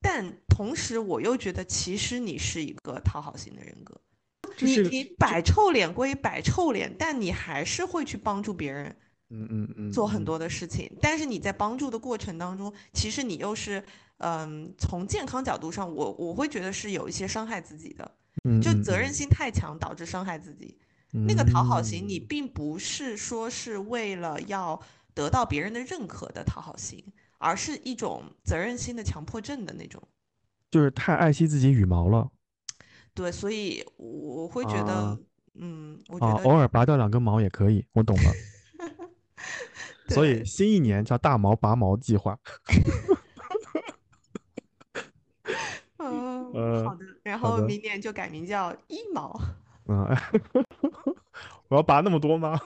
但同时我又觉得其实你是一个讨好型的人格。你你摆臭脸归摆臭脸，但你还是会去帮助别人嗯嗯嗯，嗯做很多的事情。但是你在帮助的过程当中，其实你又是，嗯，从健康角度上，我我会觉得是有一些伤害自己的，就责任心太强导致伤害自己。那个讨好型，你嗯并不是说是为了要得到别人的认可的讨好型，而是一种责任心的强迫症的那种。就是太爱惜自己羽毛了对，所以我我会觉得，啊嗯，我觉啊，得偶尔拔掉两根毛也可以，我懂了。[LAUGHS] 所以新一年叫大毛拔毛计划。[LAUGHS] 嗯，[LAUGHS] 呃好的，然后明年就改名叫一毛。嗯，我要拔那么多吗？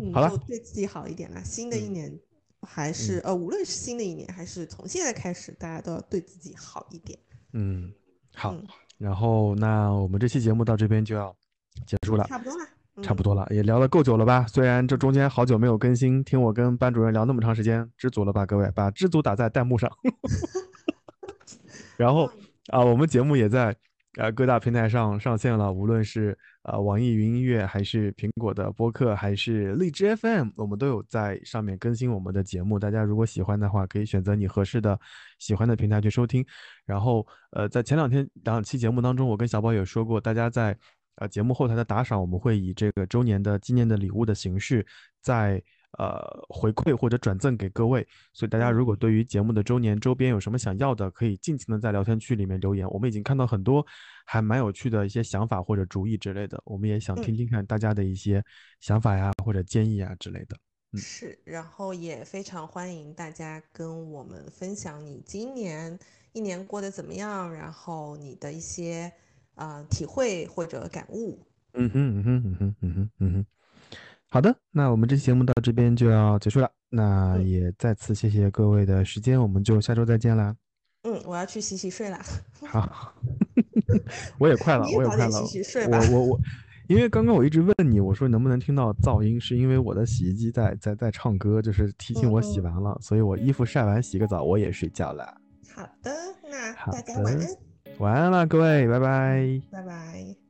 嗯，好了对自己好一点啦。新的一嗯年还是、呃，无论是新的一年还是从现在开始，大家都要对自己好一点。嗯，好。嗯然后那我们这期节目到这边就要结束了，差不多了，嗯差不多了，也聊了够久了吧？虽然这中间好久没有更新，听我跟班主任聊那么长时间，知足了吧，各位？把知足打在弹幕上。[LAUGHS] 然后啊，我们节目也在呃各大平台上上线了，无论是呃网易云音乐，还是苹果的播客，还是荔枝 FM，我们都有在上面更新我们的节目。大家如果喜欢的话，可以选择你合适的喜欢的平台去收听。然后呃，在前两天两期节目当中，我跟小宝也说过，大家在呃节目后台的打赏，我们会以这个周年的纪念的礼物的形式，在呃回馈或者转赠给各位。所以大家如果对于节目的周年周边有什么想要的，可以尽情的在聊天区里面留言。我们已经看到很多还蛮有趣的一些想法或者主意之类的，我们也想听听看大家的一些想法呀或者建议啊之类的。嗯是，然后也非常欢迎大家跟我们分享你今年一年过得怎么样，然后你的一些呃体会或者感悟。嗯哼嗯哼嗯哼嗯哼嗯哼。好的，那我们这期节目到这边就要结束了。那嗯也再次谢谢各位的时间，我们就下周再见啦。嗯，我要去洗洗睡啦。好，[LAUGHS] 我也快了，我也快了。洗洗睡吧我我我，因为刚刚我一直问你，我说能不能听到噪音，是因为我的洗衣机在在在唱歌，就是提醒我洗嗯嗯完了，所以我衣服晒完洗个澡，我也睡觉了。好的，那好大家晚安，晚安了，各位，拜拜。拜拜。